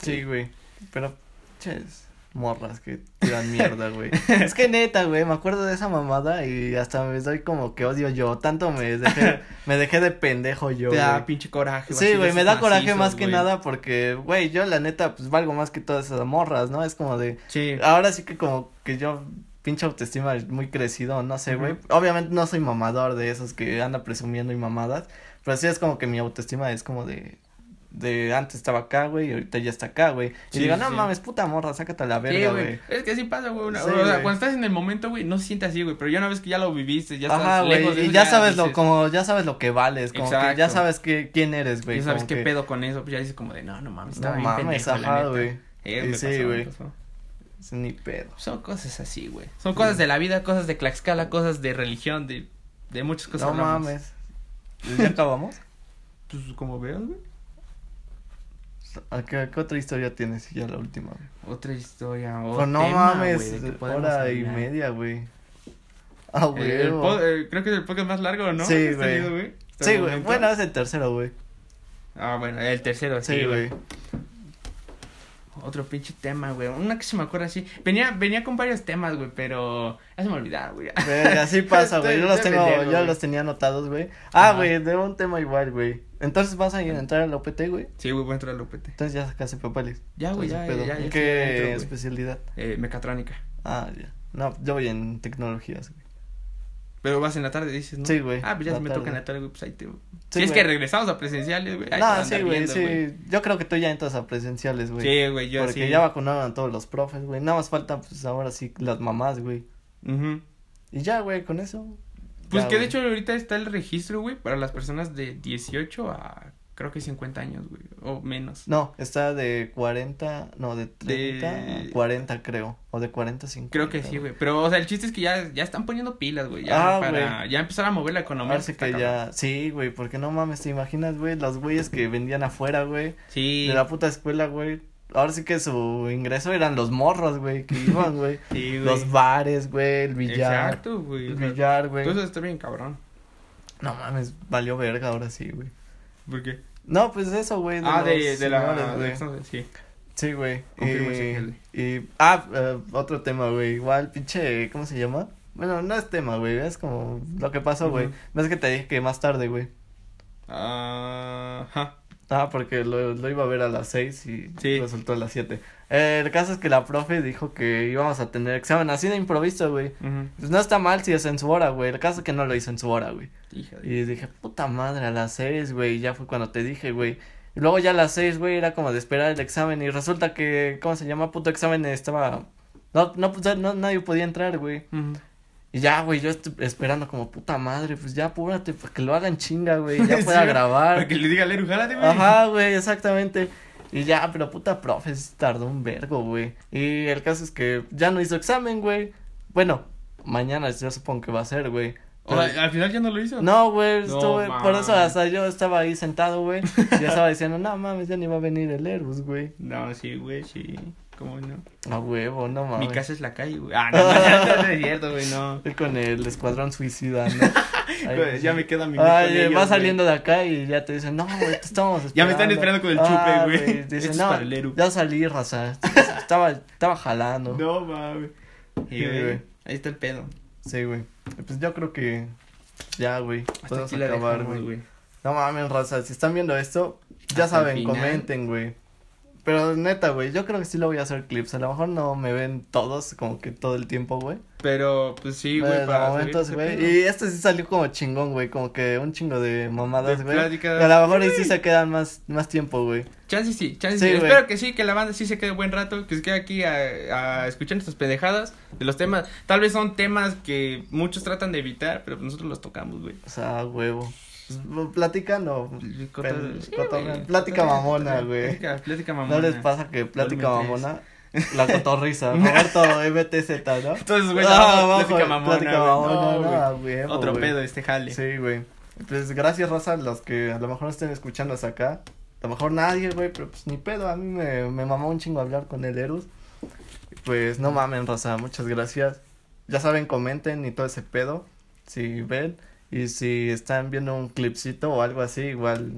Sí, güey. Pero, ches, morras que tiran mierda, güey. es que neta, güey, me acuerdo de esa mamada y hasta me doy como que odio yo. Tanto me dejé, me dejé de pendejo yo, te da pinche coraje. Sí, güey, me da coraje más que nada porque, güey, yo la neta, pues valgo más que todas esas morras, ¿no? Es como de, Sí. ahora sí que como que yo, pinche autoestima muy crecido, no sé, güey. Obviamente no soy mamador de esos que anda presumiendo y mamadas, pero sí es como que mi autoestima es como de, de antes estaba acá, güey, y ahorita ya está acá, güey. Y Sí, digo, sí, no sí. mames, puta morra, sácate a la Sí, verga, güey. güey. Es que así pasa, güey. Sí, o sea, cuando estás en el momento, güey, no se siente así, güey. Pero ya una vez que ya lo viviste, ya estás Ajá, lejos de güey, y eso, ya sabes lo, dices- como, ya sabes lo que vales, como que ya Exacto. sabes que, quién eres, güey. Ya sabes qué que- pedo con eso, pues ya dices como de, no, no mames, estaba No bien mames, pendejo, güey. Eh, Y sí, güey. Es ni pedo. Son cosas así, güey. Son cosas de la vida, cosas de Tlaxcala, cosas de religión, de, de muchas cosas. No mames. ¿Ya acabamos? Pues como veas, güey. ¿A qué, qué otra historia tienes? Ya la última. güey. Otra historia, o Pues no tema, mames, güey, podemos hora y media, güey. Ah, güey. Eh, pod- eh, creo que es el podcast más largo, ¿no? Sí, güey. güey. Sí, güey. Bueno, es el tercero, güey. Ah, bueno, el tercero, sí, güey. güey. Otro pinche tema, güey. Una que se me acuerda así. Venía, venía con varios temas, güey, pero ya se me olvidaron, güey. Güey, Así pasa, güey. Yo los tengo, yo güey. los tenía anotados, güey. Ah, güey, de un tema igual, güey. Entonces vas a ir a entrar al OPT, güey. Sí, güey, voy a entrar al OPT. Entonces ya sacaste papeles. Ya, güey, ya, ya, ya, ¿En ya qué especialidad? Eh, mecatrónica. Ah, ya. No, yo voy en tecnologías, güey. Pero vas en la tarde, dices, ¿no? Sí, güey, Ah, pues ya la si me tarde. toca en la tarde, güey, pues ahí te... Sí, si es que regresamos a presenciales, güey. ahí te No, van a sí, güey, sí. Yo creo que tú ya entras a presenciales, güey. Sí, güey, yo Porque sí. ya vacunaron a todos los profes, güey. Nada más faltan, pues ahora sí, las mamás, güey. Ujú. Y ya, güey, con eso. Pues que de hecho ahorita está el registro, güey, para las personas de 18 a creo que 50 años, güey, o menos. No, está de 40, no, de 30 De- a 40, creo. O de 40 a 50. Creo que sí, güey. Pero, o sea, el chiste es que ya, ya están poniendo pilas, güey. Ya Ah, para ya empezar a mover la economía. Parece que ya. Sí, güey, porque no mames, te imaginas, güey, los güeyes que vendían afuera, güey. Sí. De la puta escuela, güey. Ahora sí que su ingreso eran los morros, güey, que iban, güey. Sí, los bares, güey, el billar. Exacto, güey. El billar, güey. Eso está bien cabrón. No mames, valió verga ahora sí, güey. ¿Por qué? No, pues eso, güey. Ah, de, de la... de- sí. Sí, güey. Y, y, ah, eh, otro tema, güey. Igual, pinche, ¿cómo se llama? Bueno, no es tema, güey. Es como lo que pasó, güey. Ujú. Ves que te dije que más tarde, güey. Ajá. Ah, porque lo, lo iba a ver a las seis y Sí. resultó a las siete. Eh, el caso es que la profe dijo que íbamos a tener examen así de improviso, güey. Pues no está mal si es en su hora, güey. El caso es que no lo hizo en su hora, güey. Y dije, puta madre, a las seis, güey. Y ya fue cuando te dije, güey. Y luego ya a las seis, güey, era como de esperar el examen. Y resulta que, ¿cómo se llama? Puto examen estaba. No, no, no nadie podía entrar, güey. Y ya, güey, yo estoy esperando como puta madre. Pues ya apúrate para que lo hagan chinga, güey. Ya pueda grabar. Para que le diga jálate, güey. Ajá, güey, exactamente. Y ya, pero puta profe, tardó un vergo, güey. Y el caso es que ya no hizo examen, güey. Bueno, mañana yo supongo que va a ser, güey. O sea, al final ya no lo hizo. No, güey, No estuve, por eso hasta yo estaba ahí sentado, güey, ya estaba diciendo, no mames, ya ni va a venir el Eros, güey. No, sí, güey, sí. ¿Cómo no? A huevo, no mames. Mi casa es la calle, güey. Ah, no, no, no, no es cierto, güey, no. Estoy con el escuadrón suicida, ¿no? Güey, ya me queda mi Ay, con ellos, va güey. saliendo de acá y ya te dicen, no, güey, te estamos esperando. Ya me están esperando con el chupe, Ah, güey. Dicen, Esto es no, Eru". ya salí, raza. Estaba, estaba jalando. No, mames. Y, Sí, güey, güey. ahí está el pedo. Sí, güey. Pues yo creo que ya, güey. Hasta Podemos acabar, dejamos, güey. güey. No mames, raza, si están viendo esto, ya Hasta saben, comenten, güey. Pero neta, güey, yo creo que sí lo voy a hacer clips. A lo mejor no me ven todos como que todo el tiempo, güey. Pero, pues sí, güey, para momentos, güey. Y este sí salió como chingón, güey, como que un chingo de mamadas, güey. a lo mejor ahí sí se quedan más, más tiempo, güey. Chance sí, chance Sí. Espero que sí, que la banda sí se quede buen rato, que se quede aquí a, a escuchar nuestras pendejadas de los temas. Tal vez son temas que muchos tratan de evitar, pero nosotros los tocamos, güey. O sea, huevo. Pues. Cotor- sí, cotorreando. güey. Plática mamona, güey. Plática, plática mamona. ¿No les pasa que plática mamona? La cotorriza. Roberto MTZ, ¿no? Entonces, güey, Ah, no, plática mamona. plática mamona, No, no, güey. Otro güey. pedo este jale. Sí, güey. Pues gracias, Rosa, a los que a lo mejor estén escuchando hasta acá. A lo mejor nadie, güey, pero pues ni pedo. A mí me, me mamó un chingo hablar con el Erus. Pues no mamen, Rosa, muchas gracias. Ya saben, comenten y todo ese pedo. Si ven. Y si están viendo un clipcito o algo así, igual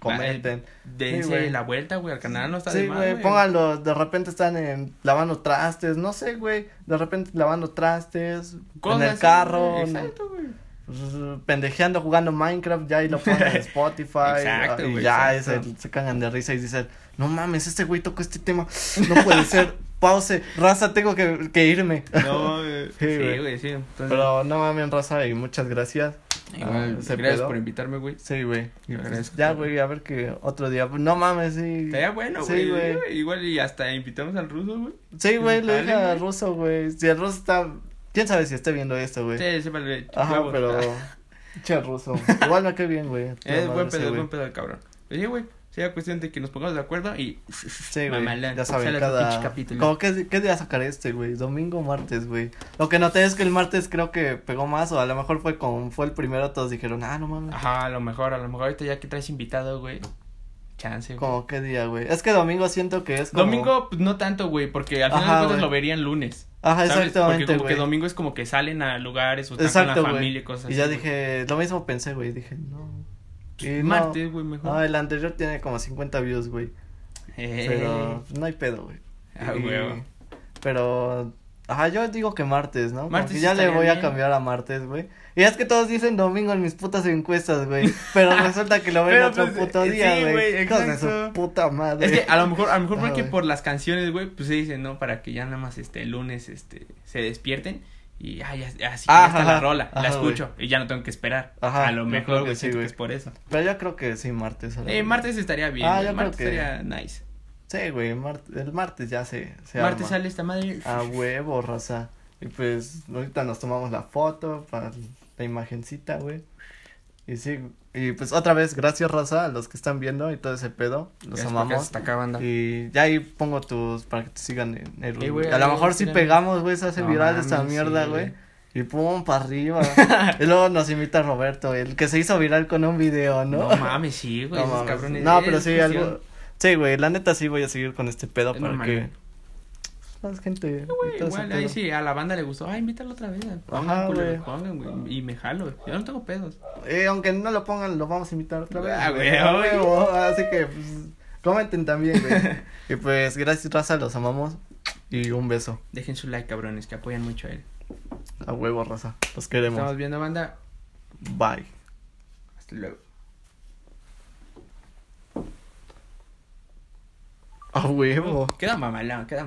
comenten. Dense Sí, güey. la vuelta, güey, al canal no está de Sí, más, güey, pónganlo, de repente están en lavando trastes, no sé, güey, de repente lavando trastes, Cosas en el así, carro, güey, no- Exacto, güey. pendejeando jugando Minecraft, ya ahí lo ponen en Spotify, Exacto, y güey, ya exacto. se, se cagan de risa y dicen, no mames, este güey tocó este tema, no puede ser, pause, raza, tengo que, que irme. No, güey. Sí, güey, sí. Entonces, Pero no mames, raza, y muchas gracias. Ah, gracias por invitarme, güey. Sí, güey. pues, ya, güey, a ver que otro día, no mames, sí. Estaría bueno, Sí, güey. güey. Igual y hasta invitamos al ruso, güey. Sí, güey, le dije al ruso, güey. Si el ruso está. Quién sabe si esté viendo esto, güey. Sí, sí, vale. Ajá, pero. Che, ruso. Igual me cae bien, güey. Es buen pedo, es buen pedo el cabrón. Sí, güey. Sería cuestión de que nos pongamos de acuerdo y. Sí, güey. Ya saben, cada. capítulo. Como que, ¿Qué día sacaré este, güey? Domingo o martes, güey. Lo que noté es que el martes creo que pegó más, o a lo mejor fue como fue el primero, todos dijeron, ah, no mames. Ajá, a lo mejor, a lo mejor ahorita ya que traes invitado, güey. Chance, güey. Como qué día, güey. Es que domingo siento que es como. Domingo, pues no tanto, güey, porque al final Ajá, de cuentas güey. lo verían lunes. Ajá, ¿sabes? exactamente, Porque como que domingo es como que salen a lugares o están Exacto, con la güey. familia y cosas Y así. ya güey. dije, lo mismo pensé, güey. Dije, no. No. Martes, güey, mejor. Ah, el anterior tiene como 50 views, güey. Eh, Pero pues, no hay pedo, güey. Ah, Y- huevo. Pero, ajá, yo digo que martes, ¿no? Martes Porque ya le voy a bien. cambiar a martes, güey. Y es que todos dicen domingo en mis putas encuestas, güey. Pero resulta que lo ven otro pues, puto eh, día, sí, güey. güey, Hijos de su puta madre. Es que a lo mejor, a lo mejor Ajá, porque güey. por las canciones, güey, pues se dice, ¿no? Para que ya nada más este el lunes este se despierten y ah, ya, ya, así que Ah, ya está ajá, la rola, la escucho y ya no tengo que esperar. Ajá, a lo mejor, creo güey, sí, es por eso. Pero yo creo que sí, martes. a la Eh, martes estaría bien, Ah, yo creo martes que- estaría nice. Sí, güey, mar- el martes ya se, se martes arma. sale esta madre. A huevo, raza. Y pues, ahorita nos tomamos la foto para la imagencita, güey. Y sí, y pues otra vez, gracias, raza, a los que están viendo y todo ese pedo. Los Gracias amamos. hasta acá, banda. Y ya ahí pongo tus, para que te sigan en el... Güey, a lo mejor si síganme. pegamos, güey, se hace No viral esta mierda, sí, güey. Y pum, para arriba. y luego nos invita Roberto, el que se hizo viral con un video, ¿no? No mames, sí, güey, No esos mames. cabrones. No, pero sí, algo. Sí, güey, la neta sí voy a seguir con este pedo Es para normal. que. Más gente. Güey, ese igual ahí sí, a la banda le gustó. Ah, invítalo otra vez. Pongan, Ajá, güey. pongan, güey. Y me jalo. Yo no tengo pedos. Eh, aunque no lo pongan, lo vamos a invitar otra vez. Ah, güey, güey, a güey. huevo. Así que, pues, comenten también, güey. y pues, gracias, raza, los amamos. Y un beso. Dejen su like, cabrones, que apoyan mucho a él. A huevo, raza. Los queremos. Estamos viendo, banda. Bye. Hasta luego. A huevo. Queda mamalón, queda